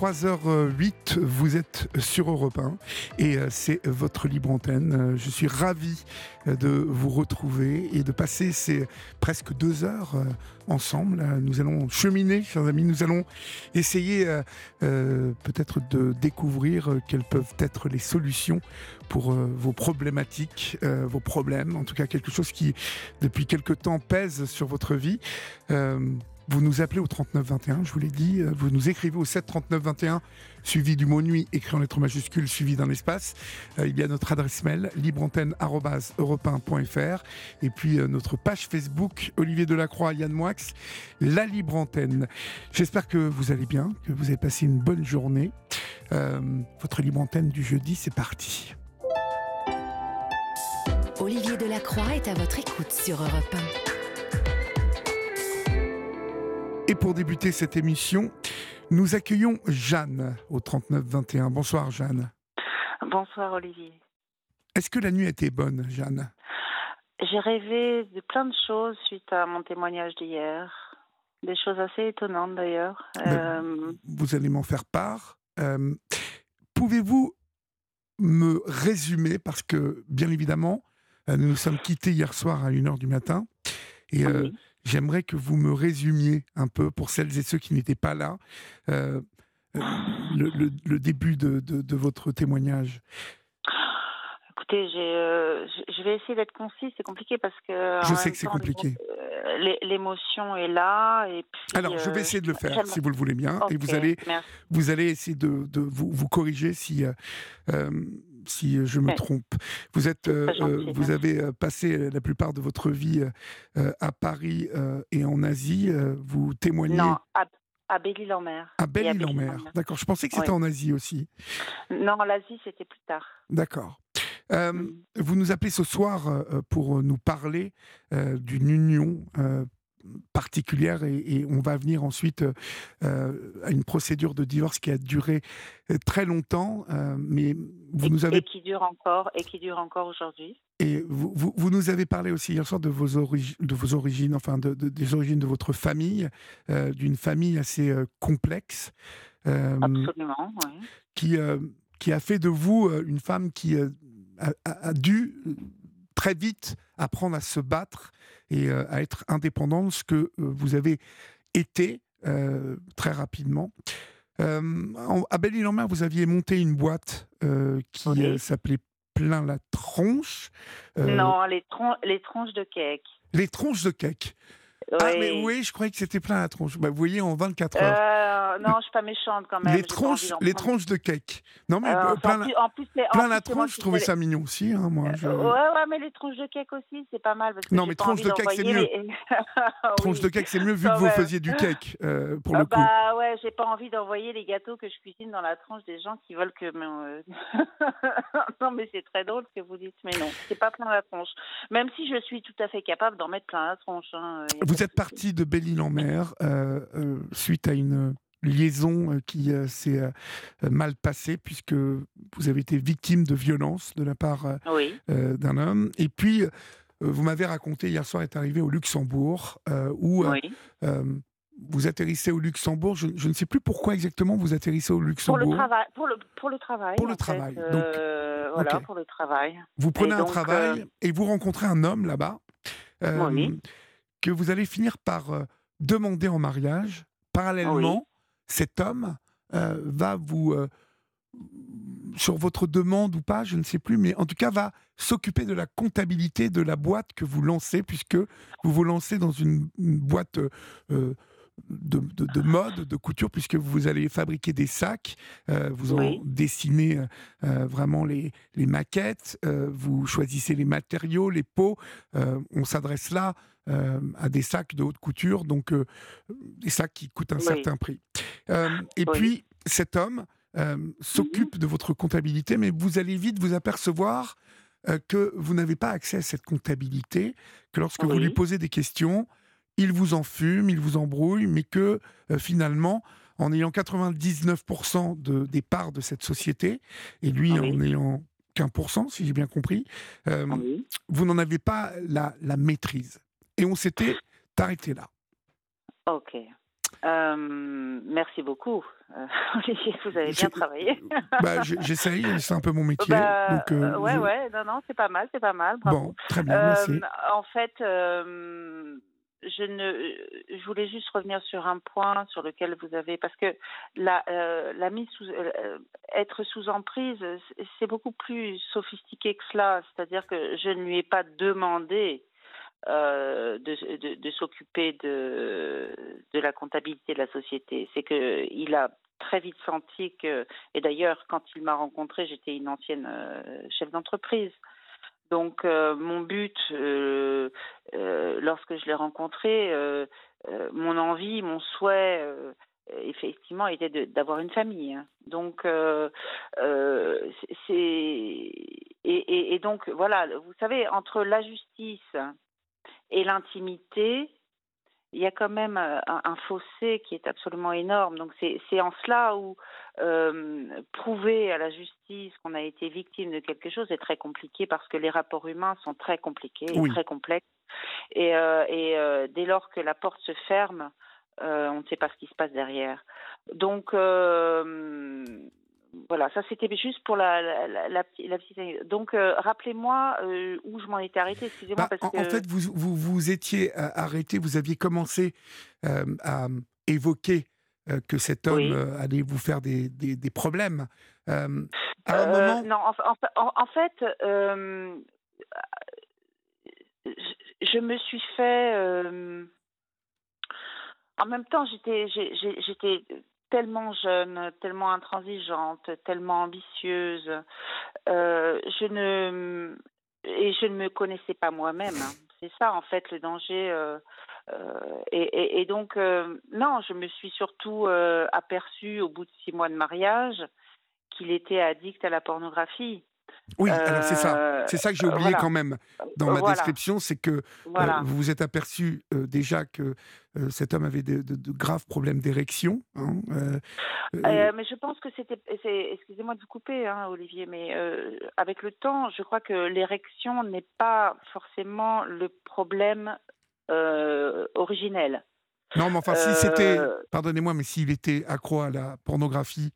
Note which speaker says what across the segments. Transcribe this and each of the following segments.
Speaker 1: 23h08, vous êtes sur Europe 1 et euh, c'est votre libre antenne. Euh, Je suis ravi euh, de vous retrouver et de passer ces presque deux heures ensemble. Nous allons cheminer, chers amis, nous allons essayer peut-être de découvrir quelles peuvent être les solutions pour vos problématiques, vos problèmes, en tout cas quelque chose qui depuis quelque temps pèse sur votre vie. Vous nous appelez au 3921, je vous l'ai dit. euh, Vous nous écrivez au 7 39 21, suivi du mot nuit, écrit en lettres majuscules, suivi d'un espace. Euh, il y a notre adresse mail, libreantenne.europe1.fr. Et puis euh, notre page Facebook, Olivier Delacroix, Yann Moix, La Libre Antenne. J'espère que vous allez bien, que vous avez passé une bonne journée. Votre Libre Antenne du jeudi, c'est parti.
Speaker 2: Olivier Delacroix est à votre écoute sur Europe
Speaker 1: Et pour débuter cette émission, nous accueillons Jeanne au 39 21. Bonsoir Jeanne.
Speaker 3: Bonsoir Olivier.
Speaker 1: Est-ce que la nuit a été bonne, Jeanne?
Speaker 3: J'ai rêvé de plein de choses suite à mon témoignage d'hier. Des choses assez étonnantes d'ailleurs.
Speaker 1: Ben,
Speaker 3: Euh,
Speaker 1: Vous allez m'en faire part. Euh, Pouvez-vous me résumer, parce que bien évidemment, euh, nous nous sommes quittés hier soir à 1h du matin, et euh,
Speaker 3: oui.
Speaker 1: J'aimerais que vous me résumiez un peu, pour celles et ceux qui n'étaient pas là, euh, euh, le, le- le début de, de- de votre témoignage.
Speaker 3: Écoutez, euh, je vais essayer d'être concis. C'est compliqué parce que.
Speaker 1: Je sais que c'est compliqué.
Speaker 3: l'é- L'émotion est là et puis.
Speaker 1: Alors, je vais essayer de le faire, si vous le voulez bien, et vous allez
Speaker 3: merci.
Speaker 1: vous allez essayer de, de vous, vous corriger si, euh, si je me trompe. Vous, êtes, euh,
Speaker 3: gentil,
Speaker 1: euh, vous avez euh, passé la plupart de votre vie euh, euh, à Paris euh, et en Asie. euh, vous témoignez
Speaker 3: Non, à, à Belle-Île-en-Mer.
Speaker 1: à Belle-Île-en-Mer. D'accord, je pensais que c'était en Asie aussi.
Speaker 3: Non, l'Asie, c'était plus tard.
Speaker 1: D'accord. Euh,
Speaker 3: Mm.
Speaker 1: Vous nous appelez ce soir euh, pour nous parler euh, d'une union euh, particulière et, et on va venir ensuite euh, euh, à une procédure de divorce qui a duré euh, très longtemps, euh, mais vous
Speaker 3: et,
Speaker 1: nous
Speaker 3: et
Speaker 1: avez
Speaker 3: qui dure encore, et qui dure encore aujourd'hui.
Speaker 1: et vous, vous, vous nous avez parlé aussi hier soir de vos, origi- de vos origines, enfin de, de- des origines de votre famille, euh, d'une famille assez complexe.
Speaker 3: Absolument, oui.
Speaker 1: qui, qui a fait de vous une femme qui a, a- a dû très vite apprendre à se battre et euh, à être indépendante, ce que euh, vous avez été euh, très rapidement. Euh, en- à Belle-Île-en-Mer, vous aviez monté une boîte euh, qui
Speaker 3: Oui.
Speaker 1: euh, s'appelait Plein la tronche. Euh,
Speaker 3: Non, les, tron- les tranches de cake.
Speaker 1: Les tronches de cake. Ah, mais oui, je croyais que c'était plein la tronche. Bah, vous voyez, en 24 heures.
Speaker 3: Euh, non, je suis pas méchante quand même.
Speaker 1: les
Speaker 3: d'en
Speaker 1: les tranches de cake. Non, mais
Speaker 3: Euh,
Speaker 1: euh,
Speaker 3: en
Speaker 1: plein, la,
Speaker 3: en plus, en
Speaker 1: plein
Speaker 3: plus,
Speaker 1: la tronche, je trouvais ça mignon aussi. hein, moi, je-
Speaker 3: Euh, Ouais, ouais, mais les tranches de cake aussi, c'est pas mal. Parce que
Speaker 1: Non, mais
Speaker 3: envie
Speaker 1: de cake, c'est
Speaker 3: d'envoyer les- Oui.
Speaker 1: de cake, c'est mieux vu
Speaker 3: Quand
Speaker 1: que vous faisiez du cake, pour
Speaker 3: Ah
Speaker 1: le coup.
Speaker 3: bah ouais, j'ai pas envie d'envoyer les gâteaux que je cuisine dans la tranche des gens qui veulent que. non, mais c'est très drôle ce que vous dites, mais non, c'est pas plein la tronche. Même si je suis tout à fait capable d'en mettre plein la tronche. hein,
Speaker 1: Vous êtes parti de Belle-Île-en-Mer euh, euh, suite à une liaison euh, qui s'est mal passée puisque vous avez été victime de violence de la part
Speaker 3: Oui.
Speaker 1: d'un homme. Et puis, vous m'avez raconté hier soir est arrivé au Luxembourg où
Speaker 3: oui.
Speaker 1: vous atterrissez au Luxembourg. Je, je ne sais plus pourquoi exactement vous atterrissez au
Speaker 3: Pour
Speaker 1: Luxembourg.
Speaker 3: le travail. Pour le, pour le travail.
Speaker 1: Pour le
Speaker 3: fait,
Speaker 1: travail, donc,
Speaker 3: euh, voilà, pour le travail.
Speaker 1: Vous prenez un travail
Speaker 3: euh,
Speaker 1: et vous rencontrez un homme là-bas euh,
Speaker 3: Oui.
Speaker 1: Que vous allez finir par euh, demander en mariage. Parallèlement, cet homme euh, va vous, euh, sur votre demande ou pas, je ne sais plus, mais en tout cas va s'occuper de la comptabilité de la boîte que vous lancez, puisque vous vous lancez dans une, une boîte de, mode, de couture, puisque vous allez fabriquer des sacs, vous en dessinez vraiment les, les maquettes, vous choisissez les matériaux, les peaux. on s'adresse là à des sacs de haute couture, donc des sacs qui coûtent un certain prix. et puis, cet homme s'occupe mmh de votre comptabilité, mais vous allez vite vous apercevoir que vous n'avez pas accès à cette comptabilité, que lorsque vous lui posez des questions, il vous enfume, il vous embrouille, mais que finalement, en ayant 99% de, des parts de cette société, et lui en ayant qu'un pour cent, si j'ai bien compris, euh, vous n'en avez pas la, maîtrise. Et on s'était arrêté là.
Speaker 3: Ok. Euh, merci beaucoup. Olivier, vous avez bien travaillé.
Speaker 1: bah, J'essaye, c'est un peu mon métier.
Speaker 3: Bah, donc, ouais, ouais, non, non, c'est pas mal, c'est pas mal.
Speaker 1: Bon, très bien, merci.
Speaker 3: En fait, je ne, je voulais juste revenir sur un point sur lequel vous avez, parce que la, euh, la mise sous, euh, être sous emprise, c'est beaucoup plus sophistiqué que cela. C'est-à-dire que je ne lui ai pas demandé euh, de, s'occuper de, la comptabilité de la société. C'est que il a très vite senti que, et d'ailleurs, quand il m'a rencontré, j'étais une ancienne chef d'entreprise. Donc euh, mon but, euh, euh, lorsque je l'ai rencontré, mon envie, mon souhait, effectivement, était d'avoir une famille. Donc c'est et, donc voilà, vous savez, entre la justice et l'intimité, il y a quand même euh, un, fossé qui est absolument énorme. Donc c'est en cela où euh, prouver à la justice qu'on a été victime de quelque chose est très compliqué parce que les rapports humains sont très compliqués, et très complexes. Et, euh, et dès lors que la porte se ferme, on ne sait pas ce qui se passe derrière. Donc voilà, ça c'était juste pour la, la, la, petite. Donc, euh, rappelez-moi euh, où je m'en étais arrêté. Excusez-moi
Speaker 1: bah, en, fait, vous, vous, vous étiez euh, arrêté, vous aviez commencé à évoquer que cet homme allait vous faire des, des, des problèmes. à un moment...
Speaker 3: Non, en, en fait, je, me suis fait. en même temps, j'étais tellement jeune, tellement intransigeante, tellement ambitieuse. Euh, je ne et je ne me connaissais pas moi-même. Hein. C'est ça en fait le danger. Euh, euh, et, et, donc non, je me suis surtout aperçue au bout de six mois de mariage qu'il était addict à la pornographie.
Speaker 1: Oui, alors c'est ça. C'est ça que j'ai oublié quand même dans ma description, c'est que vous vous êtes aperçu déjà que cet homme avait de, graves problèmes d'érection. Hein,
Speaker 3: mais je pense que c'était. Excusez-moi de vous couper, hein, Olivier, mais avec le temps, je crois que l'érection n'est pas forcément le problème originel.
Speaker 1: Non, mais enfin, si c'était, pardonnez-moi, mais s'il était accro à la pornographie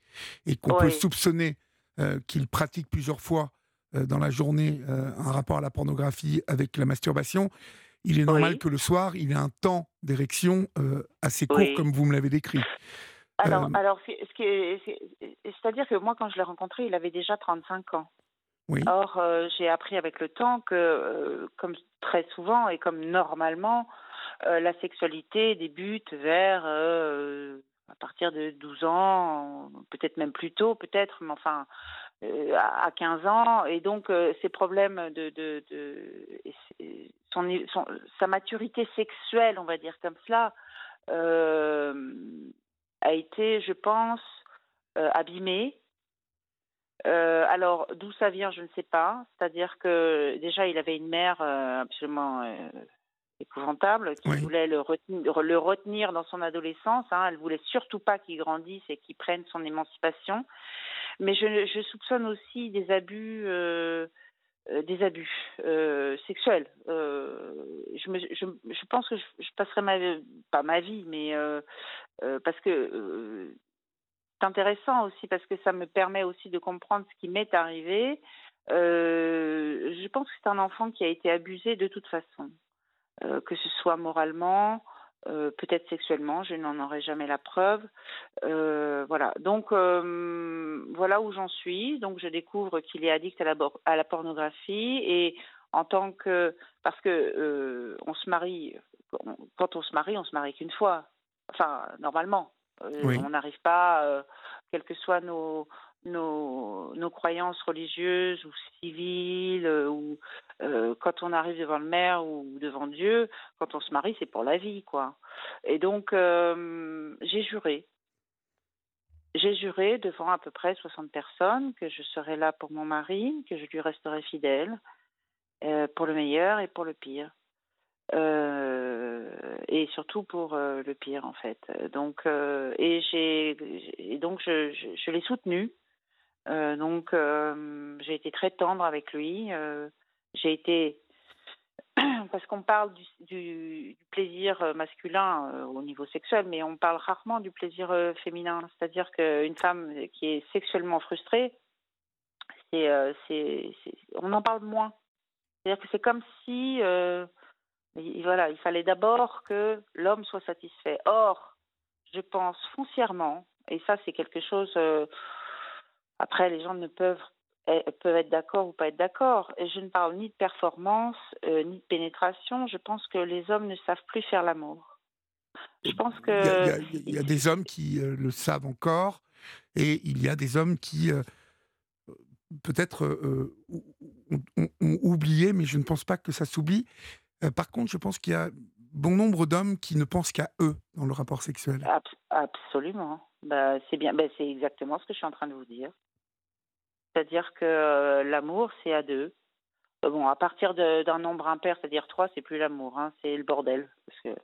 Speaker 1: et qu'on peut soupçonner qu'il pratique plusieurs fois dans la journée un rapport à la pornographie avec la masturbation, il est normal que le soir, il ait un temps d'érection euh, assez court, comme vous me l'avez décrit.
Speaker 3: Alors, euh, alors c'est-à-dire que moi, quand je l'ai rencontré, il avait déjà 35 ans. Oui. Or, euh, j'ai appris avec le temps que, comme très souvent et comme normalement, la sexualité débute vers à partir de 12 ans, peut-être même plus tôt, peut-être, mais enfin, euh, à 15 ans et donc euh, ces problèmes de, de, son, sa maturité sexuelle, on va dire comme cela, euh, a été, je pense, abîmée. alors d'où ça vient, je ne sais pas. C'est-à-dire que déjà il avait une mère absolument épouvantable qui voulait le retenir, le retenir dans son adolescence. Hein. Elle voulait surtout pas qu'il grandisse et qu'il prenne son émancipation. Mais je, je soupçonne aussi des abus, euh, euh des abus euh, sexuels. Euh, je, me, je, je, pense que je, je, passerai ma pas ma vie, mais parce que c'est intéressant aussi parce que ça me permet aussi de comprendre ce qui m'est arrivé. je pense que c'est un enfant qui a été abusé de toute façon, que ce soit moralement, euh, peut-être sexuellement, je n'en aurai jamais la preuve. Euh, voilà, donc euh, voilà où j'en suis. Donc je découvre qu'il est addict à la, à la, pornographie et en tant que parce que on se marie quand on se marie, on se marie qu'une fois. Enfin, normalement. On n'arrive pas, quelles que soient nos, nos, nos, croyances religieuses ou civiles, on arrive devant le maire ou devant Dieu, quand on se marie, c'est pour la vie, quoi. Et donc, j'ai juré. J'ai juré devant à peu près 60 personnes que je serais là pour mon mari, que je lui resterai fidèle, euh, pour le meilleur et pour le pire. Euh, et surtout pour euh, le pire en fait. Donc et donc je, l'ai soutenu. donc j'ai été très tendre avec lui. j'ai été parce qu'on parle du, du, plaisir euh, masculin euh, au niveau sexuel, mais on parle rarement du plaisir euh, féminin. C'est-à-dire qu'une femme qui est sexuellement frustrée, c'est, on en parle moins. C'est-à-dire que c'est comme si, voilà, il fallait d'abord que l'homme soit satisfait. Or, je pense foncièrement, et ça c'est quelque chose. après, les gens ne peuvent peuvent être d'accord ou pas être d'accord. Je ne parle ni de performance, euh, ni de pénétration. Je pense que les hommes ne savent plus faire l'amour. Je pense que...
Speaker 1: Il y a, des hommes qui euh, le savent encore, et il y a des hommes qui, euh, peut-être, ont, oublié, mais je ne pense pas que ça s'oublie. par contre, je pense qu'il y a bon nombre d'hommes qui ne pensent qu'à eux dans le rapport sexuel.
Speaker 3: absolument. Bah, c'est bien. Bah, c'est exactement ce que je suis en train de vous dire. C'est-à-dire que euh, l'amour, c'est à deux. Euh, bon, à partir d'un nombre impair, c'est-à-dire trois, c'est plus l'amour, hein, c'est le bordel. Parce que,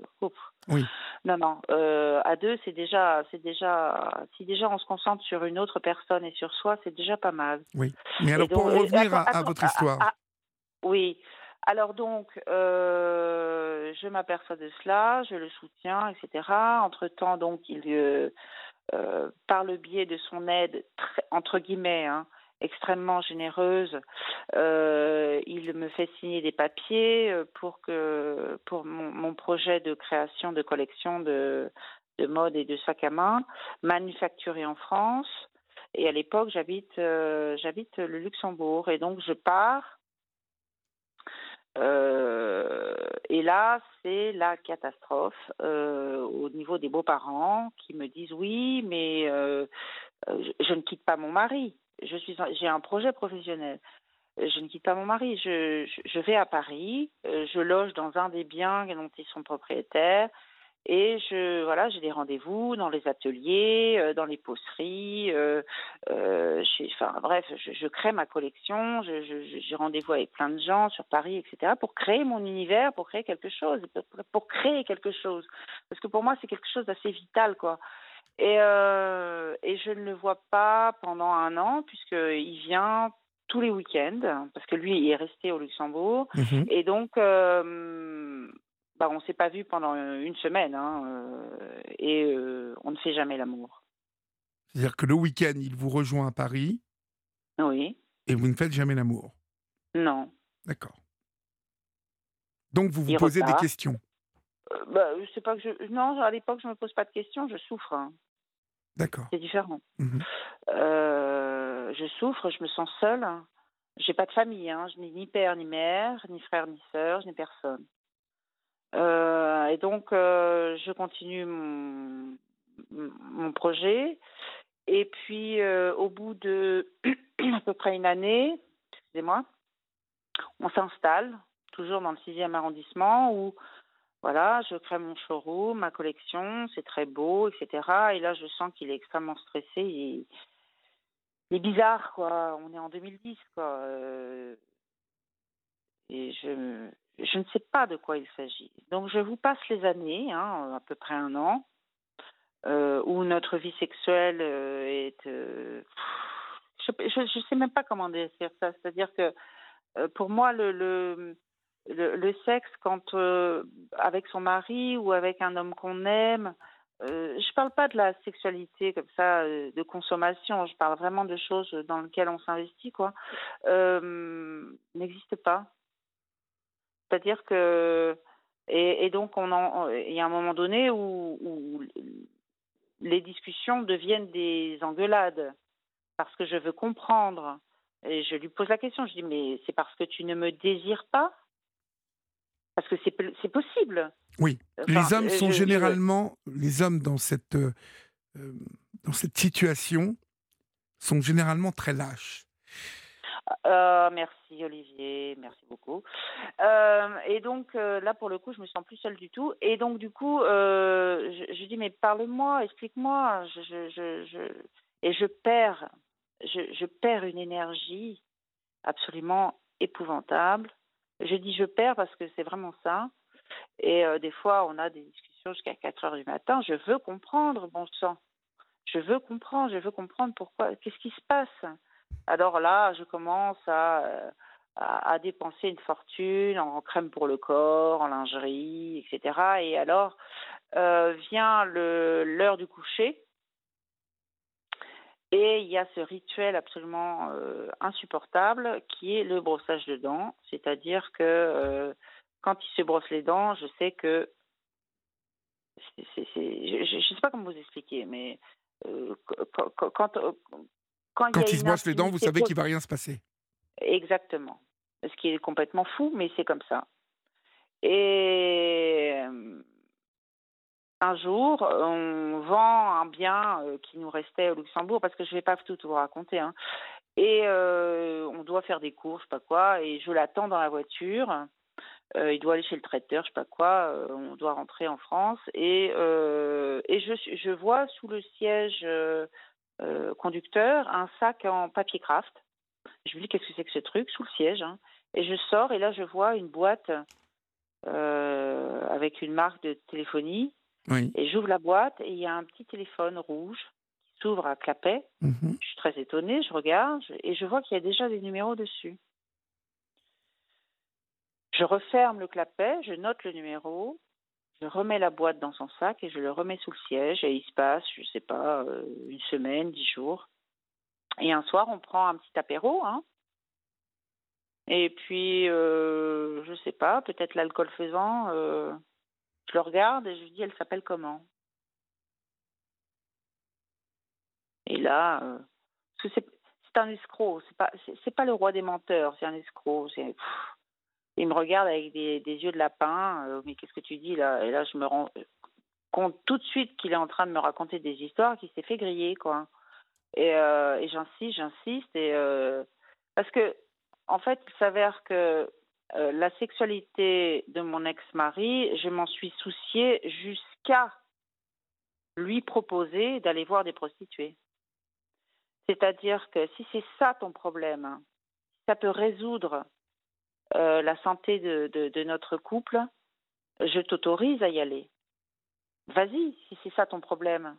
Speaker 1: oui.
Speaker 3: Non, non. Euh, à deux, c'est déjà, c'est déjà, si déjà on se concentre sur une autre personne et sur soi, c'est déjà pas mal.
Speaker 1: Oui. Mais alors, pour revenir à, votre histoire.
Speaker 3: oui. Alors donc, je m'aperçois de cela, je le soutiens, etc. Entre temps, donc, il, par le biais de son aide, entre guillemets, hein, extrêmement généreuse. Euh, il me fait signer des papiers euh, pour que pour mon, projet de création de collection de, de mode et de sacs à main manufacturé en France. Et à l'époque, j'habite euh, j'habite le Luxembourg et donc je pars. et là, c'est la catastrophe au niveau des beaux-parents qui me disent oui, mais je ne quitte pas mon mari je suis, j'ai un projet professionnel. Je ne quitte pas mon mari. Je, vais à Paris. Euh, je loge dans un des biens dont ils sont propriétaires. Et je, voilà, j'ai des rendez-vous dans les ateliers, euh, dans les pousseries. Euh, enfin, bref, je, je, crée ma collection. J'ai rendez-vous avec plein de gens sur Paris, etc. Pour créer mon univers, pour créer quelque chose, pour, pour créer quelque chose. Parce que pour moi, c'est quelque chose d'assez vital, quoi. Et, euh, et je ne le vois pas pendant un an, puisqu'il vient tous les week-ends, parce que lui il est resté au Luxembourg. Mhm. Et donc, euh, bah, on ne s'est pas vu pendant une semaine, hein, euh, et euh, on ne fait jamais l'amour.
Speaker 1: C'est-à-dire que le week-end, il vous rejoint à Paris.
Speaker 3: Oui.
Speaker 1: Et vous ne faites jamais l'amour.
Speaker 3: Non.
Speaker 1: D'accord. Donc vous vous posez des questions.
Speaker 3: bah, je sais pas que je. Non, à l'époque, je me pose pas de questions. Je souffre. Hein.
Speaker 1: D'accord.
Speaker 3: C'est différent. Mmh euh, je souffre, je me sens seule. J'ai pas de famille, hein. je n'ai ni père ni mère, ni frère ni sœur, je n'ai personne. Euh, et donc, euh, je continue mon, mon projet. Et puis, au bout de à peu près une année, excusez-moi, on s'installe, toujours dans le 6e arrondissement, où voilà, je crée mon showroom, ma collection, c'est très beau, etc. Et là, je sens qu'il est extrêmement stressé. Il, est bizarre, quoi. On est en 2010, quoi. Euh, et je, ne sais pas de quoi il s'agit. Donc, je vous passe les années, hein, à peu près un an, euh, où notre vie sexuelle euh, est. je ne sais même pas comment dire ça. C'est-à-dire que pour moi, le, sexe quand euh, avec son mari ou avec un homme qu'on aime. Euh, je parle pas de la sexualité comme ça euh, de consommation. Je parle vraiment de choses dans lesquelles on s'investit quoi. N'existe pas. C'est-à-dire que et, donc il y a un moment donné où, où les discussions deviennent des engueulades parce que je veux comprendre et je lui pose la question. Je dis mais c'est parce que tu ne me désires pas Parce que c'est possible.
Speaker 1: Oui. les hommes sont généralement, les hommes dans cette, dans cette situation sont généralement très lâches.
Speaker 3: Euh, merci Olivier, merci beaucoup. Euh, et donc euh, là pour le coup je me sens plus seule du tout. Et donc du coup je, je, dis mais parle-moi, explique-moi. Je, je, je, et je perds, je, perds une énergie absolument épouvantable. Je dis je perds parce que c'est vraiment ça. Et des fois on a des discussions jusqu'à 4 heures du matin. Je veux comprendre, bon sang. Je veux comprendre, je veux comprendre pourquoi, qu'est-ce qui se passe alors là, je commence à, à, dépenser une fortune en crème pour le corps, en lingerie, etc. Et alors euh, vient l'heure du coucher. Et il y a ce rituel absolument euh, insupportable qui est le brossage de dents. C'est-à-dire que euh, quand il se brosse les dents, je sais que. je ne sais pas comment vous expliquer, mais quand,
Speaker 1: quand, il, se brosse les dents, vous savez qu'il ne va rien se passer.
Speaker 3: Exactement. Ce qui est complètement fou, mais c'est comme ça. Et euh, un jour, on vend un bien euh, qui nous restait au Luxembourg, parce que je ne vais pas tout vous raconter. Hein. Et euh, on doit faire des courses, je sais pas quoi, et je l'attends dans la voiture. il doit aller chez le traiteur, je sais pas quoi. on doit rentrer en France et je je vois sous le siège euh, conducteur un sac en papier craft. Je lui dis qu'est-ce que c'est que ce truc sous le siège. Hein. Et je sors et là je vois une boîte euh, avec une marque de téléphonie. Et j'ouvre la boîte et il y a un petit téléphone rouge qui s'ouvre à clapet. Mhm. Je suis très étonnée, je regarde et je vois qu'il y a déjà des numéros dessus. Je referme le clapet, je note le numéro je remets la boîte dans son sac et je le remets sous le siège et il se passe, je sais pas, euh, une semaine, dix jours. Et un soir, on prend un petit apéro, hein. Et puis, euh, je sais pas, peut-être l'alcool faisant, euh, je le regarde et je lui dis, elle s'appelle comment? Et là, euh, c'est un escroc, c'est pas, pas le roi des menteurs, c'est un escroc, il me regarde avec des, yeux de lapin. Euh, mais qu'est-ce que tu dis là? Et là, je me rends compte tout de suite qu'il est en train de me raconter des histoires, qu'il s'est fait griller, quoi. Et, euh, et j'insiste, j'insiste, et parce que en fait, il s'avère que la sexualité de mon ex-mari, je m'en suis souciée jusqu'à lui proposer d'aller voir des prostituées. C'est-à-dire que si c'est ça ton problème, ça peut résoudre euh, la santé de, de, notre couple, je t'autorise à y aller. Vas-y, si c'est ça ton problème.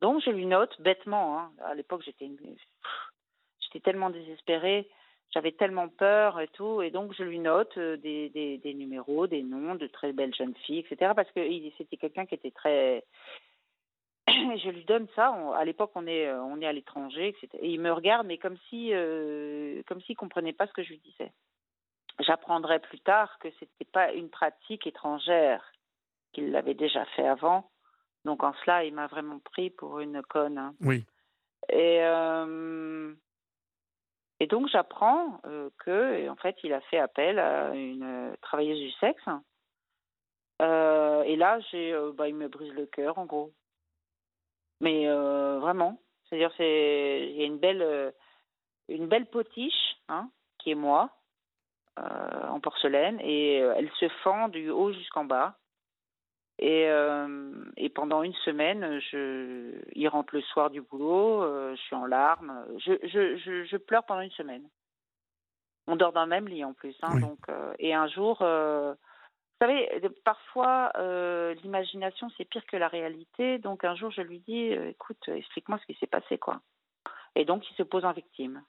Speaker 3: Donc je lui note bêtement. Hein. À l'époque, j'étais j'étais tellement désespérée, j'avais tellement peur et tout, et donc je lui note euh, des, des, des, numéros, des noms de très belles jeunes filles, etc. Parce que c'était quelqu'un qui était très je lui donne ça. à l'époque, on est, on est à l'étranger, etc. Et il me regarde, mais comme si, euh, comme s'il comprenait pas ce que je lui disais. J'apprendrai plus tard que ce n'était pas une pratique étrangère, qu'il l'avait déjà fait avant. Donc en cela, il m'a vraiment pris pour une conne. Hein.
Speaker 1: Oui.
Speaker 3: Et, euh, et donc j'apprends euh, que, en fait, il a fait appel à une travailleuse du sexe. Euh, et là, j'ai, bah, il me brise le cœur, en gros. Mais vraiment, c'est-à-dire, c'est, il y a une belle, une belle potiche, hein, qui est moi, euh, en porcelaine et euh, elle se fend du haut jusqu'en bas. Et, euh, et, pendant une semaine, je, il rentre le soir du boulot, je suis en larmes, je, je, je, pleure pendant une semaine. On dort dans le même lit en plus. Hein, donc, et un jour, vous savez, parfois, l'imagination, c'est pire que la réalité. Donc un jour, je lui dis, écoute, explique-moi ce qui s'est passé. quoi. Et donc, il se pose en victime.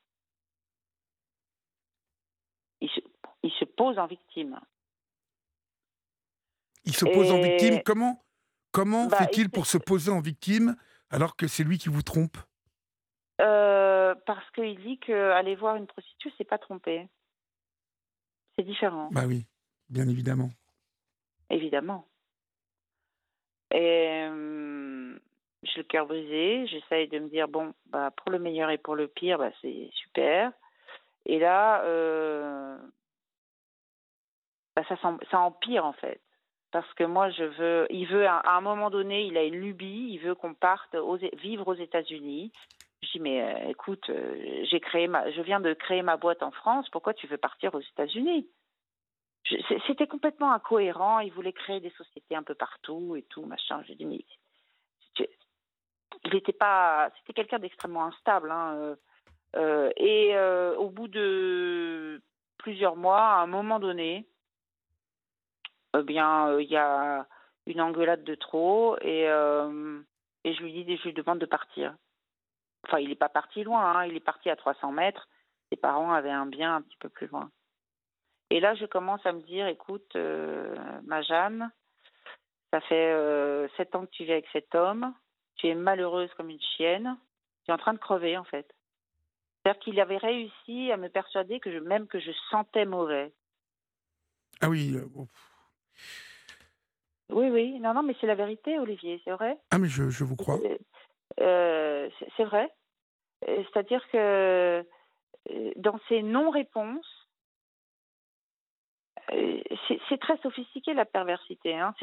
Speaker 3: Il se, il se pose en victime.
Speaker 1: Il se pose en victime Comment, comment bah, fait-il pour se poser en victime alors que c'est lui qui vous trompe?
Speaker 3: Euh, Parce qu'il dit qu'aller voir une prostituée, c'est pas tromper. C'est différent.
Speaker 1: Bah oui, bien évidemment.
Speaker 3: Évidemment. Et euh, j'ai le cœur brisé, j'essaye de me dire, bon, bah, pour le meilleur et pour le pire, bah, c'est super. Et là, euh, bah, ça, ça empire en fait. Parce que moi, je veux, il veut, à un moment donné, il a une lubie, il veut qu'on parte vivre aux États-Unis. Je dis, mais euh, écoute, euh, j'ai créé ma, je viens de créer ma boîte en France, pourquoi tu veux partir aux États-Unis? C'était complètement incohérent, il voulait créer des sociétés un peu partout et tout, machin. Je dis, mais il n'était pas, c'était quelqu'un d'extrêmement instable. Hein, euh, et au bout de plusieurs mois, à un moment donné, eh bien, il y a une engueulade de trop et, et je lui dis, je lui demande de partir. Enfin, il n'est pas parti loin, hein, il est parti à 300 mètres. Ses parents avaient un bien un petit peu plus loin. Et là, je commence à me dire, écoute, ma Jeanne, ça fait sept ans que tu vis avec cet homme, tu es malheureuse comme une chienne, tu es en train de crever en fait. C'est-à-dire qu'il avait réussi à me persuader que même que je sentais mauvais.
Speaker 1: Ah oui.
Speaker 3: Oui, oui. Non, non, mais c'est la vérité, Olivier, c'est vrai.
Speaker 1: Ah, mais je, je vous crois.
Speaker 3: Euh, c'est vrai. Euh, c'est-à-dire que euh, dans ces non-réponses, c'est très sophistiqué la perversité. Hein.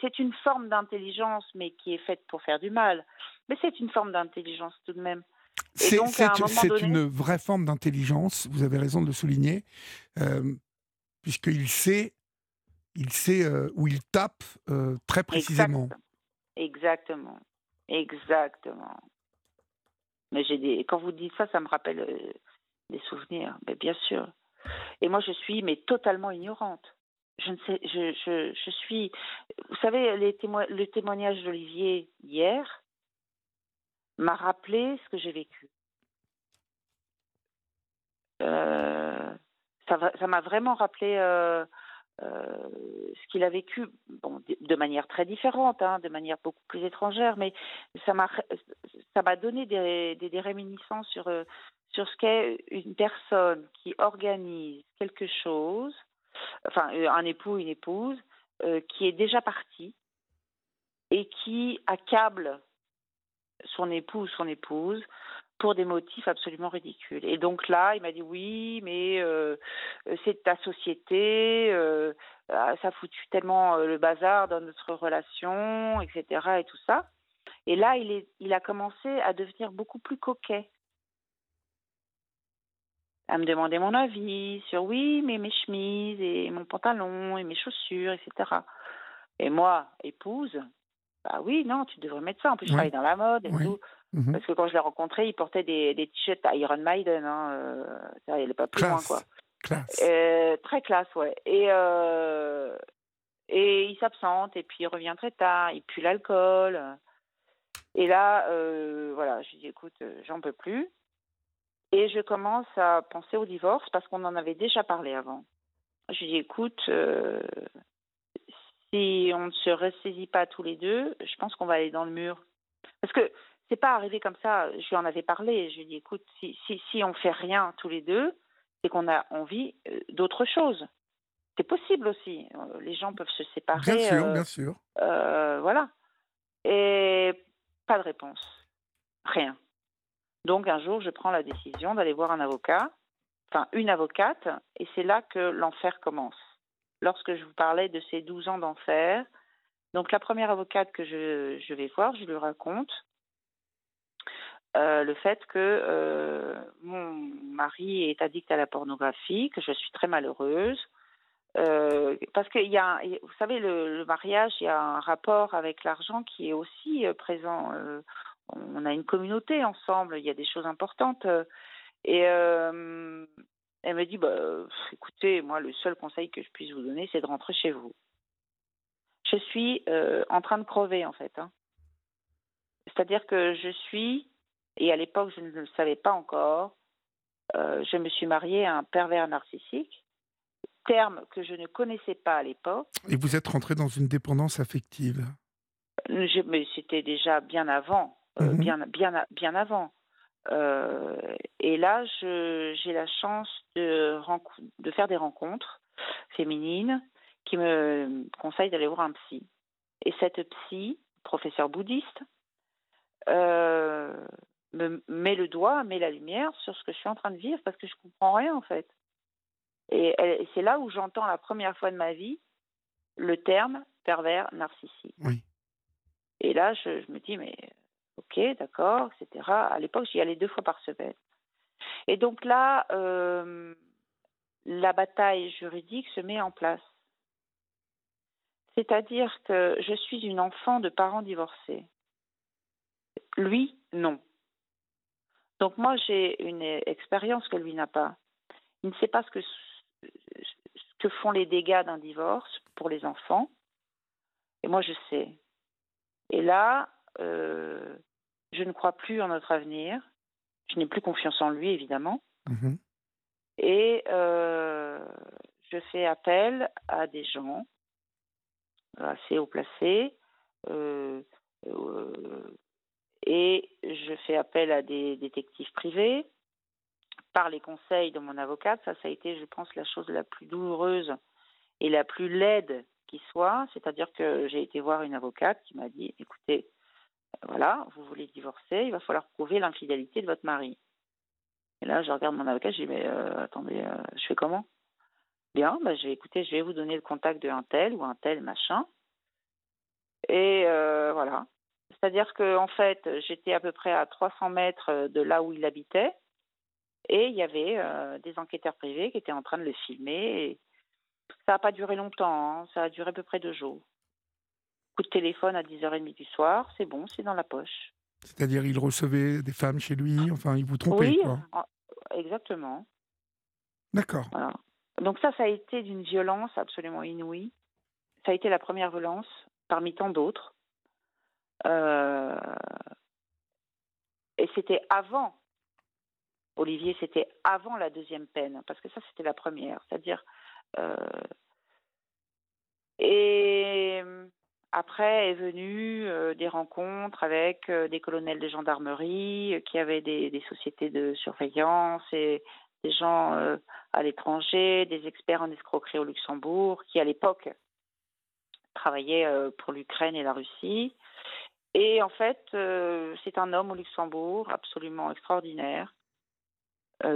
Speaker 3: C'est une forme d'intelligence, mais qui est faite pour faire du mal. Mais c'est une forme d'intelligence tout de même.
Speaker 1: C'est une vraie forme d'intelligence, vous avez raison de le souligner, puisqu'il sait il sait euh, où il tape euh, très précisément.
Speaker 3: Exactement. Exactement. Mais j'ai des... quand vous dites ça, ça me rappelle euh, des souvenirs, mais bien sûr. Et moi, je suis mais totalement ignorante. Je ne sais, je, je, je suis. Vous savez, les le témoignage d'Olivier hier m'a rappelé ce que j'ai vécu. ça m'a vraiment rappelé euh, ce qu'il a vécu, de manière très différente, hein, de manière beaucoup plus étrangère, mais ça m'a donné des, des, réminiscences sur euh, sur ce qu'est une personne qui organise quelque chose, enfin euh, un époux, une épouse, qui est déjà parti et qui accable son époux ou son épouse pour des motifs absolument ridicules. Et donc là, il m'a dit oui, mais euh, c'est ta société, euh, ah, ça foutu tellement euh, le bazar dans notre relation, etc. et tout ça. Et là, il, est, il a commencé à devenir beaucoup plus coquet. À me demander mon avis sur oui, mais mes chemises et mon pantalon et mes chaussures, etc. Et moi, épouse, bah oui, non, tu devrais mettre ça. En plus, je travaille dans la mode et tout. Mhm. Parce que quand je l'ai rencontré, il portait des, des t-shirts Iron Maiden. Hein, euh, il n'est pas plus loin, quoi.
Speaker 1: Classe.
Speaker 3: Euh, très classe, ouais. Et, euh, et il s'absente, et puis il revient très tard, il pue l'alcool. Et là, voilà, je dis, écoute, j'en peux plus. Et je commence à penser au divorce parce qu'on en avait déjà parlé avant. Je lui dis, écoute, si on ne se ressaisit pas tous les deux, je pense qu'on va aller dans le mur. Parce que c'est pas arrivé comme ça. Je lui en avais parlé. Je lui ai dit, écoute, si, si, si on fait rien tous les deux, c'est qu'on a envie euh, d'autre chose. C'est possible aussi. Euh, les gens peuvent se séparer.
Speaker 1: Bien sûr, euh, bien sûr.
Speaker 3: voilà. Et pas de réponse. Rien. Donc un jour, je prends la décision d'aller voir un avocat, enfin une avocate, et c'est là que l'enfer commence. Lorsque je vous parlais de ces 12 ans d'enfer, donc la première avocate que je, je vais voir, je lui raconte euh, le fait que euh, mon mari est addict à la pornographie, que je suis très malheureuse. Euh, parce qu'il y a, vous savez, le, mariage, il y a un rapport avec l'argent qui est aussi présent. on a une communauté ensemble, il y a des choses importantes. et elle me dit, bah, écoutez, moi, le seul conseil que je puisse vous donner, c'est de rentrer chez vous. Je suis en train de crever, en fait. Hein. C'est-à-dire que je suis et à l'époque, je ne le savais pas encore. Euh, je me suis mariée à un pervers narcissique, terme que je ne connaissais pas à l'époque.
Speaker 1: Et vous êtes rentrée dans une dépendance affective
Speaker 3: je, Mais c'était déjà bien avant, euh, mhm. bien, bien, bien avant. Euh, et là, j'ai la chance de, de faire des rencontres féminines qui me conseillent d'aller voir un psy. Et cette psy, professeur bouddhiste, euh, me met le doigt, met la lumière sur ce que je suis en train de vivre parce que je comprends rien en fait. Et, c'est là où j'entends la première fois de ma vie le terme pervers narcissique.
Speaker 1: Oui.
Speaker 3: Et là, je, me dis, mais ok, d'accord, etc. À l'époque, j'y allais deux fois par semaine. Et donc là, euh, la bataille juridique se met en place. C'est-à-dire que je suis une enfant de parents divorcés. Lui, non. Donc moi, j'ai une expérience que lui n'a pas. Il ne sait pas ce que, ce que font les dégâts d'un divorce pour les enfants. Et moi, je sais. Et là, euh, je ne crois plus en notre avenir. Je n'ai plus confiance en lui, évidemment.
Speaker 1: Mhm.
Speaker 3: Et euh, je fais appel à des gens assez haut placés. Euh, et je fais appel à des détectives privés par les conseils de mon avocate. Ça, ça a été, je pense, la chose la plus douloureuse et la plus laide qui soit. C'est-à-dire que j'ai été voir une avocate qui m'a dit, écoutez, voilà, vous voulez divorcer, il va falloir prouver l'infidélité de votre mari. Et là, je regarde mon avocat, je dis, mais euh, attendez, euh, je fais comment? Bien, bah, je vais écouter, je vais vous donner le contact d'un tel ou un tel machin. Et euh, voilà. C'est-à-dire que en fait, j'étais à peu près à 300 mètres de là où il habitait, et il y avait des enquêteurs privés qui étaient en train de le filmer. Et ça n'a pas duré longtemps, hein. ça a duré à peu près deux jours. Coup de téléphone à 10h30 du soir, c'est bon, c'est dans la poche.
Speaker 1: C'est-à-dire, il recevait des femmes chez lui, enfin, il vous trompait,
Speaker 3: oui,
Speaker 1: quoi.
Speaker 3: exactement.
Speaker 1: D'accord.
Speaker 3: Donc ça, ça a été d'une violence absolument inouïe. Ça a été la première violence parmi tant d'autres. Euh, et c'était avant, Olivier, c'était avant la deuxième peine, parce que ça, c'était la première. C'est-à-dire, euh, et après est venu euh, des rencontres avec des colonels de gendarmerie qui avaient des, sociétés de surveillance et des gens à l'étranger, des experts en escroquerie au Luxembourg qui à l'époque travaillaient pour l'Ukraine et la Russie. Et en fait, c'est un homme au Luxembourg absolument extraordinaire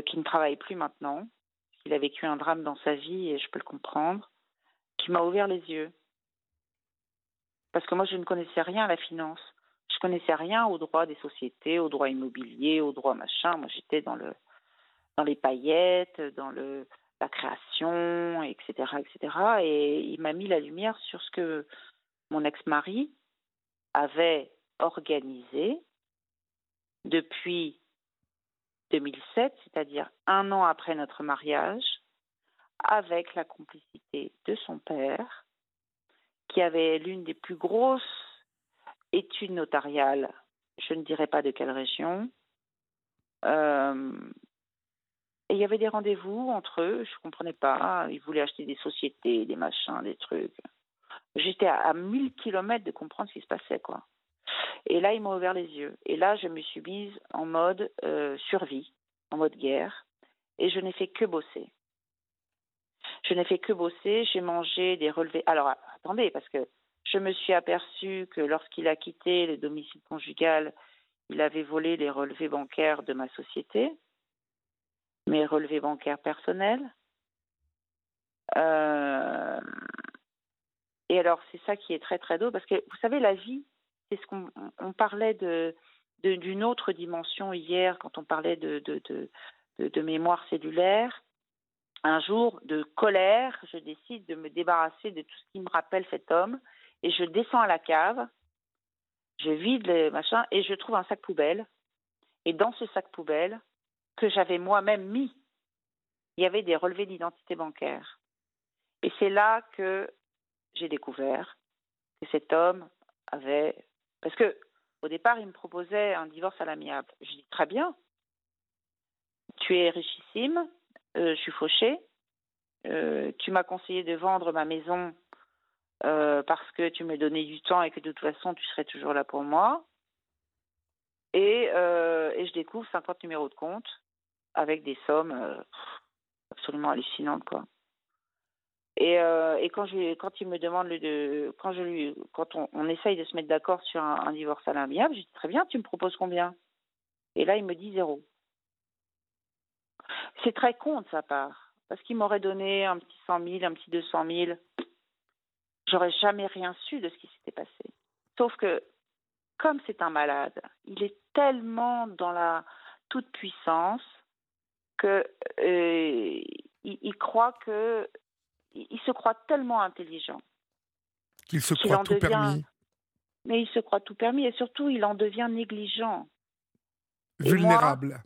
Speaker 3: qui ne travaille plus maintenant, il a vécu un drame dans sa vie et je peux le comprendre, qui m'a ouvert les yeux. Parce que moi, je ne connaissais rien à la finance. Je connaissais rien au droit des sociétés, au droit immobilier, au droit machin. Moi, j'étais dans le dans les paillettes, dans le la création, etc., etc. Et il m'a mis la lumière sur ce que mon ex-mari avait organisé depuis 2007, c'est-à-dire un an après notre mariage, avec la complicité de son père, qui avait l'une des plus grosses études notariales, je ne dirais pas de quelle région. Euh, et il y avait des rendez-vous entre eux, je ne comprenais pas. Ils voulaient acheter des sociétés, des machins, des trucs. J'étais à, 1000 kilomètres de comprendre ce qui se passait, quoi. Et là, il m'a ouvert les yeux. Et là, je me suis mise en mode euh, survie, en mode guerre, et je n'ai fait que bosser. Je n'ai fait que bosser, j'ai mangé des relevés. Alors, attendez, parce que je me suis aperçue que lorsqu'il a quitté le domicile conjugal, il avait volé les relevés bancaires de ma société, mes relevés bancaires personnels. Euh, et alors, c'est ça qui est très très drôle, parce que vous savez, la vie, c'est ce qu'on on parlait d'une autre dimension hier quand on parlait de, de, mémoire cellulaire. Un jour de colère, je décide de me débarrasser de tout ce qui me rappelle cet homme et je descends à la cave, je vide les machins et je trouve un sac poubelle. Et dans ce sac poubelle, que j'avais moi-même mis, il y avait des relevés d'identité bancaire. Et c'est là que j'ai découvert que cet homme avait parce que au départ, il me proposait un divorce à l'amiable. Je dis très bien. Tu es richissime, euh, je suis fauchée. Euh, tu m'as conseillé de vendre ma maison euh, parce que tu me donnais du temps et que de toute façon tu serais toujours là pour moi. Et, et je découvre 50 numéros de compte avec des sommes absolument hallucinantes quoi. Et, euh, et quand, je, quand il me demande le, de, quand je lui, quand on, essaye de se mettre d'accord sur un, un, divorce à l'amiable, je dis très bien, tu me proposes combien? Et là, il me dit zéro. C'est très con de sa part. parce qu'il m'aurait donné un petit 100 000, un petit 200 000. J'aurais jamais rien su de ce qui s'était passé. Sauf que, comme c'est un malade, il est tellement dans la toute puissance que euh, il, croit que il, se croit tellement intelligent
Speaker 1: qu'il se croit tout permis.
Speaker 3: Mais il se croit tout permis et surtout il en devient négligent.
Speaker 1: Vulnérable.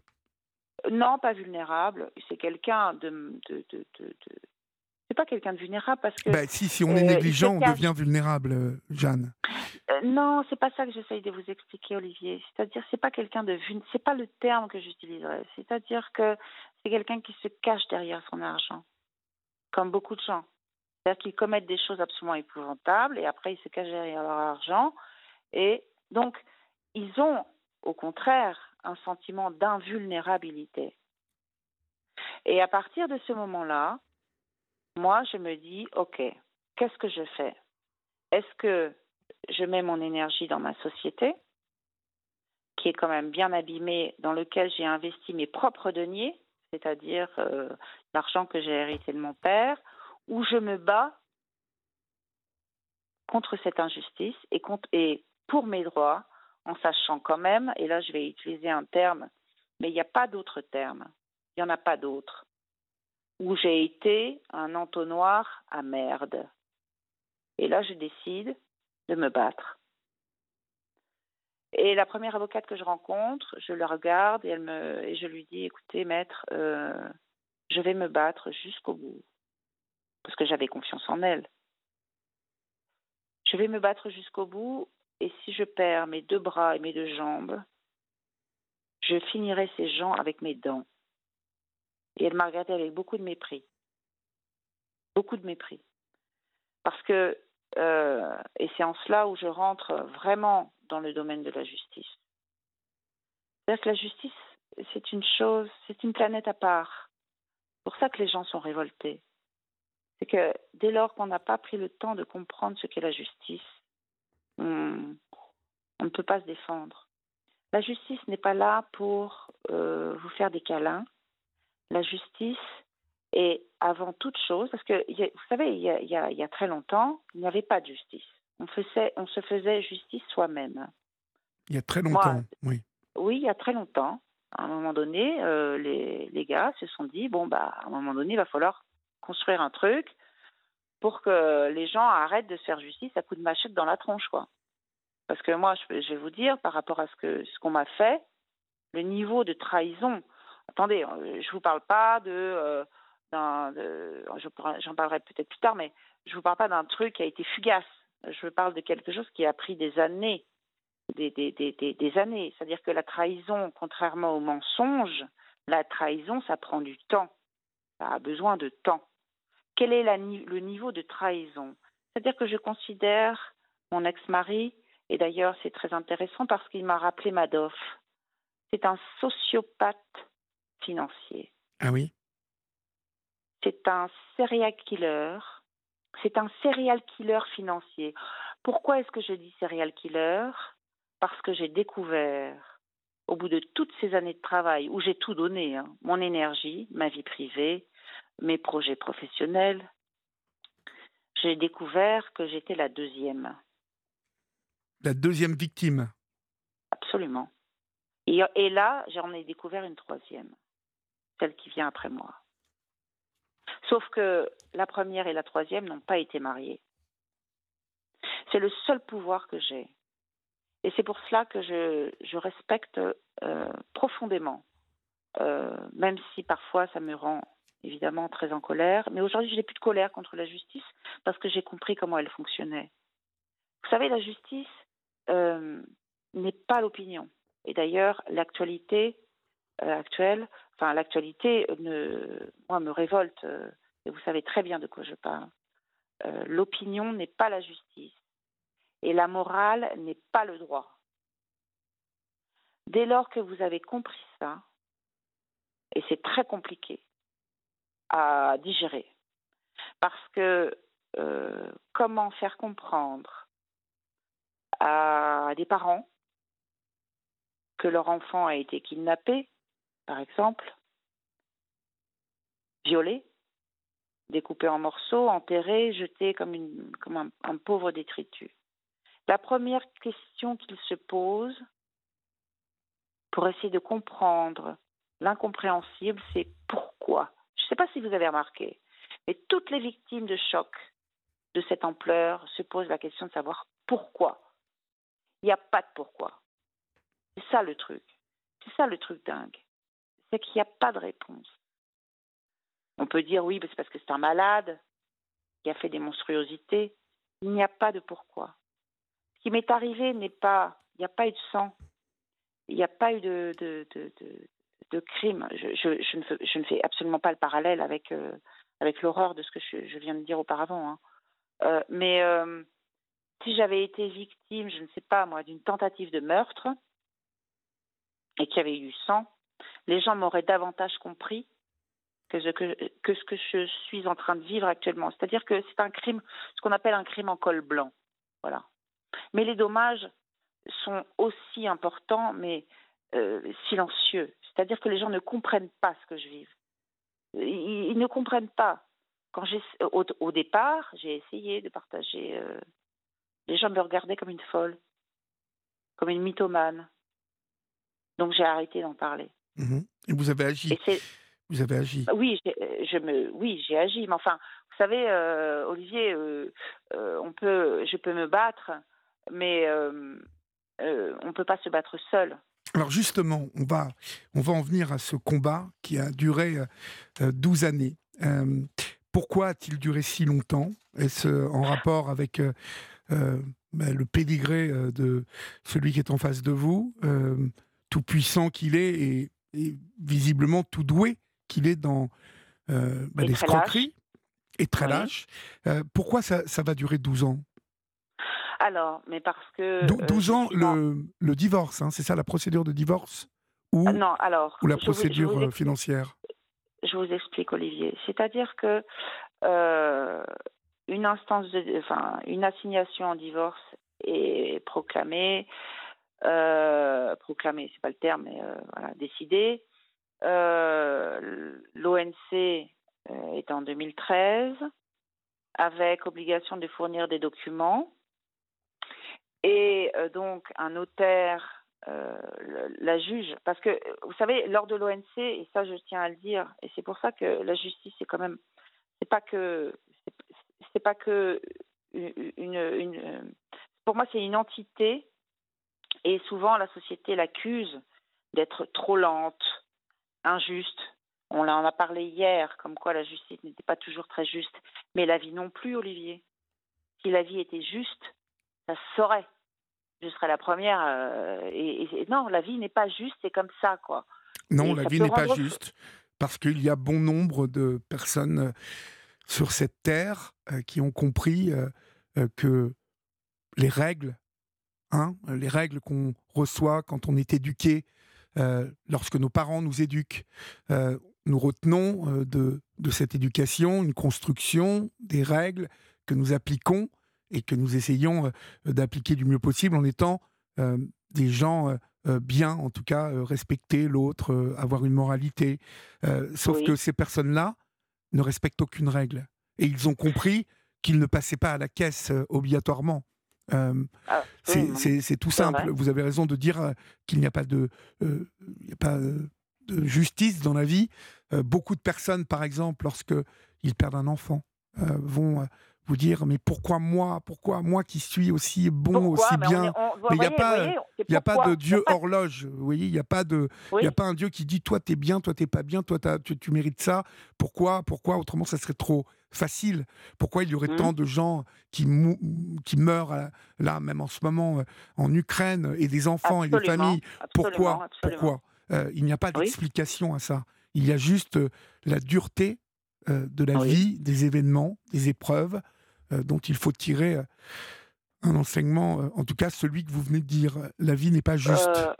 Speaker 3: non, pas vulnérable. C'est quelqu'un de, de, de, de c'est pas quelqu'un de vulnérable parce que.
Speaker 1: Bah, si, si on est euh, négligent, on devient vulnérable, euh, Jeanne.
Speaker 3: Euh, non, c'est pas ça que j'essaye de vous expliquer, Olivier. C'est-à-dire, c'est pas quelqu'un de c'est pas le terme que j'utiliserais. C'est-à-dire que c'est quelqu'un qui se cache derrière son argent, comme beaucoup de gens. C'est-à-dire qu'ils commettent des choses absolument épouvantables et après ils se cachent derrière leur argent. Et donc, ils ont, au contraire, un sentiment d'invulnérabilité. Et à partir de ce moment-là, moi, je me dis, OK, qu'est-ce que je fais? Est-ce que je mets mon énergie dans ma société, qui est quand même bien abîmée, dans lequel j'ai investi mes propres deniers, c'est-à-dire euh, l'argent que j'ai hérité de mon père, ou je me bats contre cette injustice et, et pour mes droits, en sachant quand même, et là je vais utiliser un terme, mais il n'y a pas d'autre terme, il n'y en a pas d'autre, où j'ai été un entonnoir à merde. Et là je décide de me battre. Et la première avocate que je rencontre, je la regarde et, je lui dis, écoutez, maître, euh, je vais me battre jusqu'au bout, parce que j'avais confiance en elle. Je vais me battre jusqu'au bout, et si je perds mes deux bras et mes deux jambes, je finirai ces gens avec mes dents. Et elle m'a regardé avec beaucoup de mépris. Beaucoup de mépris. Parce que euh, et c'est en cela où je rentre vraiment dans le domaine de la justice. C'est-à-dire que la justice, c'est une chose, c'est une planète à part. C'est pour ça que les gens sont révoltés. C'est que dès lors qu'on n'a pas pris le temps de comprendre ce qu'est la justice, on, ne peut pas se défendre. La justice n'est pas là pour euh, vous faire des câlins. La justice, et avant toute chose, parce que vous savez, il, y a, très longtemps, il n'y avait pas de justice. On, faisait, on se faisait justice soi-même.
Speaker 1: Il y a très longtemps, oui.
Speaker 3: Oui, il y a très longtemps. À un moment donné, euh, les, les, gars se sont dit bon, bah, à un moment donné, il va falloir construire un truc pour que les gens arrêtent de se faire justice à coup de machette dans la tronche, quoi. Parce que moi, je, vais vous dire, par rapport à ce que ce qu'on m'a fait, le niveau de trahison. Attendez, euh, je vous parle pas de euh, j'en parlerai peut-être plus tard, mais je ne vous parle pas d'un truc qui a été fugace. Je parle de quelque chose qui a pris des années, des, des, des, des années. C'est-à-dire que la trahison, contrairement au mensonge, la trahison, ça prend du temps. Ça a besoin de temps. Quel est la, le niveau de trahison? C'est-à-dire que je considère mon ex-mari, et d'ailleurs c'est très intéressant parce qu'il m'a rappelé Madoff, c'est un sociopathe financier.
Speaker 1: Ah oui?
Speaker 3: C'est un serial killer. C'est un serial killer financier. Pourquoi est-ce que je dis serial killer? Parce que j'ai découvert, au bout de toutes ces années de travail, où j'ai tout donné, hein, mon énergie, ma vie privée, mes projets professionnels, j'ai découvert que j'étais la deuxième.
Speaker 1: La deuxième victime
Speaker 3: Absolument. Et, et là, j'en ai découvert une troisième, celle qui vient après moi. Sauf que la première et la troisième n'ont pas été mariées. C'est le seul pouvoir que j'ai. Et c'est pour cela que je, respecte euh, profondément, euh, même si parfois ça me rend évidemment très en colère. Mais aujourd'hui, je n'ai plus de colère contre la justice parce que j'ai compris comment elle fonctionnait. Vous savez, la justice euh, n'est pas l'opinion. Et d'ailleurs, l'actualité actuelle enfin, l'actualité moi, me révolte. Et vous savez très bien de quoi je parle. Euh, l'opinion n'est pas la justice et la morale n'est pas le droit. Dès lors que vous avez compris ça, et c'est très compliqué à digérer, parce que euh, comment faire comprendre à des parents que leur enfant a été kidnappé, par exemple, violé, découpé en morceaux, enterré, jeté comme, un, un pauvre détritus. La première question qu'il se pose pour essayer de comprendre l'incompréhensible, c'est pourquoi? Je ne sais pas si vous avez remarqué, mais toutes les victimes de choc de cette ampleur se posent la question de savoir pourquoi. Il n'y a pas de pourquoi. C'est ça le truc. C'est ça le truc dingue. C'est qu'il n'y a pas de réponse. On peut dire oui, c'est parce que c'est un malade qui a fait des monstruosités. Il n'y a pas de pourquoi. Ce qui m'est arrivé n'est pas, il n'y a pas eu de sang, il n'y a pas eu de, crime. Je, ne fais, absolument pas le parallèle avec, euh, l'horreur de ce que je, viens de dire auparavant. Hein. Euh, mais euh, si j'avais été victime, je ne sais pas moi, d'une tentative de meurtre et qu'il y avait eu sang, les gens m'auraient davantage compris que ce que, que ce que je suis en train de vivre actuellement. C'est-à-dire que c'est un crime, ce qu'on appelle un crime en col blanc. Voilà. Mais les dommages sont aussi importants, mais euh, silencieux. C'est-à-dire que les gens ne comprennent pas ce que je vis. Ils, ils ne comprennent pas. Quand j'ai, au, au, départ, j'ai essayé de partager. Euh, les gens me regardaient comme une folle, comme une mythomane. Donc j'ai arrêté d'en parler.
Speaker 1: Mmh Et vous avez agi. Vous avez agi.
Speaker 3: Oui, je me, oui, j'ai agi. Mais enfin, vous savez, euh, Olivier, euh, euh, on peut, je peux me battre, mais euh, euh, on ne peut pas se battre seul.
Speaker 1: Alors justement, on va, on va en venir à ce combat qui a duré 12 années. pourquoi a-t-il duré si longtemps? Est-ce en rapport avec ben, le pédigré de celui qui est en face de vous, tout puissant qu'il est et, et, visiblement tout doué? Qu'il est dans euh, bah, l'escroquerie et très oui. lâche. Euh, pourquoi ça, ça, va durer 12 ans?
Speaker 3: Alors, mais parce que...
Speaker 1: 12 euh, ans, le, le, divorce, hein, c'est ça la procédure de divorce? Ou,
Speaker 3: ah, Non, alors...
Speaker 1: Ou la procédure vous, je vous financière?
Speaker 3: Je vous explique, Olivier. C'est-à-dire que une instance, de, enfin, une assignation en divorce est proclamée, euh, proclamée, c'est pas le terme, mais euh, voilà, décidée. Euh, L'ONC euh, est en 2013 avec obligation de fournir des documents. Et euh, donc un notaire, la juge, parce que vous savez, lors de l'ONC, et ça je tiens à le dire, et c'est pour ça que la justice c'est quand même, c'est pas que, c'est pas que une, une pour moi c'est une entité et souvent la société l'accuse d'être trop lente, injuste. On en a parlé hier, comme quoi la justice n'était pas toujours très juste. Mais la vie non plus, Olivier. Si la vie était juste, ça se saurait. Je serais la première. Euh, et, et, non, la vie n'est pas juste, c'est comme ça, quoi.
Speaker 1: Non, et la vie n'est pas juste, parce qu'il y a bon nombre de personnes euh, sur cette terre euh, qui ont compris euh, que les règles, hein, les règles qu'on reçoit quand on est éduqué, lorsque nos parents nous éduquent, euh, nous retenons euh, de, de, cette éducation une construction, des règles que nous appliquons et que nous essayons d'appliquer du mieux possible en étant des gens bien, en tout cas respecter l'autre, avoir une moralité. sauf oui. que ces personnes-là ne respectent aucune règle. Et ils ont compris qu'ils ne passaient pas à la caisse obligatoirement. Euh, ah, c'est tout simple. Vous avez raison de dire euh, qu'il n'y a pas de, euh, il a pas de justice dans la vie. Euh, beaucoup de personnes, par exemple, lorsqu'ils perdent un enfant, vont vous dire mais pourquoi moi pourquoi moi qui suis aussi bon
Speaker 3: pourquoi?
Speaker 1: aussi
Speaker 3: mais
Speaker 1: bien?
Speaker 3: on est, on,
Speaker 1: mais il n'y a pas
Speaker 3: voyez,
Speaker 1: il y a pas de dieu horloge vous voyez? Il n'y a pas de il oui. a pas un dieu qui dit toi t'es bien toi t'es pas bien toi tu, tu, mérites ça. Pourquoi? Pourquoi? Autrement ça serait trop facile pourquoi il y aurait mmh. tant de gens qui qui meurent là même en ce moment euh, en Ukraine et des enfants
Speaker 3: absolument,
Speaker 1: et des familles? Pourquoi?
Speaker 3: absolument.
Speaker 1: pourquoi? Euh, il n'y a pas d'explication oui. à ça il y a juste euh, la dureté euh, de la oui. vie, des événements, des épreuves euh, dont il faut tirer euh, un enseignement, euh, en tout cas celui que vous venez de dire. La vie n'est pas juste.
Speaker 3: Euh,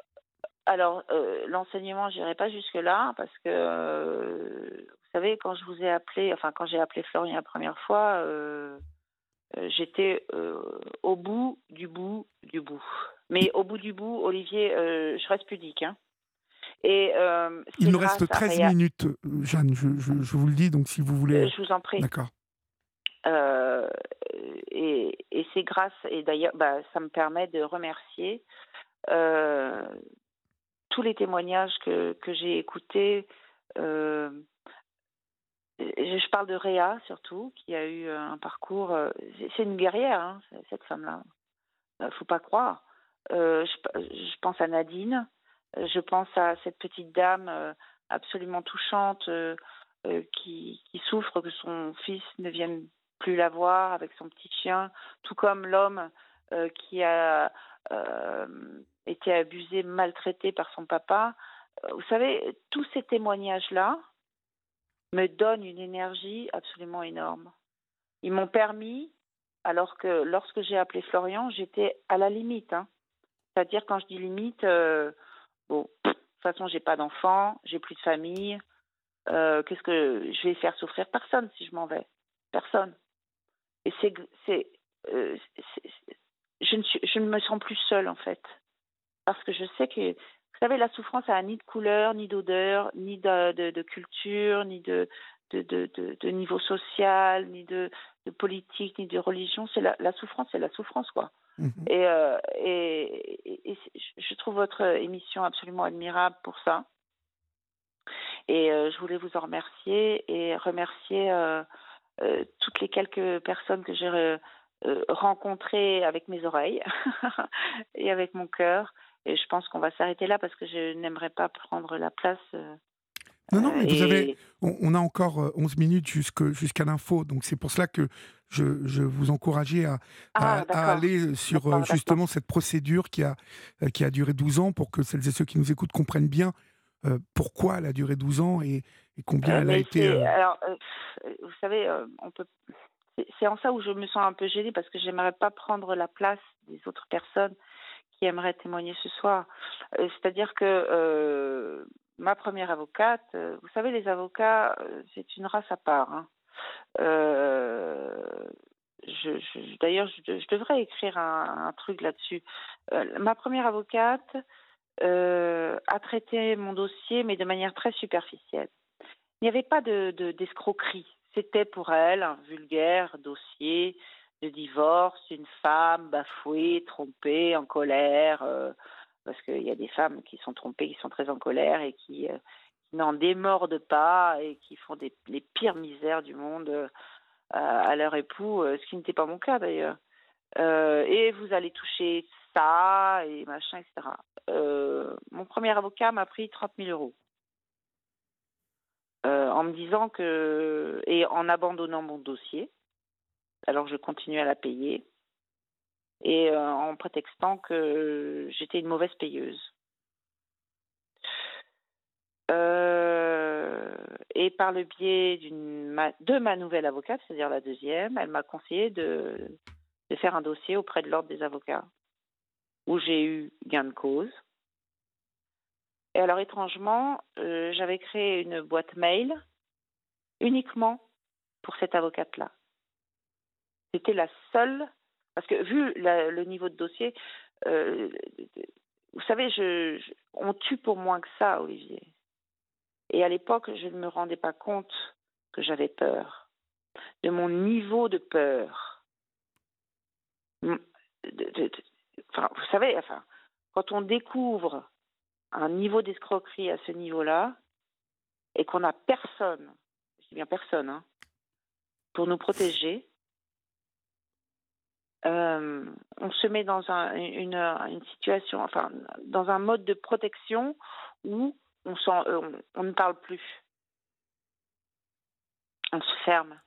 Speaker 3: alors, l'enseignement, je n'irai pas jusque-là, parce que, vous savez, quand je vous ai appelé, enfin, quand j'ai appelé Florian la première fois, j'étais au bout du bout du bout. Mais au bout du bout, Olivier, je reste pudique. Hein. Et euh,
Speaker 1: Il nous reste
Speaker 3: à
Speaker 1: 13
Speaker 3: Réa-
Speaker 1: minutes, euh, Jeanne, je, je- je vous le dis, donc si vous voulez...
Speaker 3: Euh, Je vous en prie.
Speaker 1: D'accord.
Speaker 3: Euh, et et c'est grâce, et d'ailleurs, bah, ça me permet de remercier euh, tous les témoignages que, que j'ai écoutés. Euh, je parle de Réa surtout, qui a eu un parcours. euh, c'est- une guerrière, hein, cette femme-là. Euh, faut pas croire. Euh, je, pense à Nadine. Euh, Je pense à cette petite dame euh, absolument touchante euh, euh, qui, souffre que son fils ne vienne plus la voir avec son petit chien, tout comme l'homme euh, qui a euh, été abusé, maltraité par son papa. Euh, Vous savez, tous ces témoignages-là me donnent une énergie absolument énorme. Ils m'ont permis, alors que lorsque j'ai appelé Florian, j'étais à la limite. hein. C'est-à-dire, quand je dis limite, euh, bon, de toute façon, j'ai pas d'enfant, j'ai plus de famille. Euh, Qu'est-ce que je vais faire souffrir? Personne si je m'en vais Personne. Et c'est, euh, je je ne me sens plus seule en fait, parce que je sais que, vous savez, la souffrance a ni de couleur, ni d'odeur, ni de, de, de culture, ni de, niveau social, ni de, politique, ni de religion. C'est la, la souffrance, c'est la souffrance quoi.
Speaker 1: Mhm.
Speaker 3: Et, euh, et, et- et c'est- je trouve votre émission absolument admirable pour ça. Et euh, je voulais vous en remercier et remercier euh, toutes les quelques personnes que j'ai rencontrées avec mes oreilles et avec mon cœur. Et je pense qu'on va s'arrêter là parce que je n'aimerais pas prendre la place. euh,
Speaker 1: Non, non, mais vous
Speaker 3: et-
Speaker 1: avez, on, on a encore euh, 11 minutes jusque- jusqu'à l'info, donc c'est pour cela que je, je vous encourageais à,
Speaker 3: Ah,
Speaker 1: à- à,
Speaker 3: d'accord.
Speaker 1: aller sur euh, justement cette procédure qui a, euh, qui a duré 12 ans pour que celles et ceux qui nous écoutent comprennent bien euh, pourquoi elle a duré 12 ans et, et combien
Speaker 3: Euh,
Speaker 1: elle a été. euh,
Speaker 3: Alors, euh, vous savez, euh, on peut. c'est- C'est en ça où je me sens un peu gênée parce que j'aimerais pas prendre la place des autres personnes qui aimeraient témoigner ce soir. Euh, C'est-à-dire que euh, ma première avocate, euh, vous savez, les avocats, c'est une race à part. hein. D'ailleurs, je, devrais écrire un, truc là-dessus. Ma première avocate a traité mon dossier, mais de manière très superficielle. Il n'y avait pas de de- d'escroquerie. C'était pour elle un vulgaire dossier de divorce, une femme bafouée, trompée, en colère, euh, parce qu'il y a des femmes qui sont trompées, qui sont très en colère et qui, euh, n'en démordent pas et qui font des, les pires misères du monde euh, à, leur époux, ce qui n'était pas mon cas d'ailleurs. Et vous allez toucher ça et machin, etc. Mon premier avocat m'a pris 30 000 euros. En me disant que. et en abandonnant mon dossier, alors je continuais à la payer, et euh, en prétextant que j'étais une mauvaise payeuse. Euh, et par le biais de ma nouvelle avocate, c'est-à-dire la deuxième, elle m'a conseillé de, de faire un dossier auprès de l'ordre des avocats, où j'ai eu gain de cause. Et alors, étrangement, euh, j'avais créé une boîte mail uniquement pour cette avocate-là. C'était la seule, parce que vu le niveau de dossier, euh, vous savez, je, on tue pour moins que ça, Olivier. Et à l'époque, je ne me rendais pas compte que j'avais peur, de mon niveau de peur. Enfin, vous savez, enfin, quand on découvre un niveau d'escroquerie à ce niveau-là et qu'on n'a personne, je dis bien personne, hein, pour nous protéger, euh, on se met dans un- une, une situation, enfin, dans un mode de protection où on, euh, on, on ne parle plus. On se ferme.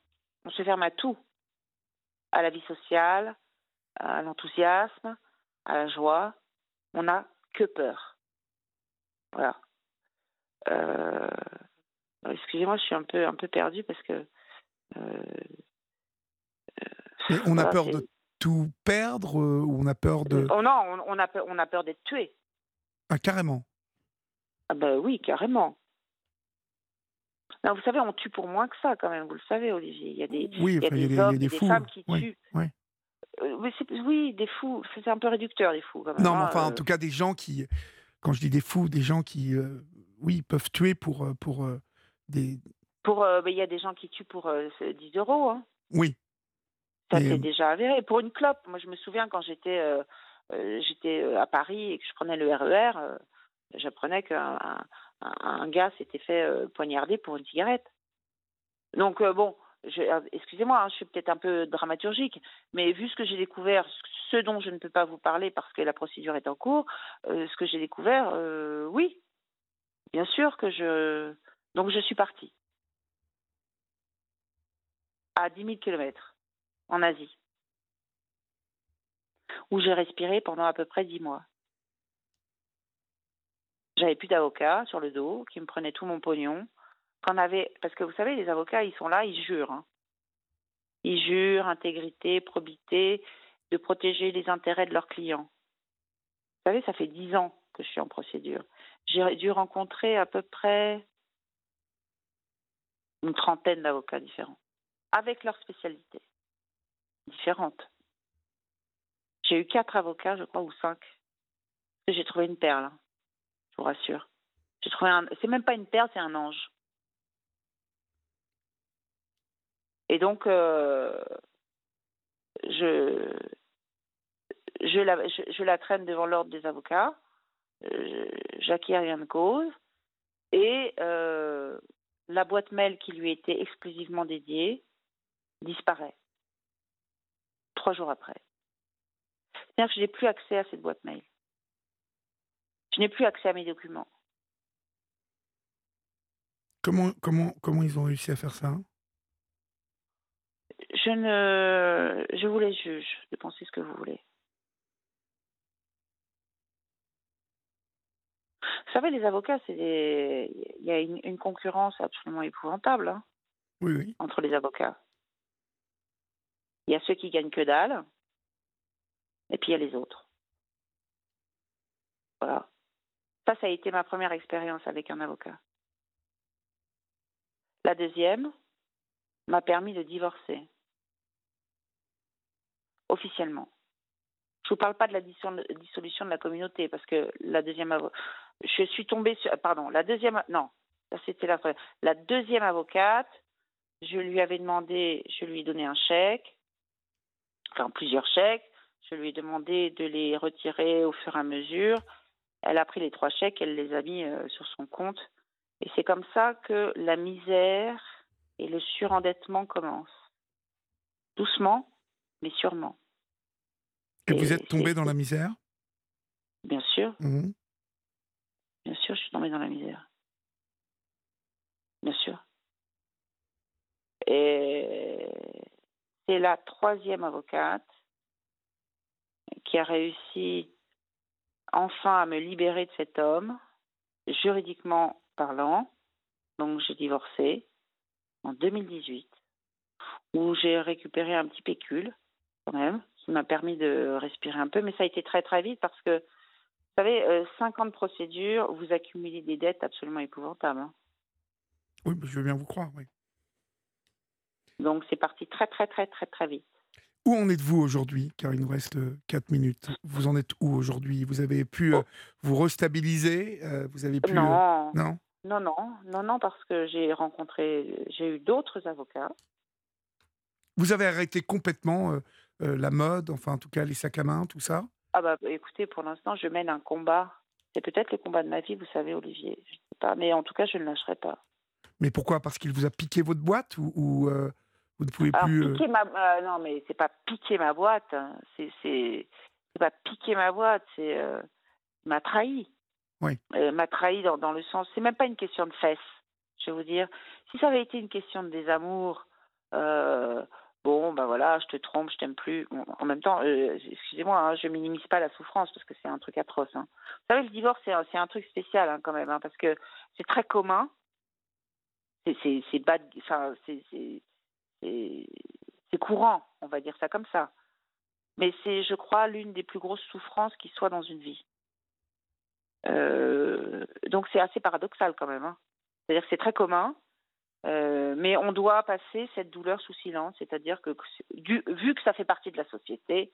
Speaker 3: On se ferme à tout. À la vie sociale, à l'enthousiasme, à la joie. On n'a que peur. Voilà. Euh, Excusez-moi, je suis un peu, un peu perdue parce que. euh,
Speaker 1: on a
Speaker 3: voilà,
Speaker 1: peur de tout perdre euh, ou on a peur de.
Speaker 3: Oh non, on, a peur, on a peur d'être tué.
Speaker 1: Ah, carrément.
Speaker 3: Ah ben oui, carrément. Non, vous savez, on tue pour moins que ça quand même, vous le savez, Olivier. Il y a des,
Speaker 1: Oui,
Speaker 3: il y a des
Speaker 1: des, il y a
Speaker 3: hommes
Speaker 1: des
Speaker 3: des
Speaker 1: fous.
Speaker 3: femmes qui tuent.
Speaker 1: ouais.
Speaker 3: Euh, oui, c'est- oui, des fous. C'est un peu réducteur, des fous, quand même.
Speaker 1: Non, mais
Speaker 3: hein,
Speaker 1: enfin, en
Speaker 3: euh.
Speaker 1: tout cas, des gens qui, quand je dis des fous, des gens qui, euh, oui, peuvent tuer pour, pour des.
Speaker 3: Pour, ben, il y a des gens qui tuent pour 10 euros. Hein.
Speaker 1: Oui.
Speaker 3: Ça s'est déjà avéré. Pour une clope, moi je me souviens quand j'étais j'étais à Paris et que je prenais le RER, e j'apprenais qu'un un, gars s'était fait poignarder pour une cigarette. Donc bon, excusez-moi, hein, je suis peut-être un peu dramaturgique, mais vu ce que j'ai découvert, ce dont je ne peux pas vous parler parce que la procédure est en cours, ce que j'ai découvert, oui, bien sûr que je. Donc je suis partie à 10 000 kilomètres en Asie, où j'ai respiré pendant à peu près 10 mois. J'avais plus d'avocat sur le dos qui me prenait tout mon pognon. Avait, parce que vous savez, les avocats, ils sont là, ils jurent. Hein. Ils jurent intégrité, probité, de protéger les intérêts de leurs clients. Vous savez, ça fait dix ans que je suis en procédure. J'ai dû rencontrer à peu près une trentaine d'avocats différents, avec leurs spécialités différentes. J'ai eu quatre avocats, je crois, ou cinq. J'ai trouvé une perle, hein, je vous rassure. J'ai trouvé un. C'est même pas une perle, c'est un ange. Et donc, euh, je, je, la, je, la traîne devant l'ordre des avocats, euh, j'acquiers rien de cause, et euh, la boîte mail qui lui était exclusivement dédiée disparaît trois jours après. C'est-à-dire que je n'ai plus accès à cette boîte mail. Je n'ai plus accès à mes documents.
Speaker 1: Comment, comment, comment ils ont réussi à faire ça?
Speaker 3: Je ne. Je vous laisse juge de penser ce que vous voulez. Vous savez, les avocats, c'est il y a une, concurrence absolument épouvantable hein,
Speaker 1: oui,
Speaker 3: entre les avocats. Il y a ceux qui gagnent que dalle, et puis il y a les autres. Voilà. Ça, ça a été ma première expérience avec un avocat. La deuxième m'a permis de divorcer. Officiellement. Je ne vous parle pas de la dissolution de la communauté, parce que la deuxième je suis tombée sur, pardon, la deuxième, non, c'était la La deuxième avocate, je lui avais demandé, je lui ai donné un chèque, enfin plusieurs chèques, je lui ai demandé de les retirer au fur et à mesure. Elle a pris les trois chèques, elle les a mis euh, sur son compte. Et c'est comme ça que la misère et le surendettement commencent. Doucement, mais sûrement.
Speaker 1: Et, vous êtes tombé dans la misère?
Speaker 3: Bien sûr.
Speaker 1: Mmh.
Speaker 3: Bien sûr, je suis tombée dans la misère. Bien sûr. Et c'est la troisième avocate qui a réussi enfin à me libérer de cet homme, juridiquement parlant. Donc j'ai divorcé en 2018, où j'ai récupéré un petit pécule quand même, qui m'a permis de respirer un peu, mais ça a été très très vite parce que, vous savez, 5 euh, ans de procédure, vous accumulez des dettes absolument épouvantables. Hein.
Speaker 1: Oui, je veux bien vous croire.
Speaker 3: Donc c'est parti très très très très très vite.
Speaker 1: Où en êtes-vous aujourd'hui Car il nous reste 4 minutes. Vous en êtes où aujourd'hui? Vous avez pu euh, vous restabiliser euh, Vous avez pu
Speaker 3: non. non? Non, non, non, non, parce que j'ai rencontré, j'ai eu d'autres avocats.
Speaker 1: Vous avez arrêté complètement euh, la mode, enfin en tout cas les sacs à main, tout ça?
Speaker 3: Ah bah écoutez, pour l'instant, je mène un combat. C'est peut-être le combat de ma vie, vous savez, Olivier. Je sais pas, mais en tout cas, je ne lâcherai pas.
Speaker 1: Mais pourquoi? Parce qu'il vous a piqué votre boîte ou vous ne pouvez plus.
Speaker 3: Piquer ma, euh, non, mais c'est pas piquer ma boîte. Hein. C'est, c'est, pas piquer ma boîte. C'est euh, m'a trahi.
Speaker 1: Oui.
Speaker 3: Euh, m'a trahi dans, dans le sens. C'est même pas une question de fesses. Je vais vous dire. Si ça avait été une question de désamour, bon, ben voilà, je te trompe, je t'aime plus. en même temps, excusez-moi, hein, je minimise pas la souffrance parce que c'est un truc atroce. Hein. Vous savez, le divorce, c'est, c'est un truc spécial hein, quand même, hein, parce que c'est très commun. C'est, c'est, c'est bad, enfin, c'est, c'est courant, on va dire ça comme ça. Mais c'est, je crois, l'une des plus grosses souffrances qui soit dans une vie. Euh, donc c'est assez paradoxal quand même. Hein. C'est-à-dire que c'est très commun, euh, mais on doit passer cette douleur sous silence. C'est-à-dire que vu que ça fait partie de la société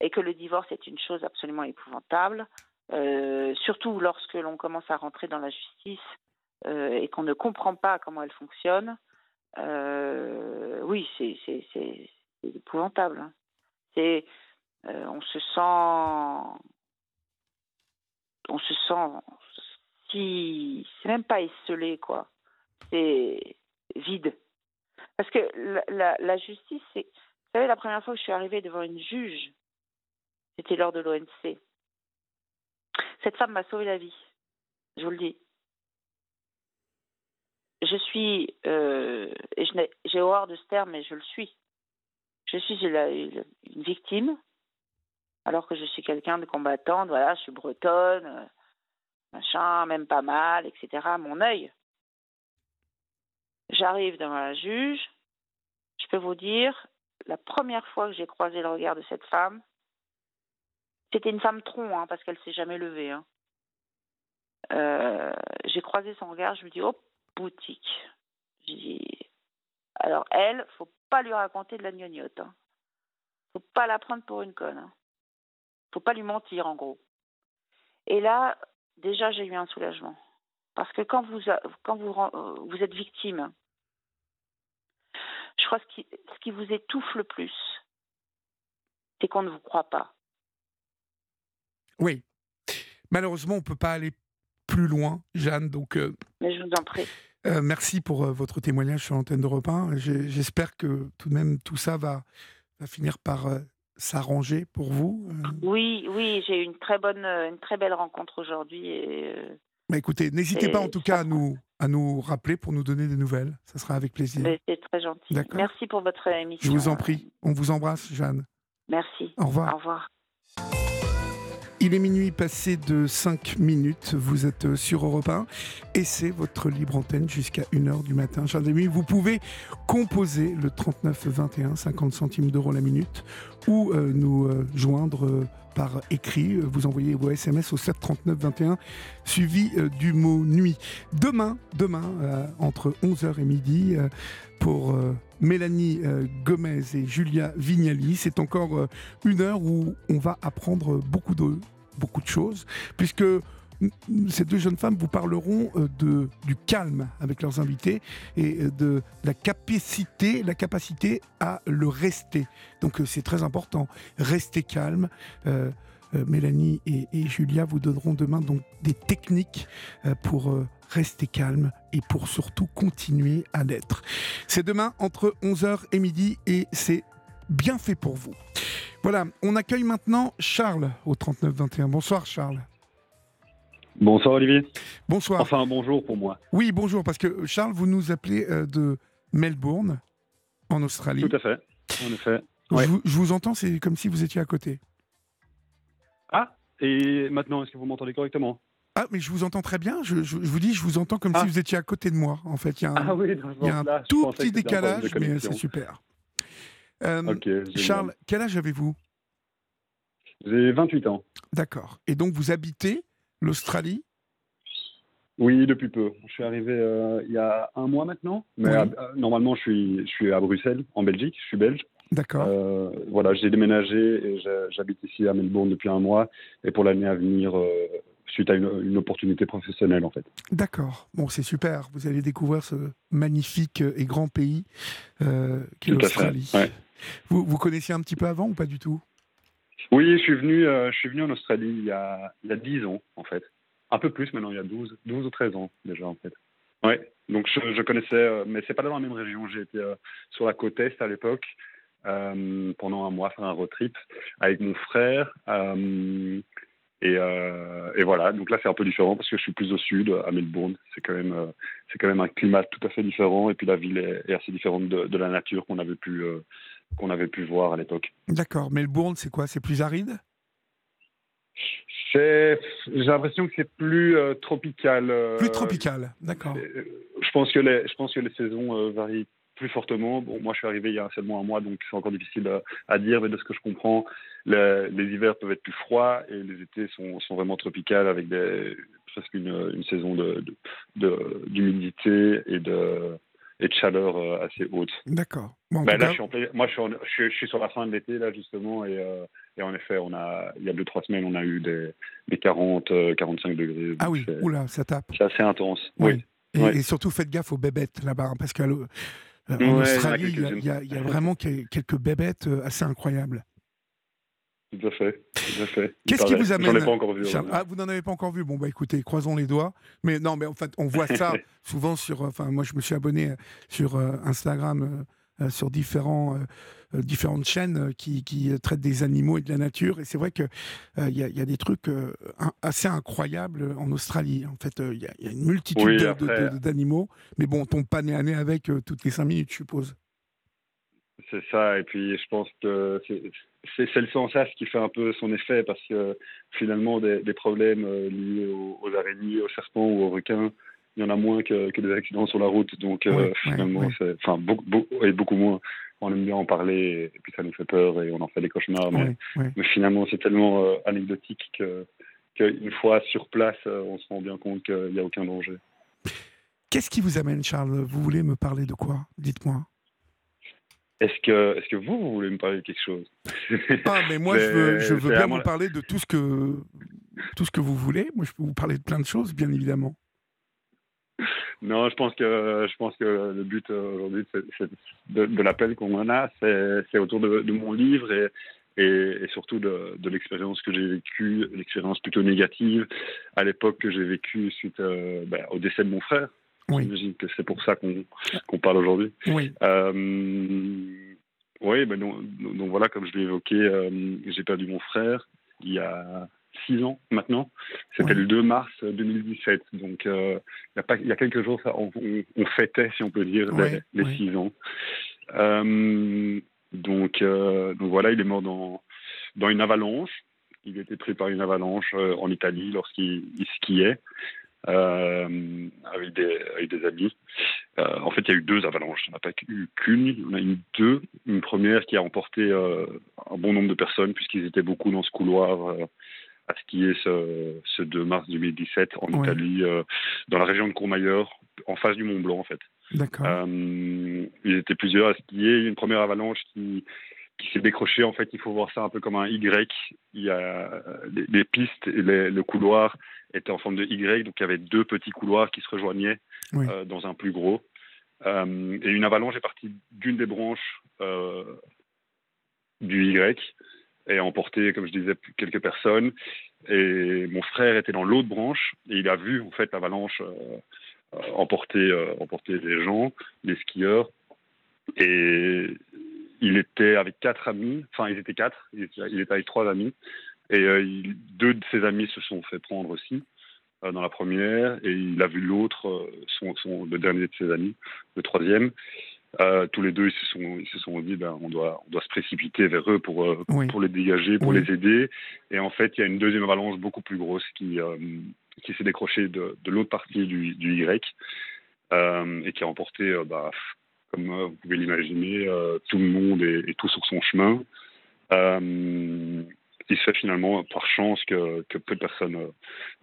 Speaker 3: et que le divorce est une chose absolument épouvantable, euh, surtout lorsque l'on commence à rentrer dans la justice et qu'on ne comprend pas comment elle fonctionne, euh, oui, c'est épouvantable. Hein. C'est, on se sent, on se sent si, c'est même pas esselé quoi, c'est vide. Parce que la, la justice, c'est, vous savez, la première fois que je suis arrivée devant une juge, c'était lors de l'ONC. Cette femme m'a sauvé la vie, je vous le dis. Je suis, euh, et j'ai horreur de ce terme, mais je le suis. Je suis une, victime, alors que je suis quelqu'un de combattant. Voilà, je suis bretonne, euh, machin, même pas mal, etc. Mon œil. J'arrive devant la juge. Je peux vous dire, la première fois que j'ai croisé le regard de cette femme, c'était une femme tronc, hein, parce qu'elle s'est jamais levée. Hein. Euh, j'ai croisé son regard, je me dis, oh, boutique. alors elle, faut pas lui raconter de la gnognotte. Hein. Faut pas la prendre pour une conne. Hein. Faut pas lui mentir, en gros. Et là, déjà, j'ai eu un soulagement. Parce que quand vous, euh, êtes victime, je crois que ce qui vous étouffe le plus, c'est qu'on ne vous croit pas.
Speaker 1: Oui. Malheureusement, on ne peut pas aller plus loin, Jeanne. Donc,
Speaker 3: euh, Mais je vous en prie.
Speaker 1: Euh, merci pour euh, votre témoignage sur l'antenne de Repin. J'espère que tout de même tout ça va, va finir par s'arranger pour vous.
Speaker 3: Oui, oui, j'ai eu une très bonne, une très belle rencontre aujourd'hui. Et,
Speaker 1: bah, écoutez, n'hésitez pas en tout cas à nous, à nous rappeler pour nous donner des nouvelles. Ça sera avec plaisir.
Speaker 3: C'est très gentil. Merci pour votre émission.
Speaker 1: Je vous en prie. On vous embrasse, Jeanne.
Speaker 3: Merci.
Speaker 1: Au revoir.
Speaker 3: Au revoir.
Speaker 1: Il est minuit passé de 5 minutes, vous êtes euh, sur Europe 1 et c'est votre libre antenne jusqu'à 1h du matin. Vous pouvez composer le 39 21, 50 centimes d'euros la minute ou euh, nous euh, joindre écrit. Vous envoyez vos SMS au 739 21 suivi du mot nuit. Demain, demain entre 11h et midi pour Mélanie Gomez et Julia Vignali. C'est encore une heure où on va apprendre beaucoup de, beaucoup de choses, puisque ces deux jeunes femmes vous parleront euh, de, du calme avec leurs invités et euh, de la capacité, la capacité à le rester. Donc euh, c'est très important. Rester calme. Mélanie et, Julia vous donneront demain donc des techniques pour rester calme et pour surtout continuer à l'être. C'est demain entre 11h et midi et c'est bien fait pour vous. Voilà, on accueille maintenant Charles au 3921. Bonsoir Charles.
Speaker 4: Bonsoir Olivier.
Speaker 1: Bonsoir.
Speaker 4: Enfin bonjour pour moi.
Speaker 1: Oui, bonjour, parce que Charles, vous nous appelez euh, de Melbourne, en Australie.
Speaker 4: Tout à fait, en effet.
Speaker 1: Je, vous, entends, c'est comme si vous étiez à côté.
Speaker 4: Ah, et maintenant, est-ce que vous m'entendez correctement?
Speaker 1: Ah, mais je vous entends très bien. Je, vous dis, je vous entends comme si ah. vous étiez à côté de moi. En fait, il y a un,
Speaker 4: ah oui,
Speaker 1: il y a un tout petit décalage, mais c'est super. Euh, Charles, quel âge avez-vous?
Speaker 4: J'ai 28 ans.
Speaker 1: D'accord. Et donc vous habitez l'Australie?
Speaker 4: Oui, depuis peu. Je suis arrivé euh, il y a un mois maintenant. Mais euh, normalement, je suis, je suis à Bruxelles, en Belgique. Je suis belge.
Speaker 1: D'accord.
Speaker 4: voilà, j'ai déménagé et j'habite ici à Melbourne depuis un mois. Et pour l'année à venir, suite à une, opportunité professionnelle en fait.
Speaker 1: D'accord, bon c'est super, vous allez découvrir ce magnifique et grand pays euh, qu'est l'Australie. Vous, vous connaissiez un petit peu avant ou pas du tout?
Speaker 4: Oui, je suis venu, euh, je suis venu en Australie il y, a, il y a 10 ans, en fait. Un peu plus maintenant, il y a 12, 12 ou 13 ans déjà, en fait. Ouais, donc je, connaissais, euh, mais c'est pas dans la même région. J'ai été euh, sur la côte est à l'époque, pendant un mois, faire un road trip avec mon frère. Et, euh, voilà, donc là c'est un peu différent parce que je suis plus au sud, à Melbourne. C'est quand même, euh, quand même un climat tout à fait différent et puis la ville est, assez différente de, la nature qu'on avait pu, euh, qu'on avait pu voir à l'époque.
Speaker 1: D'accord. Melbourne, c'est quoi? C'est plus aride?
Speaker 4: J'ai l'impression que c'est plus tropical.
Speaker 1: plus tropical, d'accord.
Speaker 4: Je pense que les, je pense que les saisons varient plus fortement. Bon, moi, je suis arrivé il y a seulement un mois, donc c'est encore difficile à, dire, mais de ce que je comprends, les, hivers peuvent être plus froids et les étés sont, sont vraiment tropicales avec des, presque une, une saison d'humidité de, de, et de et de chaleur assez haute.
Speaker 1: D'accord.
Speaker 4: Ben là, je suis en moi, je suis, je, suis, sur la fin de l'été, là, justement, et, et, en effet, on a, il y a deux, trois semaines, on a eu des, des 40, 45 degrés.
Speaker 1: Ah oui, oula, ça tape.
Speaker 4: C'est assez intense, oui.
Speaker 1: Et, surtout, faites gaffe aux bébêtes là-bas, hein, parce qu'en Australie, il y, a, y, a vraiment quelques bébêtes assez incroyables.
Speaker 4: Tout à fait. fait.
Speaker 1: Qu'est-ce qui vous amène
Speaker 4: ai pas encore vu.
Speaker 1: Ah, vous n'en avez pas encore vu. Bon, bah écoutez, croisons les doigts. Mais non, mais en fait, on voit ça souvent sur. Enfin, moi, je me suis abonné sur euh, Instagram, euh, euh, sur différents, différentes chaînes qui, qui, traitent des animaux et de la nature. Et c'est vrai qu'il il y, y, a des trucs assez incroyables en Australie. En fait, il y, y, a une multitude d'animaux. Mais bon, on tombe pas nez à nez avec toutes les cinq minutes, je suppose.
Speaker 4: C'est ça, et puis je pense que c'est le sensas qui fait un peu son effet parce que finalement des, problèmes euh, liés aux, araignées, aux serpents ou aux requins, il y en a moins que, des accidents sur la route. Donc euh, finalement, c'est enfin beaucoup, beaucoup, et beaucoup moins. On aime bien en parler et puis ça nous fait peur et on en fait des cauchemars. Mais, finalement, c'est tellement euh, anecdotique que qu'une fois sur place, on se rend bien compte qu'il n'y a aucun danger.
Speaker 1: Qu'est-ce qui vous amène, Charles? Vous voulez me parler de quoi? Dites-moi.
Speaker 4: Est-ce que, est que vous, vous voulez me parler de quelque chose?
Speaker 1: Ah, mais moi, je veux, je veux bien vous parler de tout ce, que, tout ce que vous voulez. Moi, je peux vous parler de plein de choses, bien évidemment.
Speaker 4: Non, je pense que, je pense que le but euh, aujourd'hui de, l'appel qu'on en a, c'est autour de, mon livre et, et, surtout de, l'expérience que j'ai vécue, l'expérience plutôt négative à l'époque que j'ai vécue suite euh, ben, au décès de mon frère. Oui. J'imagine que c'est pour ça qu'on parle aujourd'hui.
Speaker 1: Oui.
Speaker 4: Euh, oui, ben donc, donc, voilà, comme je l'ai évoqué, euh, j'ai perdu mon frère il y a six ans maintenant. C'était le 2 mars 2017. Donc euh, il, y a pas, il y a quelques jours, ça, on, fêtait, si on peut dire, les, six ans. donc, donc voilà, il est mort dans, dans une avalanche. Il était pris par une avalanche en Italie lorsqu'il skiait. Euh, avec, des, avec des amis. Euh, en fait, il y a eu deux avalanches. Il n'y en a pas eu qu'une, en a eu deux. Une première qui a emporté euh, un bon nombre de personnes, puisqu'ils étaient beaucoup dans ce couloir à skier ce, ce 2 mars 2017 en Italie, dans la région de Courmayeur, en face du Mont Blanc, en fait.
Speaker 1: D'accord.
Speaker 4: ils étaient plusieurs à skier. Une première avalanche qui, qui s'est décrochée. En fait, il faut voir ça un peu comme un Y. Il y a les, pistes et le couloir était en forme de Y, donc il y avait deux petits couloirs qui se rejoignaient euh, dans un plus gros. Euh, et une avalanche est partie d'une des branches euh, du Y et a emporté, comme je disais, quelques personnes. Et mon frère était dans l'autre branche et il a vu en fait l'avalanche emporter, emporter les gens, les skieurs. Et il était avec quatre amis, enfin ils étaient quatre, il était avec trois amis. Et euh, deux de ses amis se sont fait prendre aussi euh, dans la première, et il a vu l'autre, euh, son, son, le dernier de ses amis, le troisième. tous les deux, ils se sont, ils se sont dit, ben, on doit, on doit se précipiter vers eux pour, pour les dégager, pour les aider. Et en fait, il y a une deuxième avalanche beaucoup plus grosse qui, qui s'est décrochée de, de l'autre partie du, du Y et qui a emporté, bah, comme vous pouvez l'imaginer, tout le monde et, tout sur son chemin il se fait finalement par chance que, peu de personnes euh,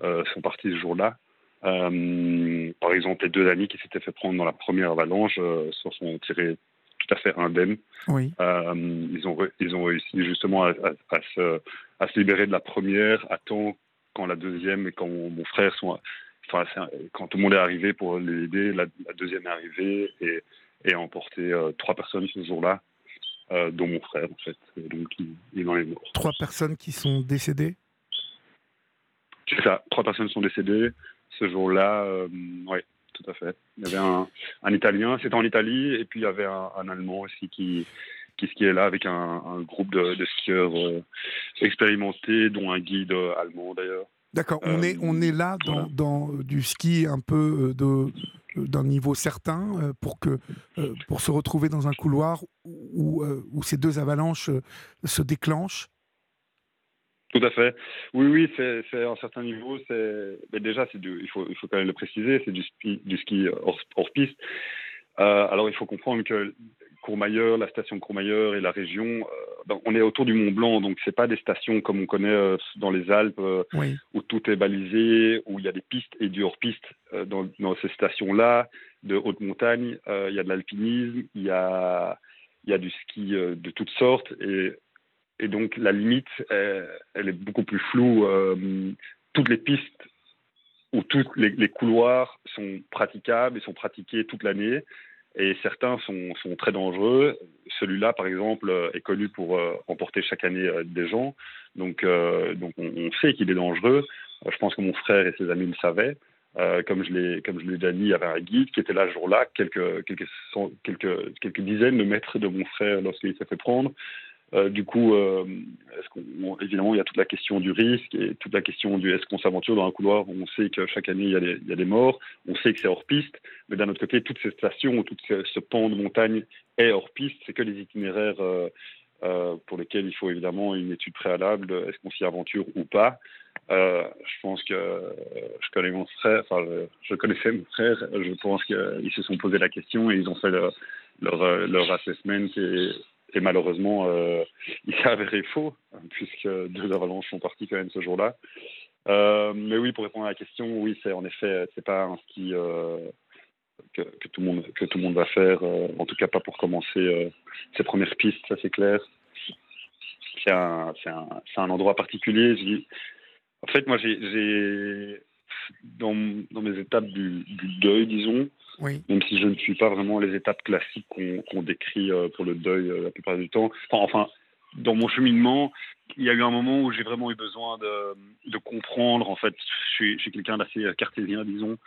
Speaker 4: euh, sont parties ce jour-là. Euh, par exemple, les deux amis qui s'étaient fait prendre dans la première avalanche se sont tirés tout à fait indemnes.
Speaker 1: Oui.
Speaker 4: ils, ont ils ont réussi justement à, se, à, se, libérer de la première à temps quand la deuxième et quand mon, frère sont. Enfin, quand tout le monde est arrivé pour l'aider, la, la, deuxième est arrivée et, et a emporté trois personnes ce jour-là. Euh, dont mon frère, en fait. Donc, il, est dans les morts.
Speaker 1: Trois personnes qui sont décédées?
Speaker 4: C'est ça, trois personnes sont décédées. Ce jour-là, euh, oui, tout à fait. Il y avait un, un Italien, c'était en Italie, et puis il y avait un, Allemand aussi qui, qui skiait là avec un, groupe de, skieurs euh, expérimentés, dont un guide allemand d'ailleurs.
Speaker 1: D'accord, on, est, on est là dans, dans, du ski un peu de d'un niveau certain euh, pour, que, euh, pour se retrouver dans un couloir où, euh, où ces deux avalanches se déclenchent
Speaker 4: tout à fait. Oui, oui, c'est un certain niveau. Mais déjà, du, il, faut, il faut quand même le préciser, c'est du ski, du ski hors, hors piste. alors, il faut comprendre que Courmayeur, la station Courmayeur et la région on est autour du Mont Blanc, donc c'est pas des stations comme on connaît dans les Alpes où tout est balisé, où il y a des pistes et du hors-piste dans, dans, ces stations-là de haute montagne. il y a de l'alpinisme, il y a il y a du ski de toutes sortes et et donc la limite, elle, est beaucoup plus floue. Euh, toutes les pistes ou tous les, couloirs sont praticables et sont pratiqués toute l'année. Et certains sont, sont très dangereux. Celui-là, par exemple, est connu pour euh, emporter chaque année euh, des gens. Donc, donc on, sait qu'il est dangereux. je pense que mon frère et ses amis le savaient. comme je l'ai comme je l'ai dit, il y avait un guide qui était là ce jour-là, quelques quelques, quelques quelques dizaines de mètres de mon frère lorsqu'il s'est fait prendre. Euh, du coup, euh, évidemment, il y a toute la question du risque et toute la question du est-ce qu'on s'aventure dans un couloir où on sait que chaque année il y a des, morts, on sait que c'est hors piste, mais d'un autre côté, toutes ces stations, tout ce, pan de montagne est hors piste, c'est que les itinéraires euh, pour lesquels il faut évidemment une étude préalable, est-ce qu'on s'y aventure ou pas? je pense que je connais mon frère, enfin, je, connaissais mon frère, je pense qu'ils se sont posé la question et ils ont fait leur, leur assessment et malheureusement, euh, il s'est avéré faux, puisque deux avalanches sont parties quand même ce jour-là. Euh, mais oui, pour répondre à la question, oui, c'est en effet, c'est pas un ski euh, que, tout le monde va faire. en tout cas, pas pour commencer ses premières pistes, ça c'est clair. C'est un, un, un, endroit particulier. En fait, moi, j'ai dans, mes étapes du deuil, disons, même si je ne suis pas vraiment les étapes classiques qu'on décrit euh, pour le deuil euh, la plupart du temps. Enfin, dans mon cheminement, il y a eu un moment où j'ai vraiment eu besoin de, comprendre. En fait, je suis, quelqu'un d'assez cartésien, disons.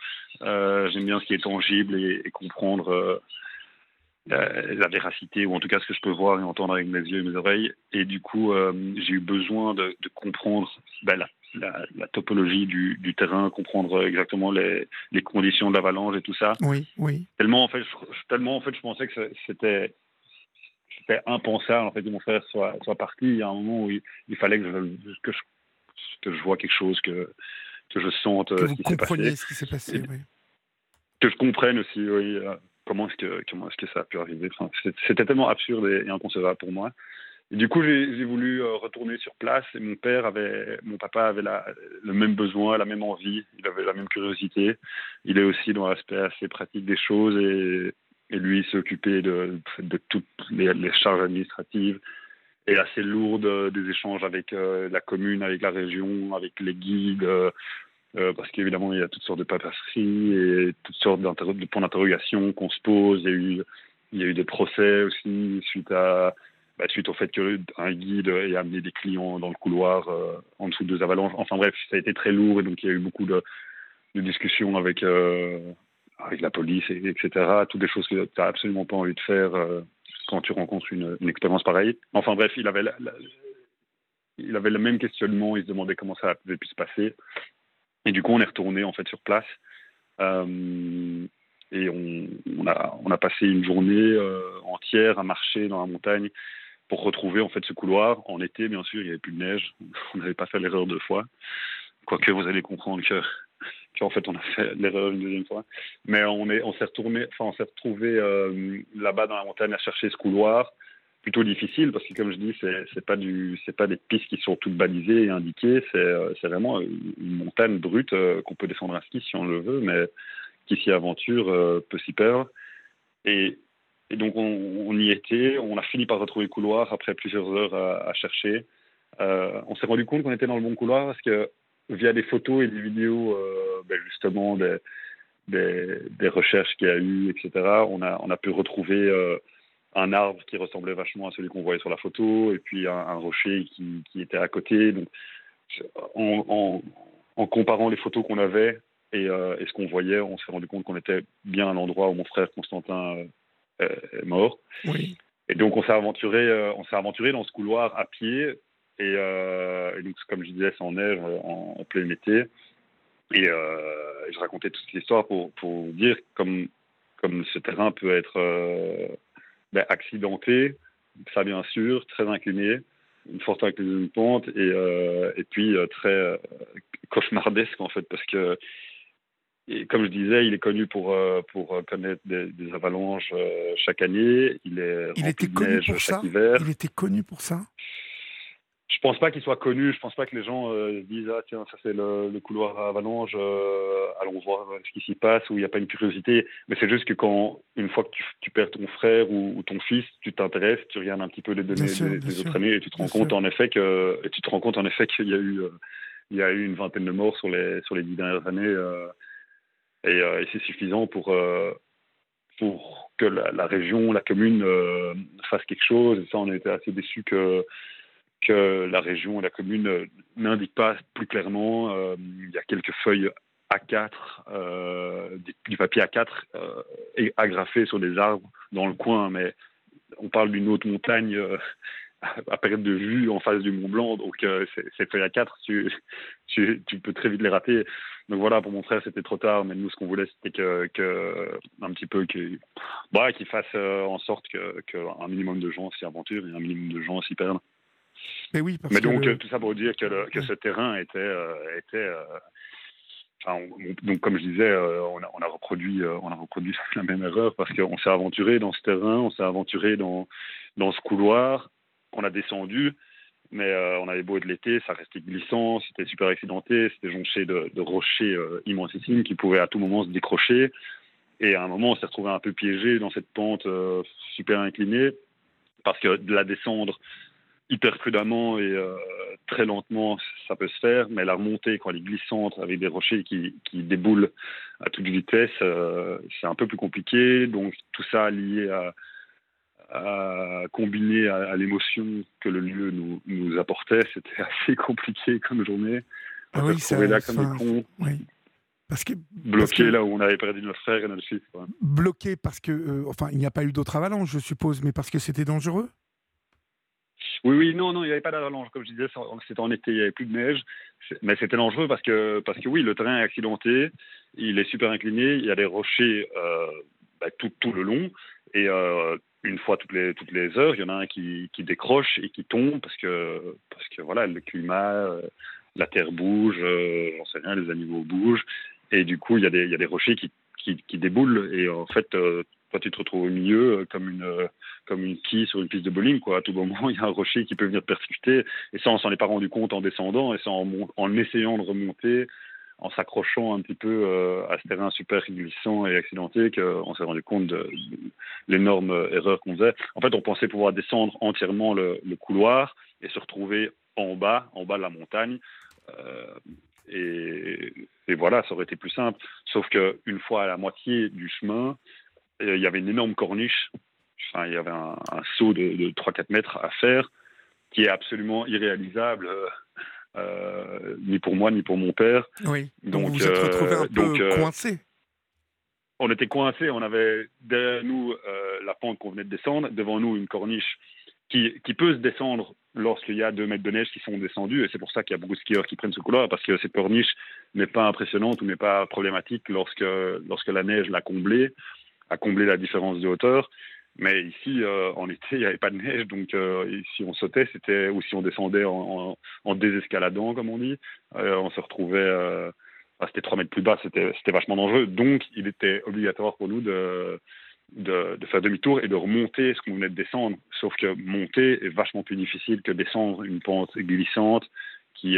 Speaker 4: Euh, j'aime bien ce qui est tangible et, comprendre la, véracité, ou en tout cas ce que je peux voir et entendre avec mes yeux et mes oreilles. Et du coup, j'ai eu besoin de, de comprendre ben, la la, topologie du, terrain, comprendre exactement les, conditions de l'avalanche et tout ça.
Speaker 1: Oui, oui.
Speaker 4: Tellement en fait, je, tellement en fait, je pensais que c'était c'était impensable en fait que mon frère soit soit parti. Il y a un moment où il, fallait que je, que je que je vois quelque chose, que que je sente
Speaker 1: que ce qui s'est passé. ce qui s'est passé, oui.
Speaker 4: Que je comprenne aussi, oui, euh, comment est-ce que comment est-ce que ça a pu arriver. c'était tellement absurde et inconcevable pour moi du coup, j'ai voulu euh, retourner sur place et mon père avait, mon papa avait le même besoin, la même envie, il avait la même curiosité. Il est aussi dans l'aspect assez pratique des choses et, lui, occupé de, de toutes les, charges administratives et assez lourdes euh, des échanges avec euh, la commune, avec la région, avec les guides, parce qu'évidemment, il y a toutes sortes de paperasseries et toutes sortes de points d'interrogation qu'on se pose. Il y a eu des procès aussi suite à bah, suite au fait qu'un guide ait amené des clients dans le couloir euh, en dessous de deux avalanches. Enfin bref, ça a été très lourd et donc il y a eu beaucoup de, discussions avec, euh, avec la police, et, etc. Toutes des choses que tu n'as absolument pas envie de faire euh, quand tu rencontres une, expérience pareille. Enfin bref, il avait, il avait le même questionnement, il se demandait comment ça avait pu se passer. Et du coup, on est retourné en fait sur place. et on, a, on a passé une journée entière à marcher dans la montagne pour retrouver en fait ce couloir. En été, bien sûr, il n'y avait plus de neige. On n'avait pas fait l'erreur deux fois. Quoique vous allez comprendre que qu'en fait on a fait l'erreur une deuxième fois. Mais on est, on s'est retourné, enfin on s'est retrouvé euh, là-bas dans la montagne à chercher ce couloir. Plutôt difficile parce que comme je dis, c'est, c'est pas du, c'est pas des pistes qui sont toutes balisées et indiquées. C'est, euh, c'est vraiment une montagne brute euh, qu'on peut descendre à ski si on le veut, mais qui s'y aventure peut s'y perdre. Et et donc on, y était, on a fini par retrouver le couloir après plusieurs heures à, chercher. Euh, on s'est rendu compte qu'on était dans le bon couloir parce que via des photos et des vidéos, euh, ben justement des, des, recherches qu'il y a eu, etc., on a, on a pu retrouver euh, un arbre qui ressemblait vachement à celui qu'on voyait sur la photo et puis un, rocher qui, qui, était à côté. Donc, en, en, comparant les photos qu'on avait et, et, ce qu'on voyait, on s'est rendu compte qu'on était bien à l'endroit où mon frère Constantin mort.
Speaker 1: Oui.
Speaker 4: Et donc on s'est aventuré, euh, on s'est aventuré dans ce couloir à pied. Et, euh, donc comme je disais, c'est en neige, en, plein été. Et je racontais toute l'histoire pour, pour dire comme, comme ce terrain peut être ben, accidenté, ça bien sûr, très incliné, une forte inclinaison de pente et, et puis très cauchemardesque en fait parce que et comme je disais, il est connu pour, euh, pour connaître des, des avalanches euh, chaque année. Il est
Speaker 1: Il était connu pour
Speaker 4: chaque
Speaker 1: ça?
Speaker 4: hiver.
Speaker 1: Il était connu pour ça?
Speaker 4: Je pense pas qu'il soit connu. Je pense pas que les gens euh, se disent ah tiens ça c'est le, le couloir à avalanche. euh, allons voir ce qui s'y passe. Où il n'y a pas une curiosité. Mais c'est juste que quand une fois que tu, tu perds ton frère ou, ou ton fils, tu t'intéresses, tu regardes un petit peu les données
Speaker 1: sûr,
Speaker 4: des, autres années et tu te
Speaker 1: Bien
Speaker 4: rends compte
Speaker 1: sûr.
Speaker 4: en effet que et tu te rends compte en effet qu'il y a eu euh, il y a eu une vingtaine de morts sur les sur les dix dernières années. Euh, et, c'est suffisant pour euh, pour que la, la région, la commune euh, fasse quelque chose. Et ça, on a été assez déçus que que la région et la commune n'indiquent pas plus clairement. Il y a quelques feuilles A4, euh, du, papier A4 euh, sur des arbres dans le coin, mais on parle d'une haute montagne à perte de vue en face du Mont Blanc, donc euh, ces- feuilles A4, tu, tu, tu peux très vite les rater. Donc voilà, pour mon frère, c'était trop tard, mais nous, ce qu'on voulait, c'était que, que un petit peu qu'il bah, fasse euh, en sorte que, que minimum de gens s'y aventurent et un minimum de gens s'y perdent.
Speaker 1: Mais oui, parce
Speaker 4: Mais
Speaker 1: que
Speaker 4: donc,
Speaker 1: le-
Speaker 4: euh, tout ça pour dire que, le- que
Speaker 1: Ouais.
Speaker 4: ce terrain était. euh, était euh, enfin, on- on- donc, comme je disais, euh, on, a, on, a reproduit, euh, on a reproduit la même erreur parce qu'on s'est aventuré dans ce terrain, on s'est aventuré dans, dans ce couloir, on a descendu, mais euh, on avait beau être l'été, ça restait glissant, c'était super accidenté, c'était jonché de, rochers euh, immensissimes qui pouvaient à tout moment se décrocher. Et à un moment, on s'est retrouvé un peu piégé dans cette pente euh, super inclinée parce que de la descendre hyper prudemment et très lentement, ça peut se faire, mais la remontée, quand elle est glissante, avec des rochers qui, qui déboulent à toute vitesse, c'est un peu plus compliqué. Donc tout ça lié à, à combiné à, à l'émotion que le lieu nous, nous apportait, c'était assez compliqué comme journée.
Speaker 1: Ah oui, ça-
Speaker 4: là comme des cons,
Speaker 1: oui. Parce que
Speaker 4: bloqués
Speaker 1: que-
Speaker 4: là où on avait perdu notre frère et notre fils.
Speaker 1: bloqué parce que, euh, enfin, il n'y a pas eu d'autres avalanches, je suppose, mais parce que c'était dangereux?
Speaker 4: Oui, oui, non, non, il n'y avait pas d'avalanche, comme je disais, c'était en été, il n'y avait plus de neige, mais c'était dangereux parce que, parce que oui, le terrain est accidenté, il est super incliné, il y a des rochers euh, bah, tout, tout le long, et euh, une fois toutes les, toutes les heures, il y en a un qui, qui décroche et qui tombe parce que, parce que voilà, le climat, euh, la terre bouge, euh, j'en sais rien, les animaux bougent, et du coup, il y a des, il y a des rochers qui, qui, qui déboulent, et en fait, euh, toi, tu te retrouves au milieu comme une, comme une quille sur une piste de bowling, quoi. À tout moment, il y a un rocher qui peut venir te percuter, et ça, on s'en est pas rendu compte en descendant, et c'est en, en essayant de remonter, en s'accrochant un petit peu euh, à ce terrain super glissant et accidenté, qu'on s'est rendu compte de, l'énorme erreur qu'on faisait. En fait, on pensait pouvoir descendre entièrement le, couloir et se retrouver en bas, en bas de la montagne. Euh, et, voilà, ça aurait été plus simple. Sauf qu'une fois à la moitié du chemin, euh, il y avait une énorme corniche. Enfin, il y avait un, un saut de, de 3-4 mètres à faire qui est absolument irréalisable, euh, ni pour moi, ni pour mon père.
Speaker 1: Oui. Donc,
Speaker 4: Donc,
Speaker 1: vous vous êtes
Speaker 4: euh,
Speaker 1: retrouvé un peu
Speaker 4: donc, euh,
Speaker 1: coincé.
Speaker 4: On était coincés, on avait derrière nous la pente qu'on venait de descendre, devant nous une corniche qui, qui peut se descendre lorsqu'il y a deux mètres de neige qui sont descendus, et c'est pour ça qu'il y a beaucoup de skieurs qui prennent ce couloir, parce que cette corniche n'est pas impressionnante ou n'est pas problématique lorsque, lorsque la neige l'a comblée, a comblé la différence de hauteur. Mais ici, euh, en été, il n'y avait pas de neige, donc euh, si on sautait, c'était ou si on descendait en, désescaladant, comme on dit, euh, on se retrouvait, euh, ah, c'était 3 mètres plus bas, c'était vachement dangereux. Donc, il était obligatoire pour nous de, de, faire demi-tour et de remonter ce qu'on venait de descendre. Sauf que monter est vachement plus difficile que descendre une pente glissante qui,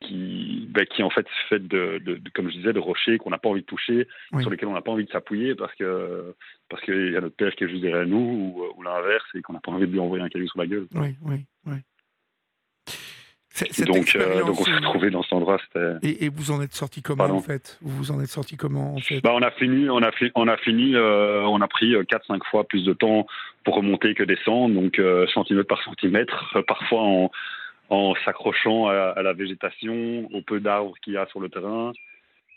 Speaker 4: qui, ben, qui en fait est faite de, de, de, comme je disais, de rochers qu'on n'a pas envie de toucher,
Speaker 1: Oui.
Speaker 4: sur lesquels on n'a pas envie de s'appuyer parce que parce qu'il y a notre père qui est juste derrière nous ou, ou l'inverse et qu'on n'a pas envie de lui envoyer un caillou sur la gueule.
Speaker 1: Oui, oui, oui.
Speaker 4: Donc, euh, donc on s'est
Speaker 1: euh,
Speaker 4: retrouvé dans cet endroit.
Speaker 1: Et, et vous en êtes sorti comment
Speaker 4: Pardon
Speaker 1: en fait? Vous vous en êtes sorti comment en fait?
Speaker 4: Bah, on a fini, on a, fi- on a fini, euh, on a pris 4-5 fois plus de temps pour remonter que descendre, donc euh, centimètre par centimètre, parfois en, en s'accrochant à, la végétation, au peu d'arbres qu'il y a sur le terrain.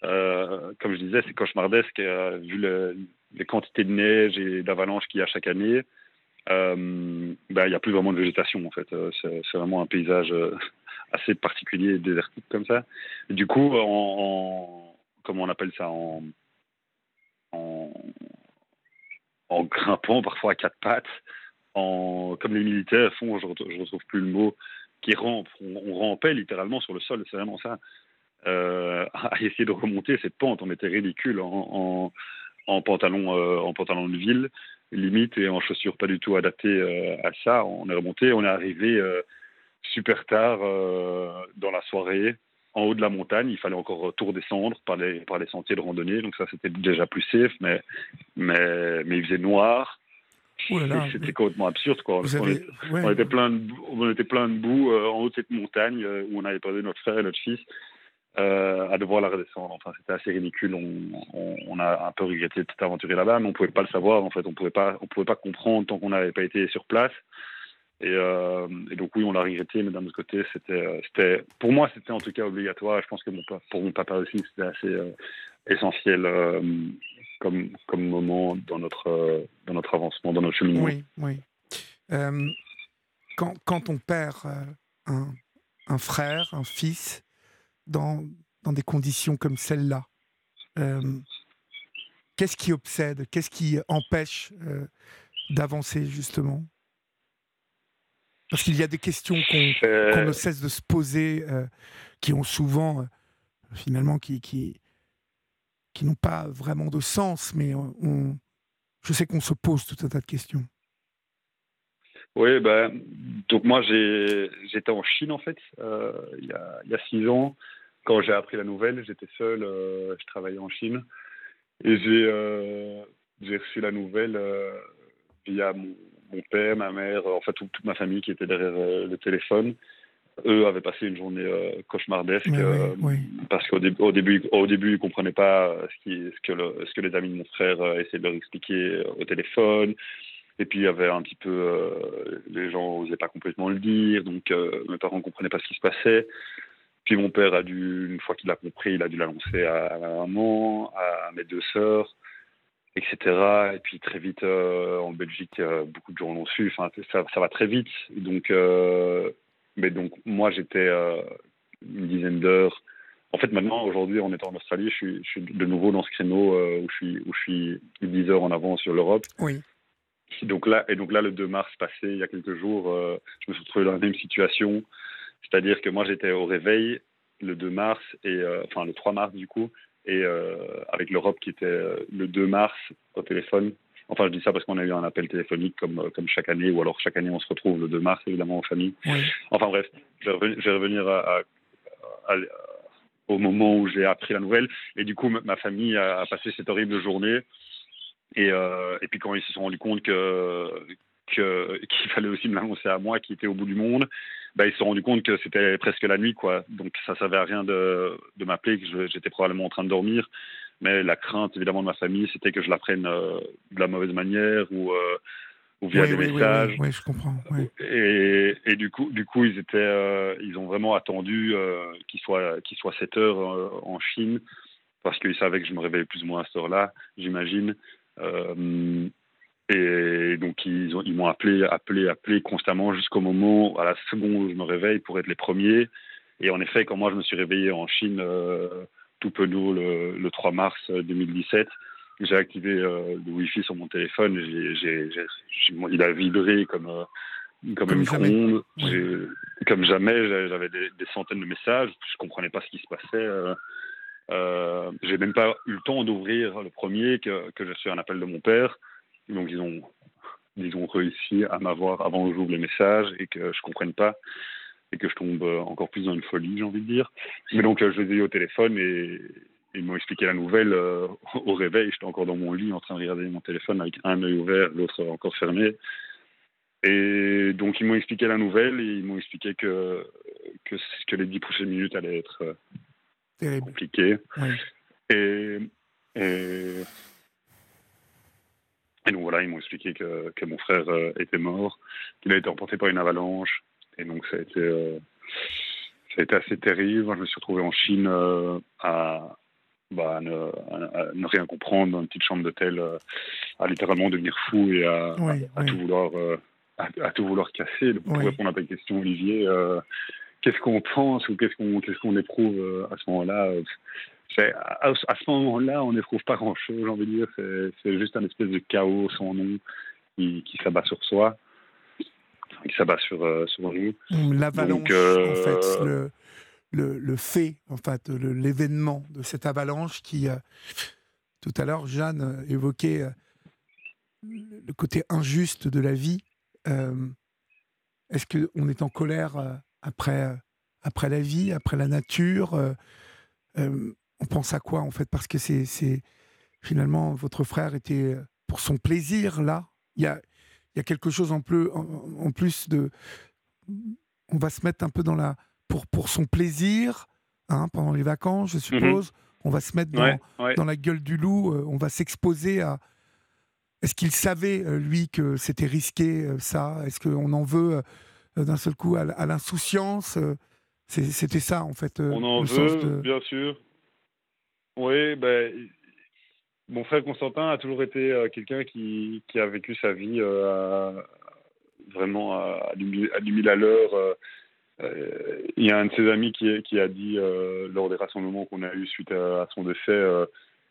Speaker 4: Euh, comme je disais, c'est cauchemardesque euh, vu le- les quantités de neige et d'avalanches qu'il y a chaque année. Euh, bah, il n'y a plus vraiment de végétation en fait. C'est vraiment un paysage assez particulier et désertique comme ça. Du coup, en, en- comment on appelle ça, en, en, en grimpant parfois à quatre pattes, en, comme les militaires font, je ne retrouve plus le mot, qui rampent. On, rampait littéralement sur le sol, c'est vraiment ça. à essayer de remonter cette pente. On était ridicule en, pantalon, en pantalon de ville, limite, et en chaussures pas du tout adaptées à ça. On est remonté, on est arrivé super tard dans la soirée en haut de la montagne. Il fallait encore retour descendre par les, sentiers de randonnée. Donc ça, c'était déjà plus safe, mais, mais il faisait noir. C'était complètement absurde. Quoi. On, était plein de, on était plein de boue euh, en haut de cette montagne euh, où on avait perdu notre frère et notre fils euh, à devoir la redescendre. Enfin, c'était assez ridicule. On, on, a un peu regretté de s'aventurer là-bas, mais on ne pouvait pas le savoir. En fait, on pouvait pas, on pouvait pas comprendre tant qu'on n'avait pas été sur place. Et, et, donc oui, on l'a regretté, mais d'un autre côté, c'était, pour moi, c'était en tout cas obligatoire. Je pense que mon, pour mon papa aussi, c'était assez essentiel comme, comme moment dans notre, dans notre avancement, dans notre cheminement.
Speaker 1: Oui, oui. quand, quand on perd un, un, frère, un fils, dans, dans des conditions comme celle-là, qu'est-ce qui obsède Qu'est-ce qui empêche d'avancer justement? Parce qu'il y a des questions qu'on euh. ne cesse de se poser, euh, qui ont souvent, euh, finalement, qui, qui, qui n'ont pas vraiment de sens, mais je sais qu'on se pose tout un tas de questions.
Speaker 4: Oui, ben, donc moi j'étais en Chine en fait, il, y a, il, y a, six ans. Quand j'ai appris la nouvelle, j'étais seul, je travaillais en Chine. Et j'ai reçu la nouvelle via mon, père, ma mère, en fait toute, ma famille qui était derrière euh, le téléphone, eux avaient passé une journée euh, cauchemardesque euh, parce qu'au début, au début, au début, ils comprenaient pas ce, qui, ce, que le, ce que les amis de mon frère essayaient de leur expliquer au téléphone. Et puis il y avait un petit peu, les gens n'osaient pas complètement le dire, donc mes parents ne comprenaient pas ce qui se passait. Puis mon père a dû, une fois qu'il a compris, il a dû l'annoncer à, à, ma maman, à mes deux sœurs etc. Et puis très vite euh, en Belgique, euh, beaucoup de gens l'ont su. Enfin, ça, ça, va très vite. Donc, euh, mais donc moi j'étais une dizaine d'heures. En fait, maintenant, aujourd'hui, en étant en Australie, je suis, je suis, de nouveau dans ce créneau où je suis où je suis 10 heures en avance sur l'Europe.
Speaker 1: Oui.
Speaker 4: Donc là, et donc là, le 2 mars passé, il y a quelques jours, je me suis retrouvé dans la même situation. C'est-à-dire que moi, j'étais au réveil le 2 mars et enfin le 3 mars du coup, et euh, avec l'Europe qui était euh, le 2 mars au téléphone. Enfin, je dis ça parce qu'on a eu un appel téléphonique comme, euh, comme chaque année, ou alors chaque année on se retrouve le 2 mars évidemment en famille. Enfin bref, je vais revenir, à, au moment où j'ai appris la nouvelle. Et du coup, ma famille a, passé cette horrible journée. Et, et puis quand ils se sont rendus compte que qu'il fallait aussi me l'annoncer à moi qui était au bout du monde, bah, ils se sont rendus compte que c'était presque la nuit, quoi. Donc ça servait à rien de, de m'appeler, que j'étais probablement en train de dormir. Mais la crainte, évidemment, de ma famille, c'était que je l'apprenne euh, de la mauvaise manière ou, euh, ou via des messages.
Speaker 1: Oui, je comprends.
Speaker 4: Et, et, du coup, du coup, ils étaient, euh, ils ont vraiment attendu qu'il soit, qu'il soit 7 heures en Chine parce qu'ils savaient que je me réveillais plus ou moins à cette heure-là, j'imagine. Et donc ils ont, ils m'ont appelé, appelé, appelé constamment jusqu'au moment, à la seconde où je me réveille pour être les premiers. Et en effet, quand moi je me suis réveillé en Chine, tout penaud le, le 3 mars 2017, j'ai activé euh, le Wi-Fi sur mon téléphone. J'ai, il a vibré comme euh, comme, comme un micro Comme jamais, j'avais des, des, centaines de messages. Je comprenais pas ce qui se passait. Euh, j'ai même pas eu le temps d'ouvrir le premier que, que j'ai reçu un appel de mon père. Donc ils ont, ils ont réussi à m'avoir avant que j'ouvre les messages et que je comprenne pas et que je tombe encore plus dans une folie, j'ai envie de dire. Mais donc je les ai eu au téléphone et ils m'ont expliqué la nouvelle euh, au réveil. J'étais encore dans mon lit en train de regarder mon téléphone avec un œil ouvert, l'autre encore fermé. Et donc ils m'ont expliqué la nouvelle et ils m'ont expliqué que, que, que les dix prochaines minutes allaient être euh, compliquées. Et, et et donc voilà, ils m'ont expliqué que, que, mon frère euh, était mort, qu'il a été emporté par une avalanche. Et donc ça a été, euh, ça a été assez terrible. Je me suis retrouvé en Chine euh, à, bah, ne, ne, rien comprendre dans une petite chambre d'hôtel, à littéralement devenir fou et à, à, tout vouloir, à, tout vouloir casser. pour répondre à ta question, Olivier, qu'est-ce qu'on pense ou qu'est-ce qu'on qu'est-ce qu'on éprouve à ce moment-là? À, ce moment-là, on n'éprouve pas grand-chose, j'ai envie de dire. C'est juste un espèce de chaos sans nom qui, qui s'abat sur soi, qui s'abat sur, euh, sur nous.
Speaker 1: L'avalanche, euh, en fait, le, le, fait, en fait, l'événement de cette avalanche qui, tout à l'heure, Jeanne évoquait le côté injuste de la vie. Est-ce qu'on est en colère après, après la vie, après la nature On pense à quoi, en fait? Parce que c'est finalement, votre frère était pour son plaisir, là. Il y a, y a quelque chose en plus, en, plus de. On va se mettre un peu dans la. Pour, pour son plaisir, hein, pendant les vacances, je mhm. suppose. On va se mettre dans, dans, la gueule du loup, euh, on va s'exposer à. Est-ce qu'il savait, euh, lui, que c'était risqué, euh, ça? Est-ce qu'on en veut d'un seul coup à, l'insouciance C'était ça, en fait.
Speaker 4: on en veut, bien sûr. Oui, ben, mon frère Constantin a toujours été euh, quelqu'un qui, qui, a vécu sa vie euh, vraiment à, 10 000 à l'heure. Euh, il y a un de ses amis qui, qui a dit lors des rassemblements qu'on a eu suite à, son décès,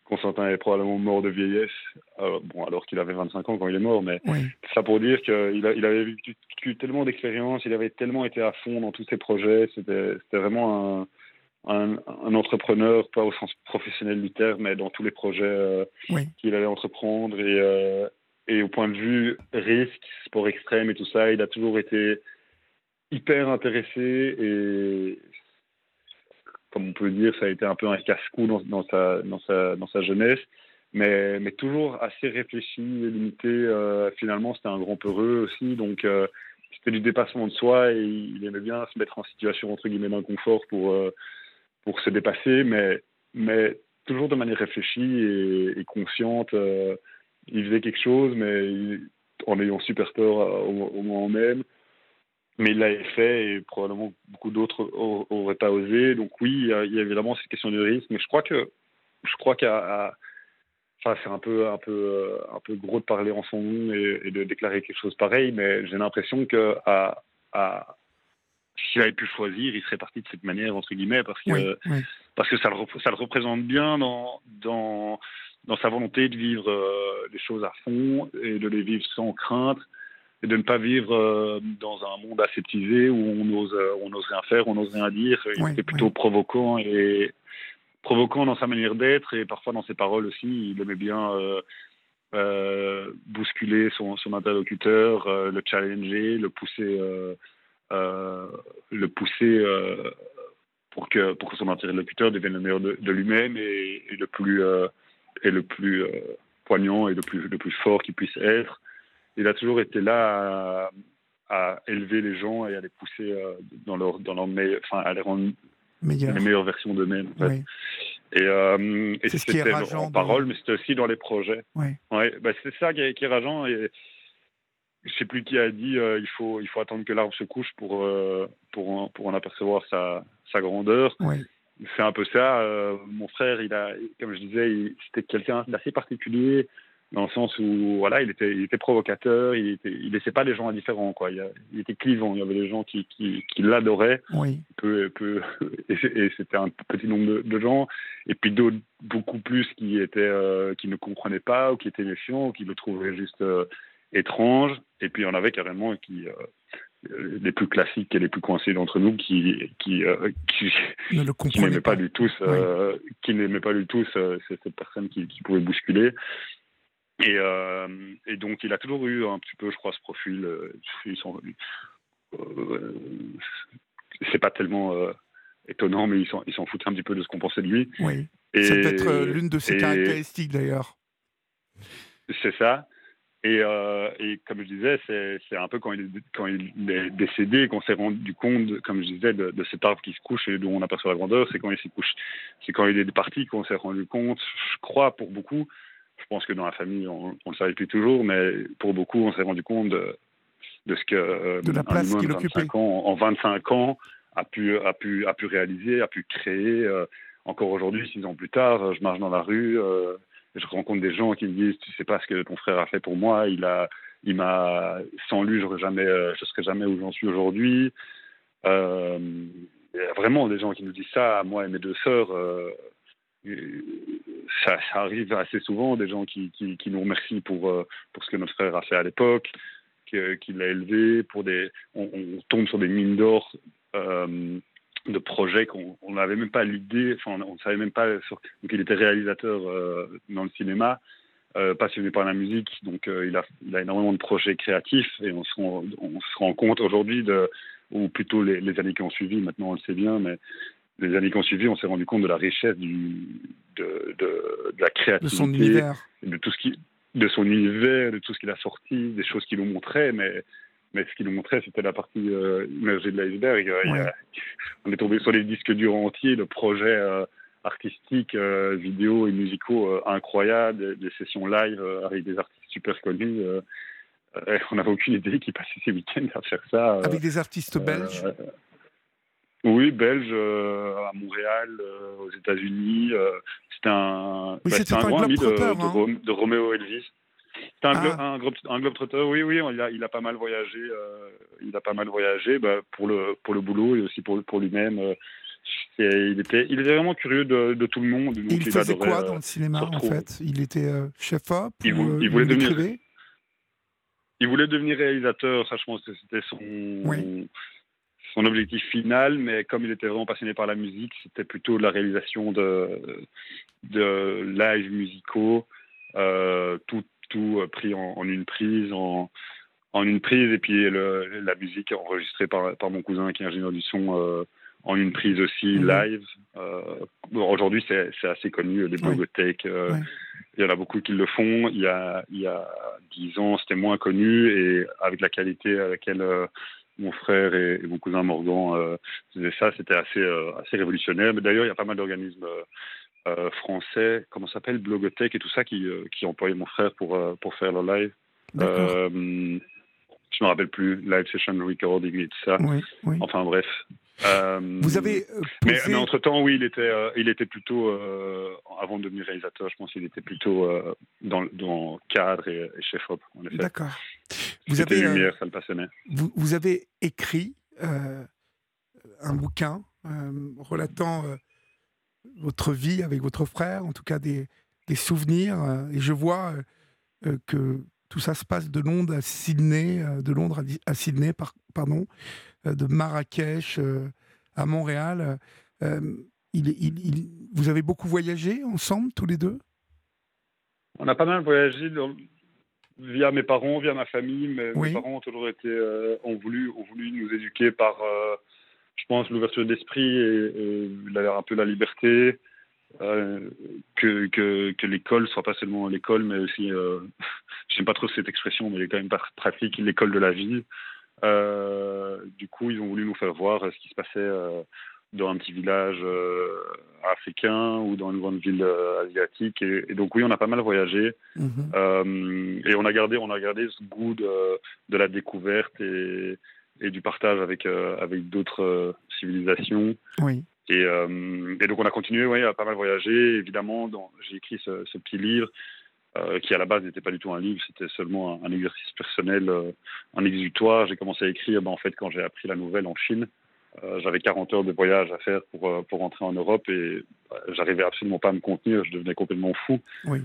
Speaker 4: Constantin est probablement mort de vieillesse, bon alors qu'il avait 25 ans quand il est mort, mais ça pour dire qu'il il avait vécu tellement d'expérience, il avait tellement été à fond dans tous ses projets, c'était vraiment un un, entrepreneur, pas au sens professionnel du terme, mais dans tous les projets euh, qu'il allait entreprendre. Et, euh, et au point de vue risque, sport extrême et tout ça, il a toujours été hyper intéressé et comme on peut dire, ça a été un peu un casse-cou dans, dans, sa, dans, sa, dans sa jeunesse, mais, mais toujours assez réfléchi et limité. Euh, finalement, c'était un grand peureux aussi, donc c'était du dépassement de soi et il aimait bien se mettre en situation entre guillemets d'inconfort pour pour se dépasser, mais, mais toujours de manière réfléchie et, consciente. Euh, il faisait quelque chose, mais en ayant super peur euh, au, moment même. Mais il l'avait fait et probablement beaucoup d'autres n'auraient pas osé. Donc oui, il y, a, évidemment cette question du risque, mais je crois que je crois qu'à enfin, c'est un peu un peu euh, un peu gros de parler en son nom et, de déclarer quelque chose pareil, mais j'ai l'impression que à, à, s'il avait pu choisir, il serait parti de cette manière, entre guillemets, parce que, Parce que ça, le, ça le représente bien dans, dans, dans sa volonté de vivre euh, les choses à fond et de les vivre sans crainte et de ne pas vivre euh, dans un monde aseptisé où on ose, euh, on ose rien faire, on ose rien dire. il était plutôt provoquant et provoquant dans sa manière d'être et parfois dans ses paroles aussi. Il aimait bien bousculer son, son interlocuteur, le challenger, le pousser euh, le pousser euh, pour que pour que son interlocuteur devienne le meilleur de, lui-même et, le plus euh, et le plus poignant et le plus le plus fort qu'il puisse être. Il a toujours été là à, élever les gens et à les pousser dans leur dans leur meilleur, enfin à les rendre les meilleures versions d'eux-mêmes. Et, et c'était en parole, mais c'était aussi dans les projets. Ouais. Bah, c'est ça qui est, qui est rageant. Et, plus qui a dit euh, il faut il faut attendre que l'arbre se couche pour euh, pour en, pour en apercevoir sa, sa grandeur. C'est un peu ça. Euh, mon frère, il a comme je disais, c'était quelqu'un d'assez particulier dans le sens où voilà, il était il était provocateur, il était il laissait pas les gens indifférents quoi. Il, il était clivant. Il y avait des gens qui qui, qui l'adoraient. Oui. Peu, peu, et c'était un petit nombre de, gens et puis d'autres beaucoup plus qui étaient qui ne comprenaient pas ou qui étaient méfiants ou qui le trouvaient juste étranges, et puis il y en avait carrément qui, euh, les plus classiques et les plus coincés d'entre nous, qui, qui, euh, qui, n'aimaient pas. du tout, euh, qui n'aimaient pas du tout cette personne qui, qui pouvait bousculer. Et, et, donc, il a toujours eu un petit peu, je crois, ce profil. c'est pas tellement étonnant, mais il s'en foutait un petit peu de ce qu'on pensait de lui.
Speaker 1: Oui. C'est peut-être l'une de ses caractéristiques d'ailleurs.
Speaker 4: C'est ça. Et, euh, et, comme je disais, c'est un peu quand il, est, quand il est décédé qu'on s'est rendu compte, comme je disais, de, cet arbre qui se couche et dont on aperçoit la grandeur. C'est quand il s'est couché, c'est quand il est parti qu'on s'est rendu compte. Je crois pour beaucoup, je pense que dans la famille on, ne le savait plus toujours, mais pour beaucoup on s'est rendu compte de, de ce que
Speaker 1: euh, de la place qu'il occupait
Speaker 4: en 25 ans a pu a pu a pu réaliser, a pu créer. Euh, encore aujourd'hui, six ans plus tard, je marche dans la rue. Euh, je rencontre des gens qui me disent tu sais pas ce que ton frère a fait pour moi il a il m'a sans lui j'aurais jamais euh, je serais jamais où j'en suis aujourd'hui. Euh, il y a vraiment des gens qui nous disent ça moi et mes deux sœurs euh, ça, arrive assez souvent des gens qui, qui, nous remercient pour pour ce que notre frère a fait à l'époque qu'il l'a élevé pour des on, on, tombe sur des mines d'or de projets qu'on n'avait même pas l'idée, enfin on ne savait même pas. Sur... Donc il était réalisateur dans le cinéma, passionné par la musique, donc il, a, il, a, énormément de projets créatifs et on se rend, on se rend compte aujourd'hui ou plutôt les, les, années qui ont suivi, maintenant on le sait bien, mais les années qui ont suivi, on s'est rendu compte de la richesse du, de, de, de la créativité,
Speaker 1: de son univers,
Speaker 4: de tout ce qui, de son univers, de tout ce qu'il a sorti, des choses qu'il nous montrait, mais mais ce qu'il nous montrait, c'était la partie euh, immergée de l'iceberg.
Speaker 1: Ouais.
Speaker 4: On est tombé sur les disques durs entiers, de projets euh, artistiques, euh, vidéo et musicaux euh, incroyables, des, des, sessions live euh, avec des artistes super connus. euh, on n'avait aucune idée qu'ils passaient ces week-ends à faire ça. euh,
Speaker 1: avec des artistes belges.
Speaker 4: euh, oui, belge, euh, à Montréal, euh, aux États-Unis. euh, c'était un,
Speaker 1: Oui,
Speaker 4: bah, un
Speaker 1: un
Speaker 4: grand ami de,
Speaker 1: hein.
Speaker 4: Rom- de Roméo Elvis. C'était un,
Speaker 1: Ah.
Speaker 4: un, globe, un globetrotter, oui, oui, il a, il a pas mal voyagé. euh, il a pas mal voyagé bah, pour, le, pour le boulot et aussi pour, pour lui-même. euh, il, était, il était vraiment curieux de, de tout le monde. donc
Speaker 1: il faisait
Speaker 4: adorait,
Speaker 1: quoi
Speaker 4: euh,
Speaker 1: dans le cinéma en fait? Il était chef-op
Speaker 4: Il
Speaker 1: ou,
Speaker 4: vou- il voulait devenir- Il voulait devenir réalisateur, ça je pense que c'était son,
Speaker 1: Oui.
Speaker 4: son objectif final, mais comme il était vraiment passionné par la musique, c'était plutôt la réalisation de, de live musicaux, euh, tout, tout euh, pris en, en une prise, en, en une prise, et puis le, la musique enregistrée par, par mon cousin qui est ingénieur du son euh, en une prise aussi,
Speaker 1: Mhm.
Speaker 4: live. Euh, Aujourd'hui, c'est c'est assez connu, les euh,
Speaker 1: Ouais.
Speaker 4: Il y en a beaucoup qui le font. Il y a, il y a 10 ans, c'était moins connu et avec la qualité à laquelle euh, mon frère et, et mon cousin Morgan faisaient ça, c'était assez, assez révolutionnaire. Mais d'ailleurs, il y a pas mal d'organismes euh, français, comment ça s'appelle, Blogothèque et tout ça, qui, euh, qui employaient mon frère pour, euh, pour faire leur live. Euh, je me rappelle plus, live session recording et tout ça.
Speaker 1: oui, oui.
Speaker 4: Enfin bref.
Speaker 1: Vous avez
Speaker 4: mais,
Speaker 1: posé...
Speaker 4: mais entre-temps, oui, il était, il était plutôt, avant de devenir réalisateur, je pense qu'il était plutôt dans, dans cadre et, en effet.
Speaker 1: D'accord. Vous avez,
Speaker 4: lumière, ça le passionnait.
Speaker 1: vous, vous avez écrit un bouquin relatant votre vie avec votre frère, en tout cas des, des souvenirs. euh, et je vois euh, euh, que tout ça se passe de Londres à Sydney, de Londres à, Sydney, par- pardon, de Marrakech à Montréal. Il, il- il- vous avez beaucoup voyagé ensemble, tous les deux?
Speaker 4: On a pas mal voyagé dans- via mes parents, via ma famille. Mais
Speaker 1: Oui.
Speaker 4: Mes parents ont toujours été, ont, voulu, ont voulu nous éduquer par, je pense, l'ouverture d'esprit et, et un peu la liberté. euh, que, que, que l'école soit pas seulement l'école, mais aussi, euh, j'aime pas trop cette expression, mais elle est quand même pas pratique, l'école de la vie. Euh, du coup, ils ont voulu nous faire voir ce qui se passait euh, dans un petit village africain ou dans une grande ville asiatique. Et, et donc oui, on a pas mal voyagé
Speaker 1: Mhm.
Speaker 4: et on a gardé, on a gardé ce goût de, de la découverte et, et du partage avec euh, avec d'autres euh, civilisations.
Speaker 1: Oui.
Speaker 4: Et, euh, et donc on a continué, ouais, à pas mal voyager. Évidemment, j'ai écrit ce, ce petit livre euh, qui à la base n'était pas du tout un livre, c'était seulement un, un exercice personnel, euh, un exutoire. J'ai commencé à écrire, ben, en fait, quand j'ai appris la nouvelle en Chine. Euh, j'avais 40 heures de voyage à faire pour, pour rentrer en Europe et j'arrivais absolument pas à me contenir, je devenais complètement fou.
Speaker 1: Oui.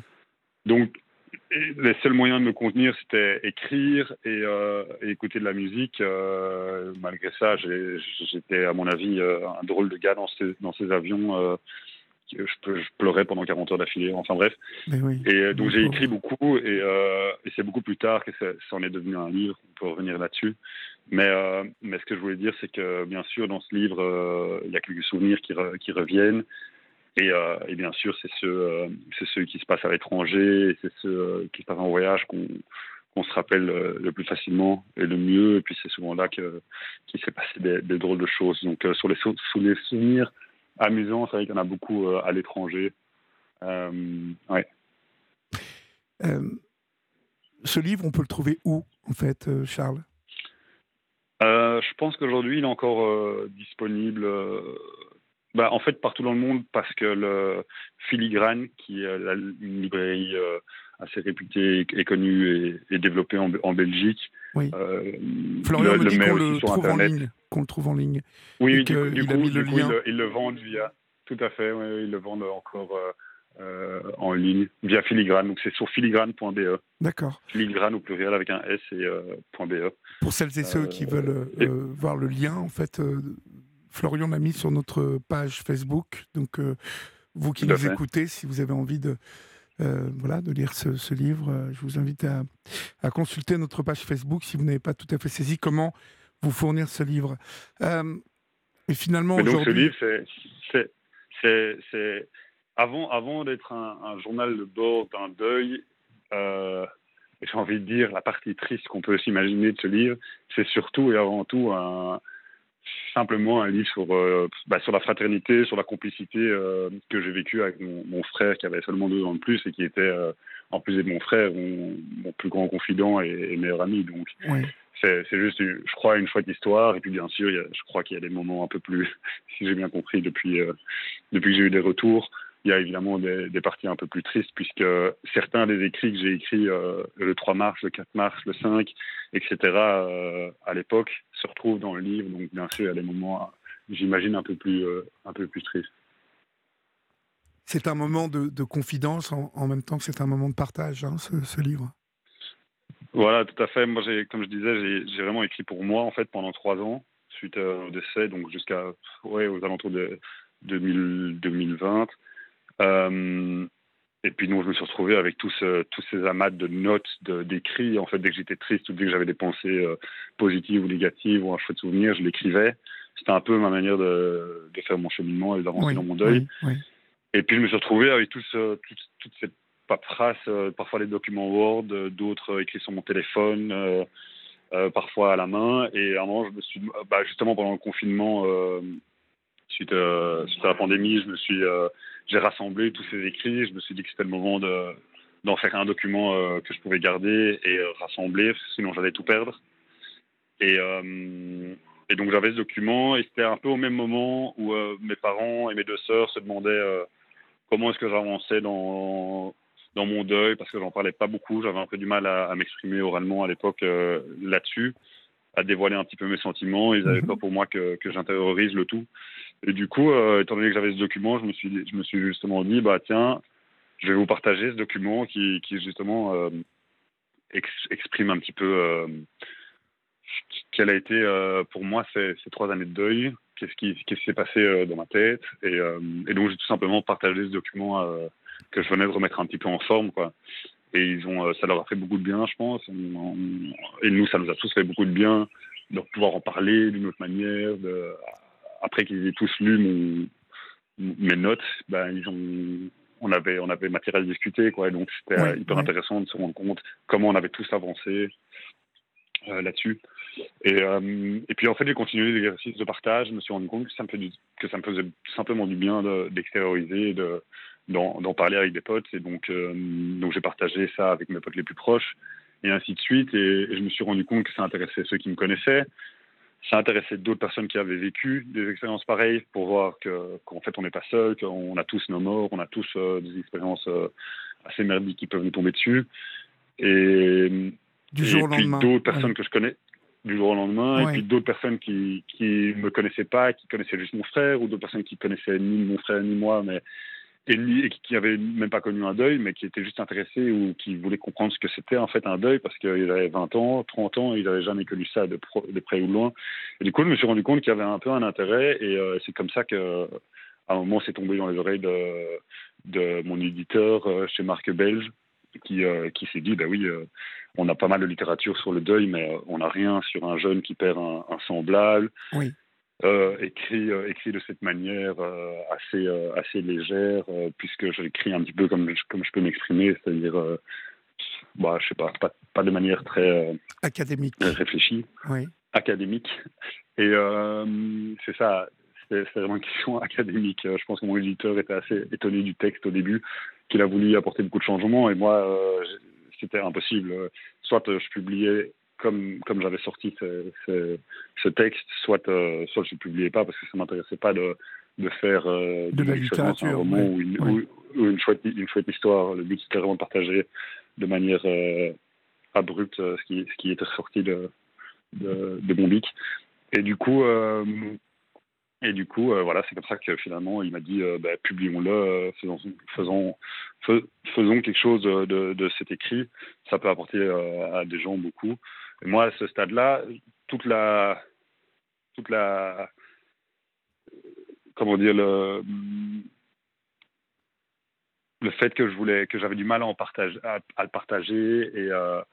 Speaker 4: Donc, et les seuls moyens de me contenir, c'était écrire et, euh, et écouter de la musique. Euh, malgré ça, j'étais, à mon avis, euh, un drôle de gars dans ces, dans ces avions. Je, pleurais pendant 40 heures d'affilée. Enfin bref.
Speaker 1: Oui.
Speaker 4: Et donc, j'ai écrit beaucoup et, et c'est beaucoup plus tard que ça, ça en est devenu un livre. On peut revenir là-dessus. Mais, mais ce que je voulais dire, c'est que bien sûr, dans ce livre, il y a quelques souvenirs qui, re- qui reviennent. Et, euh, et bien sûr, c'est ceux, euh, c'est ceux qui se passent à l'étranger, c'est ceux euh, qui se passent en voyage qu'on qu'on se rappelle le plus facilement et le mieux. Et puis c'est souvent là que qu'il s'est passé des, des drôles de choses. Donc sur les, sou- sur les souvenirs amusants, c'est vrai qu'il y en a beaucoup à l'étranger. Ouais.
Speaker 1: Ce livre, on peut le trouver où, en fait, Charles?
Speaker 4: Euh, je pense qu'aujourd'hui, il est encore euh, disponible, euh, bah, en fait, partout dans le monde, parce que le Filigrane, qui est la- une librairie euh, assez réputée et, et connue et, et développée en, en Belgique,
Speaker 1: Oui.
Speaker 4: euh,
Speaker 1: Florian me dit qu'on le
Speaker 4: sur
Speaker 1: trouve en ligne. Qu'on le trouve en ligne.
Speaker 4: Oui,
Speaker 1: et
Speaker 4: du,
Speaker 1: que
Speaker 4: du
Speaker 1: il
Speaker 4: coup, du
Speaker 1: le lien.
Speaker 4: Ils, le, ils le vendent via. Tout à fait, oui, ils le vendent encore euh, euh, en ligne via Filigrane. Donc c'est sur filigrane.be.
Speaker 1: D'accord.
Speaker 4: Filigrane au pluriel avec un S et euh, .be.
Speaker 1: Pour celles et ceux qui
Speaker 4: Euh,
Speaker 1: veulent
Speaker 4: et-
Speaker 1: euh, voir le lien, en fait, euh, Florian l'a mis sur notre page Facebook. Donc, vous qui nous écoutez, si vous avez envie de, voilà, de lire ce, livre, je vous invite à, à, consulter notre page Facebook si vous n'avez pas tout à fait saisi comment vous fournir ce livre. et finalement,
Speaker 4: aujourd'hui. ce livre, c'est. Avant, avant d'être un, un, journal de bord d'un deuil, j'ai envie de dire, la partie triste qu'on peut s'imaginer de ce livre, c'est surtout et avant tout un, simplement un livre sur, euh, bah, sur la fraternité, sur la complicité euh, que j'ai vécu avec mon, frère qui avait seulement deux ans de plus et qui était, euh, en plus de mon frère, mon, plus grand confident et, meilleur ami. Donc, c'est juste, je crois, une chouette histoire. Et puis, bien sûr, je crois qu'il y a des moments un peu plus, si j'ai bien compris, depuis, depuis que j'ai eu des retours, il y a évidemment des, parties un peu plus tristes puisque certains des écrits que j'ai écrits euh, le 3 mars, le 4 mars, le 5, etc. Euh, à l'époque se retrouvent dans le livre. Donc bien sûr, il y a des moments, j'imagine, un peu plus euh, un peu plus tristes.
Speaker 1: C'est un moment de, confidence en, même temps que c'est un moment de partage, hein, ce, livre?
Speaker 4: Voilà, tout à fait. Moi, comme je disais, j'ai vraiment écrit pour moi en fait pendant trois ans suite au décès, donc jusqu'à ouais, aux alentours de 2020. Euh, et puis je me suis retrouvé avec tous, euh, tous ces amas de notes, d'écrits. En fait, dès que j'étais triste ou dès que j'avais des pensées euh, positives ou négatives ou un chouette souvenir, je l'écrivais. C'était un peu ma manière de, de faire mon cheminement et d'avancer dans mon deuil. Et puis je me suis retrouvé avec tous, toutes, toutes ces paperasses, parfois les documents Word, d'autres écrits sur mon téléphone, parfois à la main. Et à un moment, je me suis, bah, justement pendant le confinement, suite, suite, à la pandémie, je me suis j'ai rassemblé tous ces écrits. Je me suis dit que c'était le moment de, d'en faire un document euh, que je pouvais garder et euh, rassembler, sinon j'allais tout perdre. Et, euh, et donc j'avais ce document et c'était un peu au même moment où mes parents et mes deux sœurs se demandaient comment est-ce que j'avançais dans, dans mon deuil parce que j'en parlais pas beaucoup. J'avais un peu du mal à, m'exprimer oralement à l'époque là-dessus, à dévoiler un petit peu mes sentiments. Ils avaient mhm. peur pour moi que, que j'intériorise le tout. Et du coup, euh, étant donné que j'avais ce document, je me suis, je me suis justement dit, bah tiens, je vais vous partager ce document qui, qui justement euh, exprime un petit peu euh, quelle a été pour moi ces, ces, trois années de deuil, qu'est-ce qui, s'est passé dans ma tête, et, et donc j'ai tout simplement partagé ce document que je venais de remettre un petit peu en forme, quoi. Et ils ont, ça leur a fait beaucoup de bien, je pense. et nous, ça nous a tous fait beaucoup de bien de pouvoir en parler d'une autre manière, de, après qu'ils aient tous lu mes notes, ben, ils ont, on, avait, on avait matière à discuter. Quoi, donc c'était hyper intéressant de se rendre compte comment on avait tous avancé euh, là-dessus. Et, euh, et, puis en fait, j'ai continué l'exercice de partage. Je me suis rendu compte que ça me, fait que ça me faisait simplement du bien d'extérioriser, de, d'en, parler avec des potes. Et donc, euh, donc j'ai partagé ça avec mes potes les plus proches et ainsi de suite. Et, et, je me suis rendu compte que ça intéressait ceux qui me connaissaient, ça intéressé d'autres personnes qui avaient vécu des expériences pareilles pour voir qu'en fait on n'est pas seul, qu'on a tous nos morts, on a tous euh, des expériences euh, assez merdiques qui peuvent nous tomber dessus. Et,
Speaker 1: du jour au lendemain.
Speaker 4: d'autres personnes que je connais du jour au lendemain, et puis d'autres personnes qui qui me connaissaient pas, qui connaissaient juste mon frère, ou d'autres personnes qui connaissaient ni mon frère ni moi, mais et, qui n'avaient même pas connu un deuil, mais qui étaient juste intéressés ou qui voulaient comprendre ce que c'était en fait un deuil parce qu'ils avaient 20 ans, 30 ans, ils n'avaient jamais connu ça de, près ou de loin. Et du coup, je me suis rendu compte qu'il y avait un peu un intérêt et euh, c'est comme ça que à un moment, c'est tombé dans les oreilles de, de mon éditeur euh, chez Marc Belge qui, euh, qui s'est dit, bah oui, on a pas mal de littérature sur le deuil, mais on n'a rien sur un jeune qui perd un, un semblable.
Speaker 1: Oui.
Speaker 4: Euh, écrit, euh, écrit de cette manière euh, assez, assez légère, puisque j'écris un petit peu comme je, comme je peux m'exprimer, c'est-à-dire, bah, je sais pas, pas, pas de manière très
Speaker 1: académique,
Speaker 4: réfléchie,
Speaker 1: oui.
Speaker 4: académique. Et c'est ça, c'est vraiment une question académique. Je pense que mon éditeur était assez étonné du texte au début, qu'il a voulu apporter beaucoup de changements, et moi, c'était impossible. Soit je publiais comme, comme j'avais sorti ce, ce, texte, soit, euh, soit je ne publiais pas parce que ça ne m'intéressait pas de, de faire
Speaker 1: euh, de la littérature, un
Speaker 4: roman ou, une, ou, une, chouette, une chouette histoire. Le but c'était vraiment de partager de manière euh, abrupte ce, qui, ce qui était sorti de, de, de mon bic. Et du coup, et du coup, voilà, c'est comme ça que finalement, il m'a dit, bah, publions-le, faisons, faisons, faisons quelque chose de, de, cet écrit. Ça peut apporter à des gens beaucoup moi, à ce stade-là, toute la, toute la, comment dire, le, le fait que je voulais, que j'avais du mal à, en partager, à, le partager et à,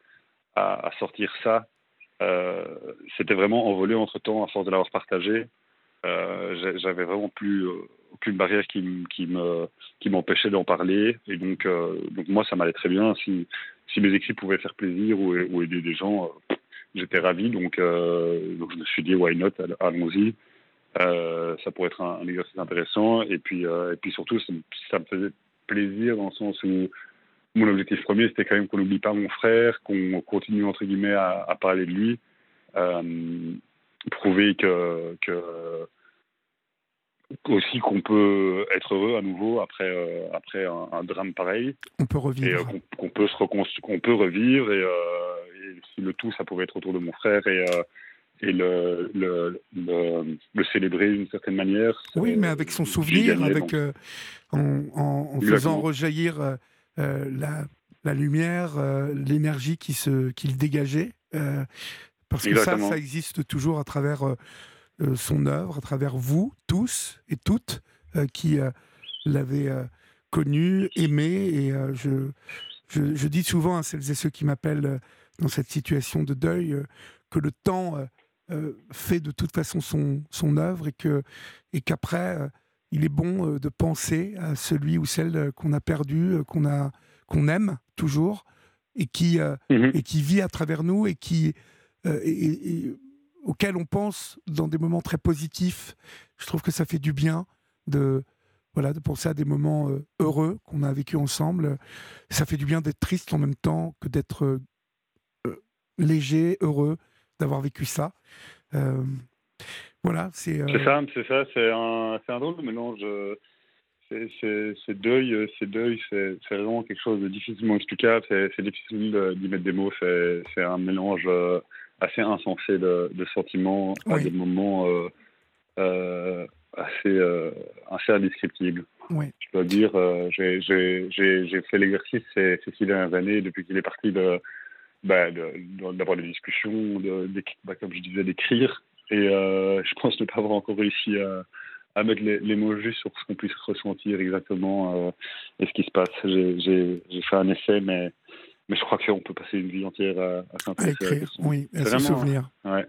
Speaker 4: à, sortir ça, euh, c'était vraiment envolé entre temps à force de l'avoir partagé. Euh, j'avais vraiment plus euh, aucune barrière qui, me qui m'empêchait d'en parler. Et donc donc moi ça m'allait très bien. Si si mes équipes pouvaient faire plaisir ou, aider des gens j'étais ravi. Donc donc je me suis dit why not? Allons-y. Ça pourrait être un, exercice intéressant. Et puis et puis surtout ça, me faisait plaisir dans le sens où mon objectif premier, c'était quand même qu'on n'oublie pas mon frère, qu'on continue entre guillemets à, parler de lui, euh, prouver que, que aussi qu'on peut être heureux à nouveau après euh, après un, drame pareil.
Speaker 1: On peut revivre.
Speaker 4: Et euh, qu'on peut se qu'on peut revivre et, si le tout ça pouvait être autour de mon frère et et le, le, le, célébrer d'une certaine manière.
Speaker 1: Oui, mais avec son souvenir, avec en, en, faisant rejaillir euh, la, la, lumière, euh, l'énergie qui se qu'il dégageait. Euh, parce que ça, ça existe toujours à travers son œuvre, à travers vous tous et toutes qui l'avez connu, aimé. Et je, je, je, dis souvent à celles et ceux qui m'appellent dans cette situation de deuil que le temps fait de toute façon son, son œuvre et que et qu'après il est bon euh, de penser à celui ou celle euh, qu'on a perdu, euh, qu'on a qu'on aime toujours et qui mhm. et qui vit à travers nous et qui et, auquel on pense dans des moments très positifs. Je trouve que ça fait du bien de voilà de penser à des moments heureux qu'on a vécu ensemble. Ça fait du bien d'être triste en même temps que d'être léger, heureux d'avoir vécu ça. Voilà, c'est.
Speaker 4: C'est ça, c'est ça, c'est un, un drôle de mélange. C'est deuil, c'est deuil, c'est vraiment quelque chose de difficilement explicable. C'est difficile d'y mettre des mots. C'est un mélange euh, assez insensé de, de sentiments à des moments euh, euh, assez, assez indescriptibles.
Speaker 1: Oui.
Speaker 4: Je dois dire, j'ai fait l'exercice ces, ces, six dernières années depuis qu'il est parti de bah, d'avoir des discussions, de, bah, comme je disais, d'écrire. Et euh, je pense ne pas avoir encore réussi à, à mettre les, mots justes sur ce qu'on puisse ressentir exactement euh, et ce qui se passe. J'ai fait un essai, mais, mais je crois qu'on peut passer une vie entière à, à s'intéresser
Speaker 1: à Oui, à se souvenir.
Speaker 4: Ouais.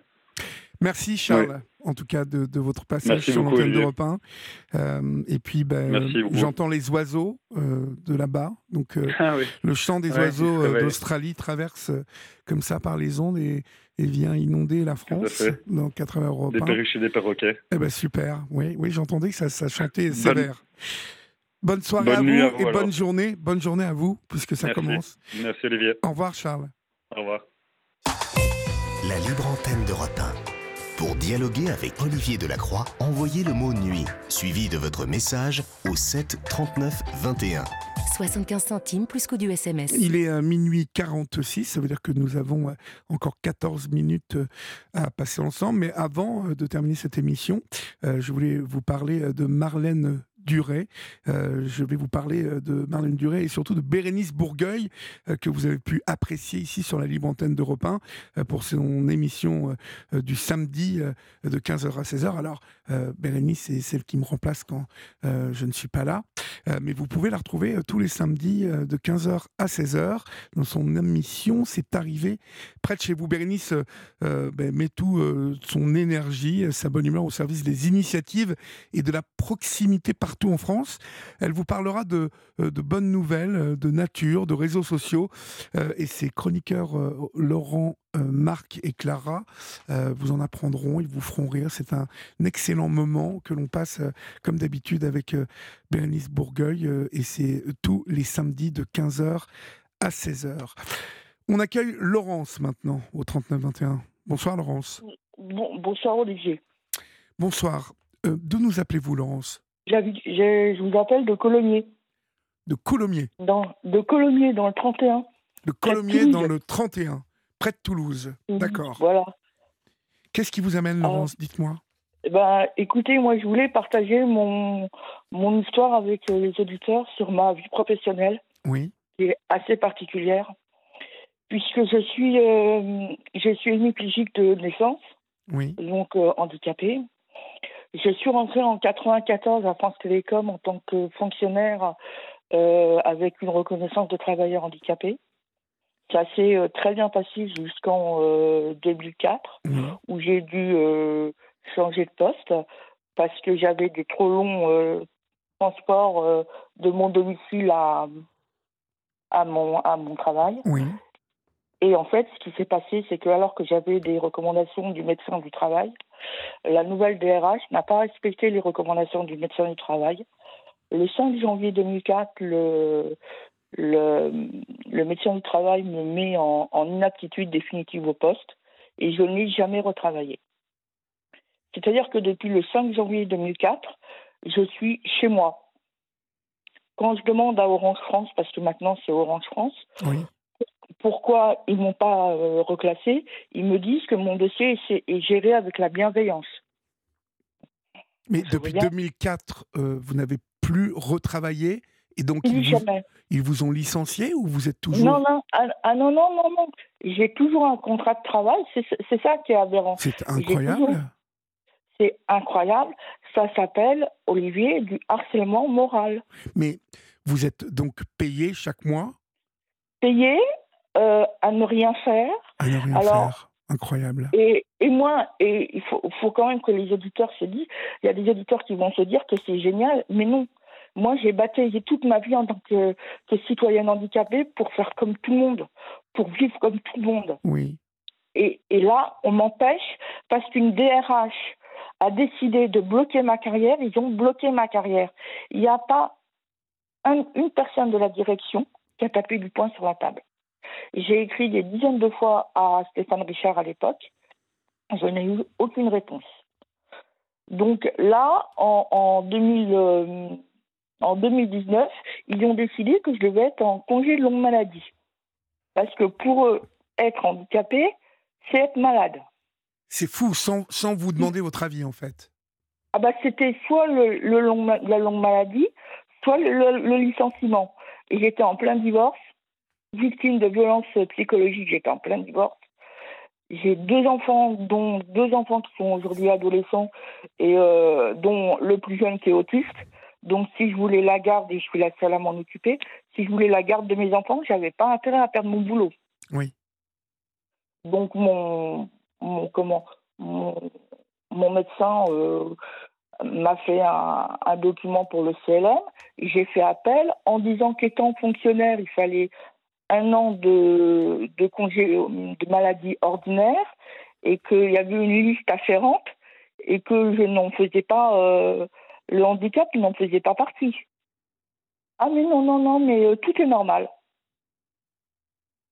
Speaker 1: Merci Charles, en tout cas, de, de votre passage sur l'antenne d'Europe 1. Euh, et puis, ben, j'entends les oiseaux euh, de là-bas. Donc, euh, ah le chant des oiseaux d'Australie traverse comme ça par les ondes et, et vient inonder la France dans 80 Europe 1.
Speaker 4: Des perruches et des perroquets.
Speaker 1: Eh ben, super. Oui, oui j'entendais que ça, ça chantait sévère. Bonne soirée à, vous et bonne journée. Bonne journée à vous, puisque ça commence.
Speaker 4: Merci Olivier.
Speaker 1: Au revoir Charles.
Speaker 4: Au revoir.
Speaker 2: La libre antenne d'Europe 1. Pour dialoguer avec Olivier Delacroix, envoyez le mot nuit, suivi de votre message au 7 39 21. 75 centimes plus coût du SMS.
Speaker 1: Il est à minuit 46, ça veut dire que nous avons euh, encore 14 minutes euh, à passer ensemble. Mais avant euh, de terminer cette émission, je voulais vous parler de Marlène Duré. Euh, je vais vous parler euh, de Marlène Duré et surtout de Bérénice Bourgueil, euh, que vous avez pu apprécier ici sur la libre antenne d'Europe 1 pour son émission du samedi de 15h à 16h. Alors, Bérénice, c'est celle qui me remplace quand je ne suis pas là. mais vous pouvez la retrouver tous les samedis de 15h à 16h dans son émission C'est arrivé près de chez vous. Bérénice ben, met tout son énergie, sa bonne humeur au service des initiatives et de la proximité par partout en France. Elle vous parlera de, euh, de bonnes nouvelles, euh, de nature, de réseaux sociaux. Euh, et ses chroniqueurs Laurent, Marc et Clara vous en apprendront, ils vous feront rire. C'est un, excellent moment que l'on passe, comme d'habitude, avec Bérénice Bourgueil. et c'est tous les samedis de 15h à 16h. On accueille Laurence maintenant au 39-21. Bonsoir Laurence.
Speaker 5: bonsoir Olivier.
Speaker 1: Bonsoir. D'où nous appelez-vous Laurence?
Speaker 5: Je vous appelle de Colomiers.
Speaker 1: De Colomiers
Speaker 5: dans, De Colomiers, dans le 31.
Speaker 1: De Colomiers, dans le 31, près de Toulouse. Mhm, D'accord.
Speaker 5: Voilà.
Speaker 1: Qu'est-ce qui vous amène, euh, Laurence Dites-moi.
Speaker 5: Ben, écoutez, moi, je voulais partager mon, mon histoire avec euh, les auditeurs sur ma vie professionnelle.
Speaker 1: Oui.
Speaker 5: Qui est assez particulière. Puisque je suis, euh, je suis hémiplégique de naissance.
Speaker 1: Oui.
Speaker 5: Donc, handicapée. Je suis rentrée en 94 à France Télécom en tant que fonctionnaire euh, avec une reconnaissance de travailleur handicapé. Ça s'est euh, très bien passé jusqu'en 2004, où j'ai dû changer de poste parce que j'avais des trop longs transports de mon domicile à, à, mon, à mon travail.
Speaker 1: Oui.
Speaker 5: Et en fait, ce qui s'est passé, c'est que alors que j'avais des recommandations du médecin du travail, la nouvelle DRH n'a pas respecté les recommandations du médecin du travail. Le 5 janvier 2004, le, médecin du travail me met en, inaptitude définitive au poste et je n'ai jamais retravaillé. C'est-à-dire que depuis le 5 janvier 2004, je suis chez moi. Quand je demande à Orange France, parce que maintenant c'est Orange France, pourquoi ils m'ont pas euh, reclassé, ils me disent que mon dossier est, géré avec la bienveillance.
Speaker 1: Mais depuis 2004, euh, vous n'avez plus retravaillé et donc ils vous, ils vous, ont licencié ou vous êtes toujours
Speaker 5: Non non ah, ah non non non non, j'ai toujours un contrat de travail, c'est ça qui est aberrant.
Speaker 1: C'est incroyable.
Speaker 5: C'est incroyable. Ça s'appelle Olivier du harcèlement moral.
Speaker 1: Mais vous êtes donc payé chaque mois?
Speaker 5: Payé euh, à ne rien faire.
Speaker 1: À ne rien faire. Incroyable.
Speaker 5: Et, et moi, et il faut, faut, quand même que les auditeurs se disent, il y a des auditeurs qui vont se dire que c'est génial, mais non. Moi, j'ai bataillé toute ma vie en tant que, que, citoyenne handicapée pour faire comme tout le monde, pour vivre comme tout le monde.
Speaker 1: Oui.
Speaker 5: Et, et là, on m'empêche parce qu'une DRH a décidé de bloquer ma carrière. Ils ont bloqué ma carrière. Il n'y a pas une personne de la direction qui a tapé du poing sur la table. J'ai écrit des dizaines de fois à Stéphane Richard à l'époque. Je n'ai eu aucune réponse. Donc là, en, en, 2000, euh, en 2019, ils ont décidé que je devais être en congé de longue maladie. Parce que pour eux, être handicapé, c'est être malade.
Speaker 1: C'est fou, sans, sans, vous demander votre avis en fait.
Speaker 5: Ah bah c'était soit le, le long, la longue maladie, soit le, le licenciement. Et j'étais en plein divorce victime de violences psychologiques, j'étais en plein divorce. J'ai deux enfants, dont deux enfants qui sont aujourd'hui adolescents et euh, dont le plus jeune qui est autiste. Donc, si je voulais la garde, et je suis la seule à m'en occuper, si je voulais la garde de mes enfants, j'avais pas intérêt à perdre mon boulot.
Speaker 1: Oui.
Speaker 5: Donc, mon, mon comment, mon, mon médecin euh, m'a fait un, un, document pour le CLM. J'ai fait appel en disant qu'étant fonctionnaire, il fallait un an de, de congé de maladie ordinaire et qu'il y avait une liste afférente et que je n'en faisais pas, euh, le handicap n'en faisait pas partie. Ah mais non, non, non, mais euh, tout est normal.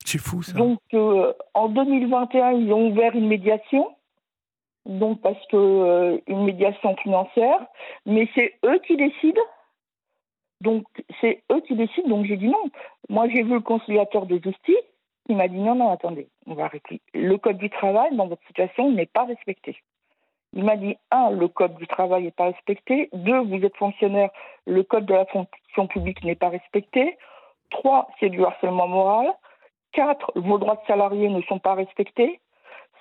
Speaker 1: C'est fou ça.
Speaker 5: Donc euh, en 2021, ils ont ouvert une médiation, donc parce que une médiation financière, mais c'est eux qui décident donc, c'est eux qui décident. Donc, j'ai dit non. Moi, j'ai vu le conciliateur de justice. Il m'a dit non, non, attendez, on va arrêter. Le code du travail, dans votre situation, n'est pas respecté. Il m'a dit un, le code du travail n'est pas respecté. Deux, vous êtes fonctionnaire, le code de la fonction publique n'est pas respecté. Trois, c'est du harcèlement moral. Quatre, vos droits de salarié ne sont pas respectés.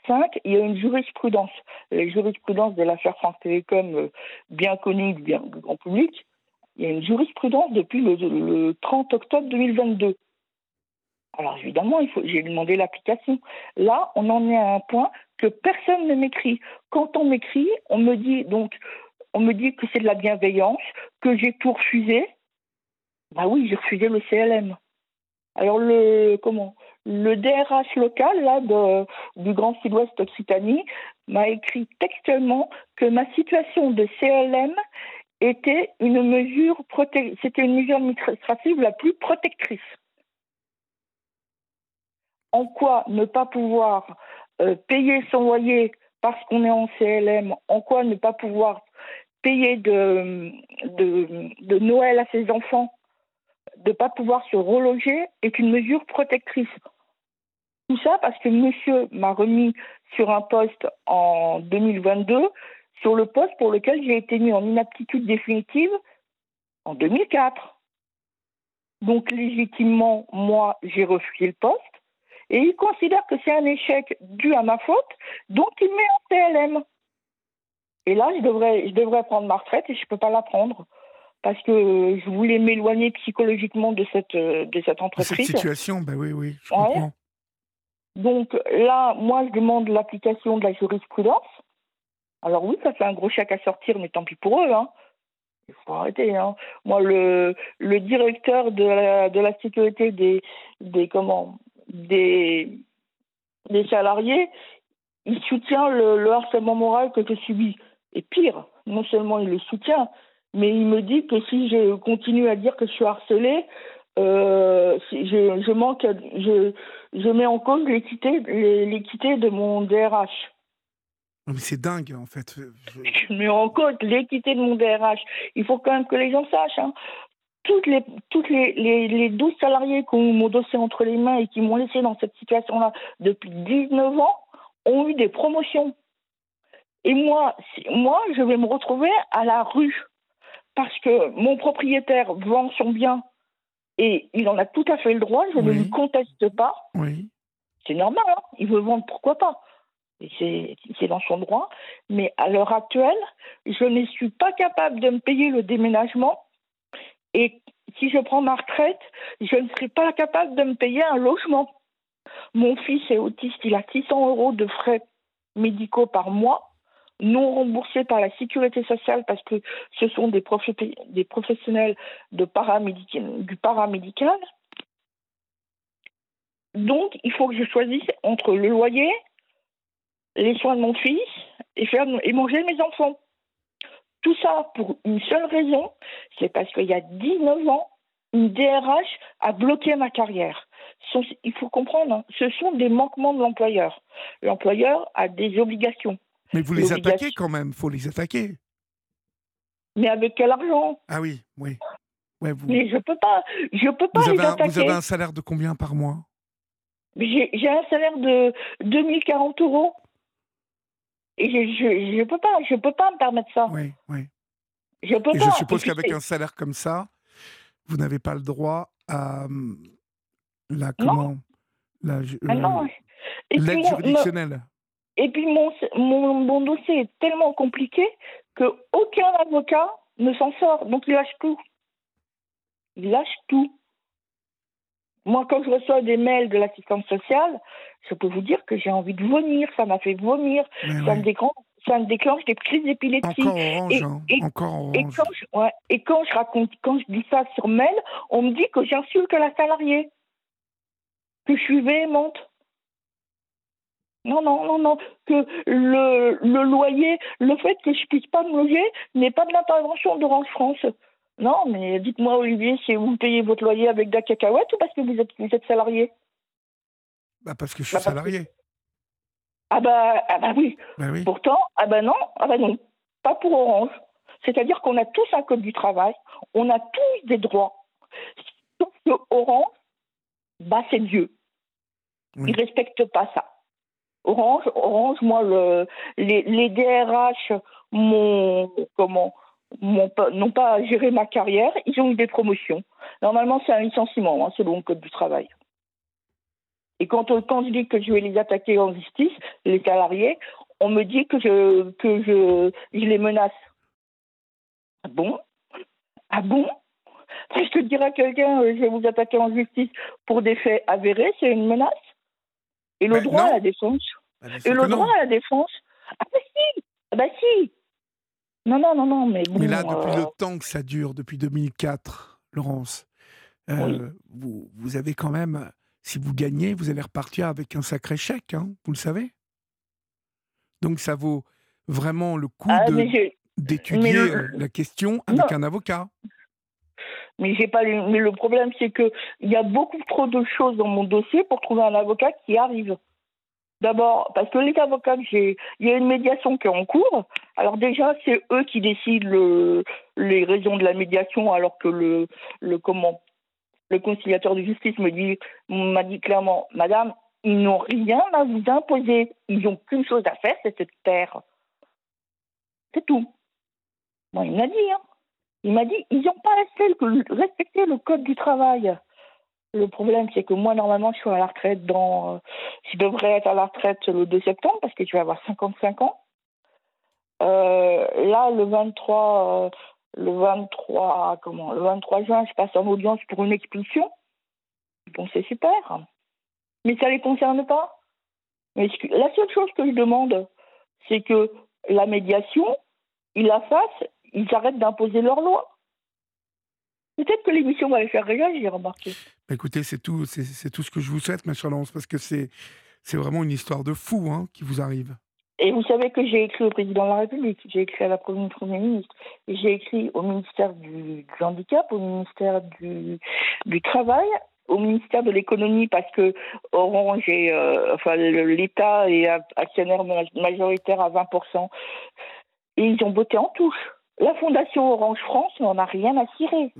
Speaker 5: Cinq, il y a une jurisprudence. La jurisprudence de l'affaire France Télécom, euh, bien connue du grand public, il y a une jurisprudence depuis le, 30 octobre 2022. Alors évidemment, j'ai demandé l'application. Là, on en est à un point que personne ne m'écrit. Quand on m'écrit, on me dit donc, on me dit que c'est de la bienveillance, que j'ai tout refusé. Bah oui, j'ai refusé le CLM. Alors le comment le DRH local là du Grand Sud-Ouest Occitanie m'a écrit textuellement que ma situation de CLM était une mesure c'était une mesure administrative la plus protectrice. En quoi ne pas pouvoir euh, payer son loyer parce qu'on est en CLM, en quoi ne pas pouvoir payer de, de, de Noël à ses enfants, de ne pas pouvoir se reloger est une mesure protectrice. Tout ça parce que monsieur m'a remis sur un poste en 2022 sur le poste pour lequel j'ai été mis en inaptitude définitive en 2004. Donc légitimement, moi, j'ai refusé le poste et il considère que c'est un échec dû à ma faute, donc il met en PLM. Et là, je devrais, je devrais prendre ma retraite et je ne peux pas la prendre parce que je voulais m'éloigner psychologiquement de cette, de cette entreprise.
Speaker 1: cette situation, ben oui, oui, je comprends.
Speaker 5: Donc là, moi, je demande l'application de la jurisprudence. Alors oui, ça fait un gros chèque à sortir, mais tant pis pour eux. Hein. Il faut arrêter. Hein. Moi, le, le directeur de la, de la sécurité des, des, comment, des, des salariés, il soutient le, harcèlement moral que je subis. Et pire, non seulement il le soutient, mais il me dit que si je continue à dire que je suis harcelée, euh, je, je, manque, je, je mets en cause l'équité de mon DRH.
Speaker 1: Mais c'est dingue, en fait.
Speaker 5: Je mets en cause l'équité de mon DRH. Il faut quand même que les gens sachent. Hein. Toutes les, toutes les, les, les 12 salariés qui ont mon dossier entre les mains et qui m'ont laissé dans cette situation-là depuis 19 ans ont eu des promotions. Et moi, moi, je vais me retrouver à la rue parce que mon propriétaire vend son bien et il en a tout à fait le droit, je ne lui conteste pas.
Speaker 1: Oui.
Speaker 5: C'est normal, hein. il veut vendre, pourquoi pas? C'est dans son droit. Mais à l'heure actuelle, je ne suis pas capable de me payer le déménagement. Et si je prends ma retraite, je ne serai pas capable de me payer un logement. Mon fils est autiste, il a 600 euros de frais médicaux par mois, non remboursés par la sécurité sociale parce que ce sont des, des professionnels de du paramédical. Donc, il faut que je choisisse entre le loyer, les soins de mon fils et, faire, et manger mes enfants. Tout ça pour une seule raison, c'est parce qu'il y a 19 ans, une DRH a bloqué ma carrière. Il faut comprendre, hein, ce sont des manquements de l'employeur. L'employeur a des obligations.
Speaker 1: Mais vous les attaquez quand même, faut les attaquer.
Speaker 5: Mais avec quel argent?
Speaker 1: Ah oui, oui.
Speaker 5: Ouais, vous... Mais je peux pas, je peux pas
Speaker 1: vous
Speaker 5: les
Speaker 1: avez
Speaker 5: attaquer.
Speaker 1: vous avez un salaire de combien par mois?
Speaker 5: J'ai un salaire de 2040 euros. Et je ne peux pas, je peux pas me permettre ça.
Speaker 1: Oui, oui.
Speaker 5: Je peux
Speaker 1: et
Speaker 5: pas.
Speaker 1: je suppose qu'avec un salaire comme ça, vous n'avez pas le droit à hum, la comment la,
Speaker 5: ah
Speaker 1: euh, l'aide juridictionnelle.
Speaker 5: Et puis mon, mon, mon, dossier est tellement compliqué que aucun avocat ne s'en sort, donc il lâche tout. Il lâche tout. Moi, quand je reçois des mails de l'assistante sociale, je peux vous dire que j'ai envie de vomir. Ça m'a fait vomir. Ça, me déclenche, ça me déclenche des crises d'épilepsie.
Speaker 1: Encore orange, et, hein. Encore orange.
Speaker 5: Et quand, je, ouais, et quand je raconte, quand je dis ça sur mail, on me dit que j'insulte la salariée, que je suis véhémente. Non, non, non, non. Que le, le loyer, le fait que je puisse pas me loger n'est pas de l'intervention d'Orange France. Non, mais dites-moi, Olivier, si vous payez votre loyer avec des cacahuètes ou parce que vous êtes, vous êtes salarié
Speaker 1: bah Parce que je suis bah, salarié.
Speaker 5: Ah, bah, ah bah, oui.
Speaker 1: bah oui.
Speaker 5: Pourtant, ah bah non, ah bah non. Pas pour Orange. C'est-à-dire qu'on a tous un code du travail, on a tous des droits. Sauf que Orange, bah c'est Dieu. Il ne respecte pas ça. Orange, Orange, moi, le, les, les DRH m'ont comment n'ont pas géré ma carrière, ils ont eu des promotions. Normalement, c'est un licenciement, hein, selon le Code du travail. Et quand, quand je dis que je vais les attaquer en justice, les salariés, on me dit que je, que je, je les menace. Ah bon? Ah bon? Est-ce que dire à quelqu'un euh, je vais vous attaquer en justice pour des faits avérés, c'est une menace? Et le ben droit à la défense?
Speaker 1: Ben,
Speaker 5: Et le droit à la défense? Ah bah si! Ah bah si non, non, non, non, mais
Speaker 1: Mais là, depuis le euh, temps que ça dure, depuis 2004, Laurence, euh, vous, vous avez quand même, si vous gagnez, vous allez repartir avec un sacré chèque, hein, vous le savez Donc ça vaut vraiment le coup ah, d'étudier euh, la question avec un avocat.
Speaker 5: Mais j'ai pas. Mais le problème, c'est que il y a beaucoup trop de choses dans mon dossier pour trouver un avocat qui arrive. D'abord, parce que les avocats il y a une médiation qui est en cours. Alors déjà, c'est eux qui décident le, les raisons de la médiation, alors que le, le comment, le conciliateur de justice me dit, m'a dit clairement, Madame, ils n'ont rien à vous imposer. Ils n'ont qu'une chose à faire, c'est de taire. C'est tout. Bon, il m'a dit, hein. Il m'a dit, ils n'ont pas respecté le code du travail. Le problème, c'est que moi, normalement, je suis à la retraite dans. Euh, je devrais être à la retraite le 2 septembre parce que je vais avoir 55 ans. là, le 23, le 23, comment, le 23 juin, je passe en audience pour une expulsion. Bon, c'est super. Mais ça ne les concerne pas. La seule chose que je demande, c'est que la médiation, ils la fassent, ils arrêtent d'imposer leur loi. Peut-être que l'émission va les faire réagir, remarqué.
Speaker 1: Bah, écoutez, c'est tout, c'est tout ce que je vous souhaite, ma chère Laurence, parce que c'est vraiment une histoire de fou hein, qui vous arrive.
Speaker 5: Et vous savez que j'ai écrit au président de la République, j'ai écrit à la première Premier ministre, j'ai écrit au ministère du, handicap, au ministère du, du Travail, au ministère de l'économie parce que Orange et euh, enfin l'État est actionnaire majoritaire à 20%. Et ils ont voté en touche. La fondation Orange France n'en a rien à cirer.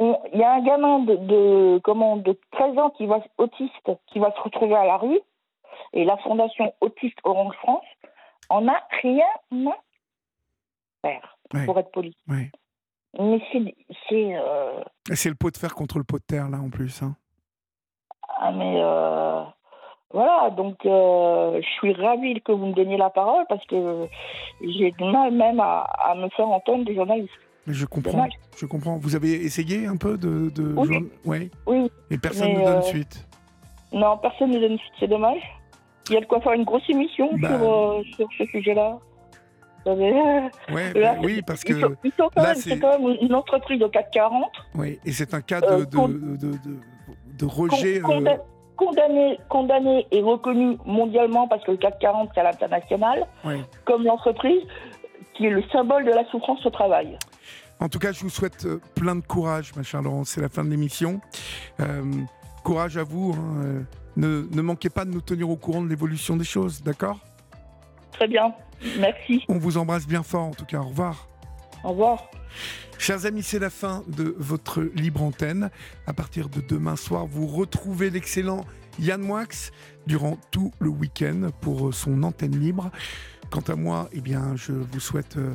Speaker 5: Il y a un gamin de, de, comment, de 13 ans qui va, autiste qui va se retrouver à la rue et la fondation Autiste Orange France en a rien à faire, pour être poli. Mais c'est. Euh...
Speaker 1: C'est le pot de fer contre le pot de terre, là, en plus. Hein.
Speaker 5: Ah, mais. Euh... Voilà, donc euh, je suis ravie que vous me donniez la parole parce que j'ai du mal même à, à, me faire entendre des journalistes.
Speaker 1: Mais je comprends, je comprends. Vous avez essayé un peu de. de
Speaker 5: oui.
Speaker 1: Ouais.
Speaker 5: oui.
Speaker 1: Et personne ne donne euh, suite
Speaker 5: Non, personne ne donne suite, c'est dommage. Il y a de quoi faire une grosse émission bah. sur, euh, sur ce sujet-là.
Speaker 1: Ouais, bah oui, parce que
Speaker 5: sont, quand, même, une entreprise au 440.
Speaker 1: Oui, et c'est un cas de, euh, de, de, de, rejet.
Speaker 5: Euh, condamné, condamné et reconnu mondialement parce que le 440 c'est à l'international, comme l'entreprise qui est le symbole de la souffrance au travail.
Speaker 1: En tout cas, je vous souhaite plein de courage, ma chère Laurence. C'est la fin de l'émission. courage à vous. Hein, ne, manquez pas de nous tenir au courant de l'évolution des choses, d'accord?
Speaker 5: Très bien, merci.
Speaker 1: On vous embrasse bien fort en tout cas, au revoir.
Speaker 5: Au revoir.
Speaker 1: Chers amis, c'est la fin de votre libre antenne. À partir de demain soir, vous retrouvez l'excellent Yann Moix durant tout le week-end pour son antenne libre. Quant à moi, eh bien, je vous souhaite euh,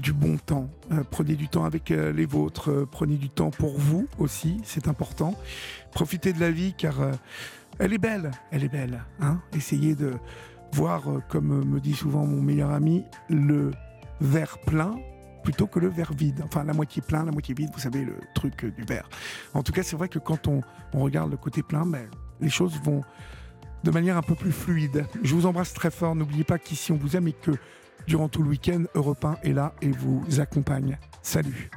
Speaker 1: du bon temps. Euh, prenez du temps avec euh, les vôtres. prenez du temps pour vous aussi, c'est important. Profitez de la vie car elle est belle, elle est belle. Hein Essayez de voir, euh, comme me dit souvent mon meilleur ami, le verre plein plutôt que le verre vide. Enfin, la moitié plein, la moitié vide, vous savez, le truc euh, du verre. En tout cas, c'est vrai que quand on, regarde le côté plein, ben, les choses vont de manière un peu plus fluide. Je vous embrasse très fort. N'oubliez pas qu'ici, on vous aime et que durant tout le week-end, Europe 1 est là et vous accompagne. Salut